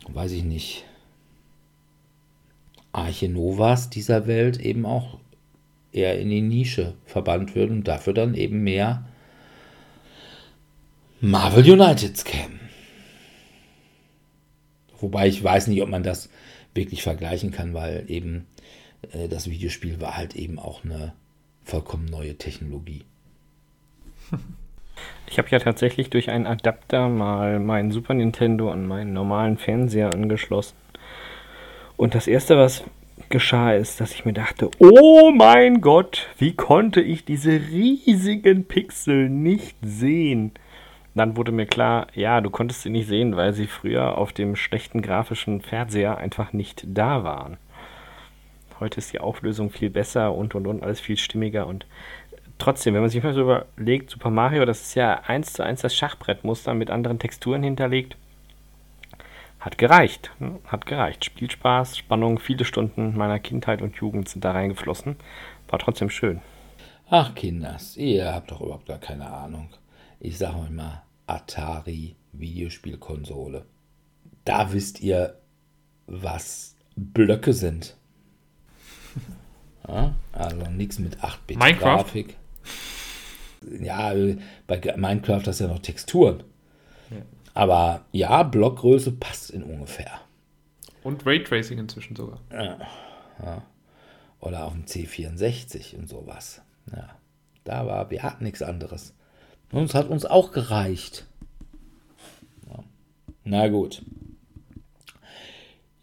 weiß ich nicht, Arche Novas dieser Welt eben auch eher in die Nische verbannt würden und dafür dann eben mehr Marvel Uniteds kämen. Wobei ich weiß nicht, ob man das wirklich vergleichen kann, weil eben äh, das Videospiel war halt eben auch eine vollkommen neue Technologie. [LAUGHS] Ich habe ja tatsächlich durch einen Adapter mal meinen Super Nintendo an meinen normalen Fernseher angeschlossen. Und das erste, was geschah, ist, dass ich mir dachte, oh mein Gott, wie konnte ich diese riesigen Pixel nicht sehen? Dann wurde mir klar, ja, du konntest sie nicht sehen, weil sie früher auf dem schlechten grafischen Fernseher einfach nicht da waren. Heute ist die Auflösung viel besser und und und alles viel stimmiger und trotzdem, wenn man sich mal so überlegt, Super Mario, das ist ja eins zu eins das Schachbrettmuster mit anderen Texturen hinterlegt. Hat gereicht. Hm? Hat gereicht. Spielspaß, Spannung, viele Stunden meiner Kindheit und Jugend sind da reingeflossen. War trotzdem schön. Ach, Kinders, ihr habt doch überhaupt gar keine Ahnung ich sage euch mal, Atari Videospielkonsole. Da wisst ihr, was Blöcke sind. Ja, also nichts mit 8-Bit-Grafik. Ja, bei Minecraft hast du ja noch Texturen. Ja. Aber ja, Blockgröße passt in ungefähr. Und Raytracing inzwischen sogar. Ja, ja. Oder auf dem C64 und sowas. Ja, da war, wir hatten nichts anderes. Uns hat uns auch gereicht. Na gut.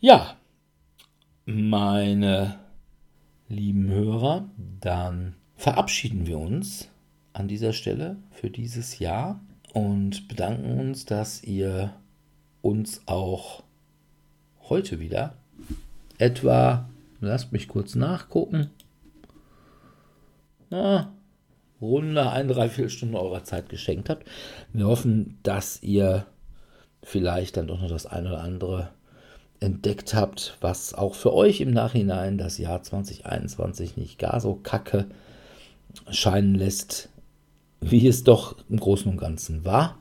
Ja, meine lieben Hörer, dann verabschieden wir uns an dieser Stelle für dieses Jahr und bedanken uns, dass ihr uns auch heute wieder etwa, lasst mich kurz nachgucken, na, runde ein, dreiviertel Stunden eurer Zeit geschenkt habt. Wir hoffen, dass ihr vielleicht dann doch noch das eine oder andere entdeckt habt, was auch für euch im Nachhinein das Jahr 2021 nicht gar so kacke scheinen lässt, wie es doch im Großen und Ganzen war.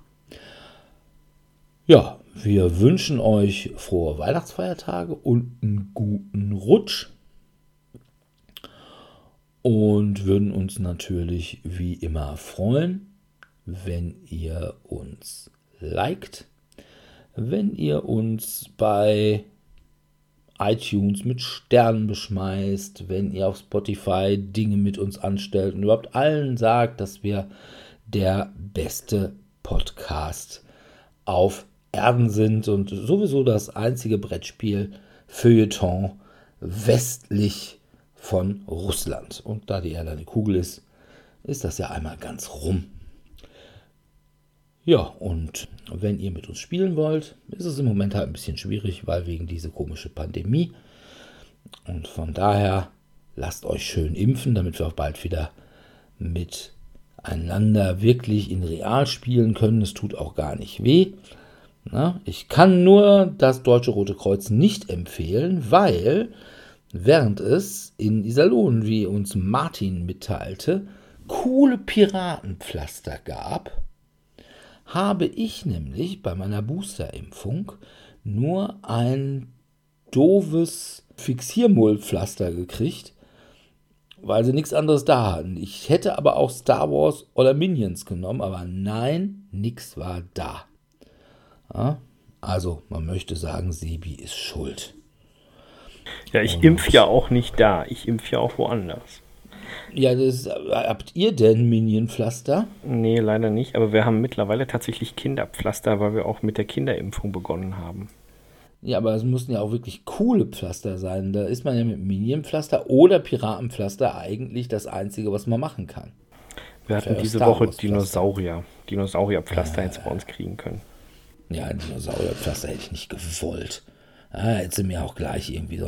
Ja, wir wünschen euch frohe Weihnachtsfeiertage und einen guten Rutsch. Und würden uns natürlich wie immer freuen, wenn ihr uns liked, wenn ihr uns bei iTunes mit Sternen beschmeißt, wenn ihr auf Spotify Dinge mit uns anstellt und überhaupt allen sagt, dass wir der beste Podcast auf Erden sind und sowieso das einzige Brettspiel Feuilleton westlich von Russland. Und da die Erde eine Kugel ist, ist das ja einmal ganz rum. Ja, und wenn ihr mit uns spielen wollt, ist es im Moment halt ein bisschen schwierig, weil wegen dieser komischen Pandemie. Und von daher lasst euch schön impfen, damit wir auch bald wieder miteinander wirklich in Real spielen können. Es tut auch gar nicht weh. Na, ich kann nur das Deutsche Rote Kreuz nicht empfehlen, weil während es in Iserlohn, wie uns Martin mitteilte, coole Piratenpflaster gab, habe ich nämlich bei meiner Boosterimpfung nur ein doofes Fixiermullpflaster gekriegt, weil sie nichts anderes da hatten. Ich hätte aber auch Star Wars oder Minions genommen, aber nein, nichts war da. Ja, also, man möchte sagen, Sebi ist schuld. Ja, ich impf ja auch nicht da. Ich impf ja auch woanders. Ja, das, habt ihr denn Minionpflaster? Nee, leider nicht. Aber wir haben mittlerweile tatsächlich Kinderpflaster, weil wir auch mit der Kinderimpfung begonnen haben. Ja, aber es mussten ja auch wirklich coole Pflaster sein. Da ist man ja mit Minionpflaster oder Piratenpflaster eigentlich das Einzige, was man machen kann. Wir hatten Für diese Woche Dinosaurier. Dinosaurierpflaster jetzt bei uns kriegen können. Ja, Dinosaurierpflaster hätte ich nicht gewollt. Ja, hätte sie mir auch gleich irgendwie so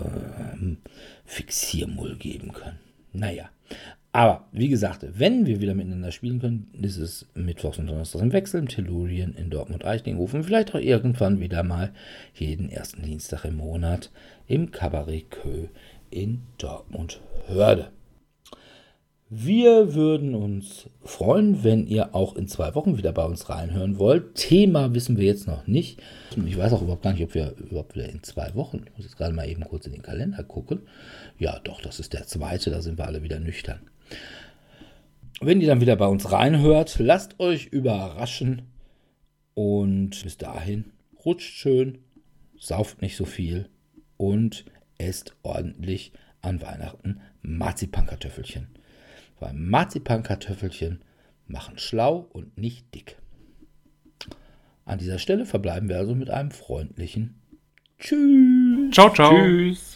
ähm, Fixiermull geben können. Naja. Aber wie gesagt, wenn wir wieder miteinander spielen können, ist es Mittwochs und Donnerstags im Wechsel im Tellurien in Dortmund-Eichlinghofen. Vielleicht auch irgendwann wieder mal jeden ersten Dienstag im Monat im Cabaret Kö in Dortmund-Hörde. Wir würden uns freuen, wenn ihr auch in zwei Wochen wieder bei uns reinhören wollt. Thema wissen wir jetzt noch nicht. Ich weiß auch überhaupt gar nicht, ob wir überhaupt wieder in zwei Wochen. Ich muss jetzt gerade mal eben kurz in den Kalender gucken. Ja, doch, das ist der zweite, da sind wir alle wieder nüchtern. Wenn ihr dann wieder bei uns reinhört, lasst euch überraschen und bis dahin rutscht schön, sauft nicht so viel und esst ordentlich an Weihnachten Marzipankartoffelchen. Weil Marzipankartoffelchen machen schlau und nicht dick. An dieser Stelle verbleiben wir also mit einem freundlichen Tschüss. Ciao, ciao. Tschüss.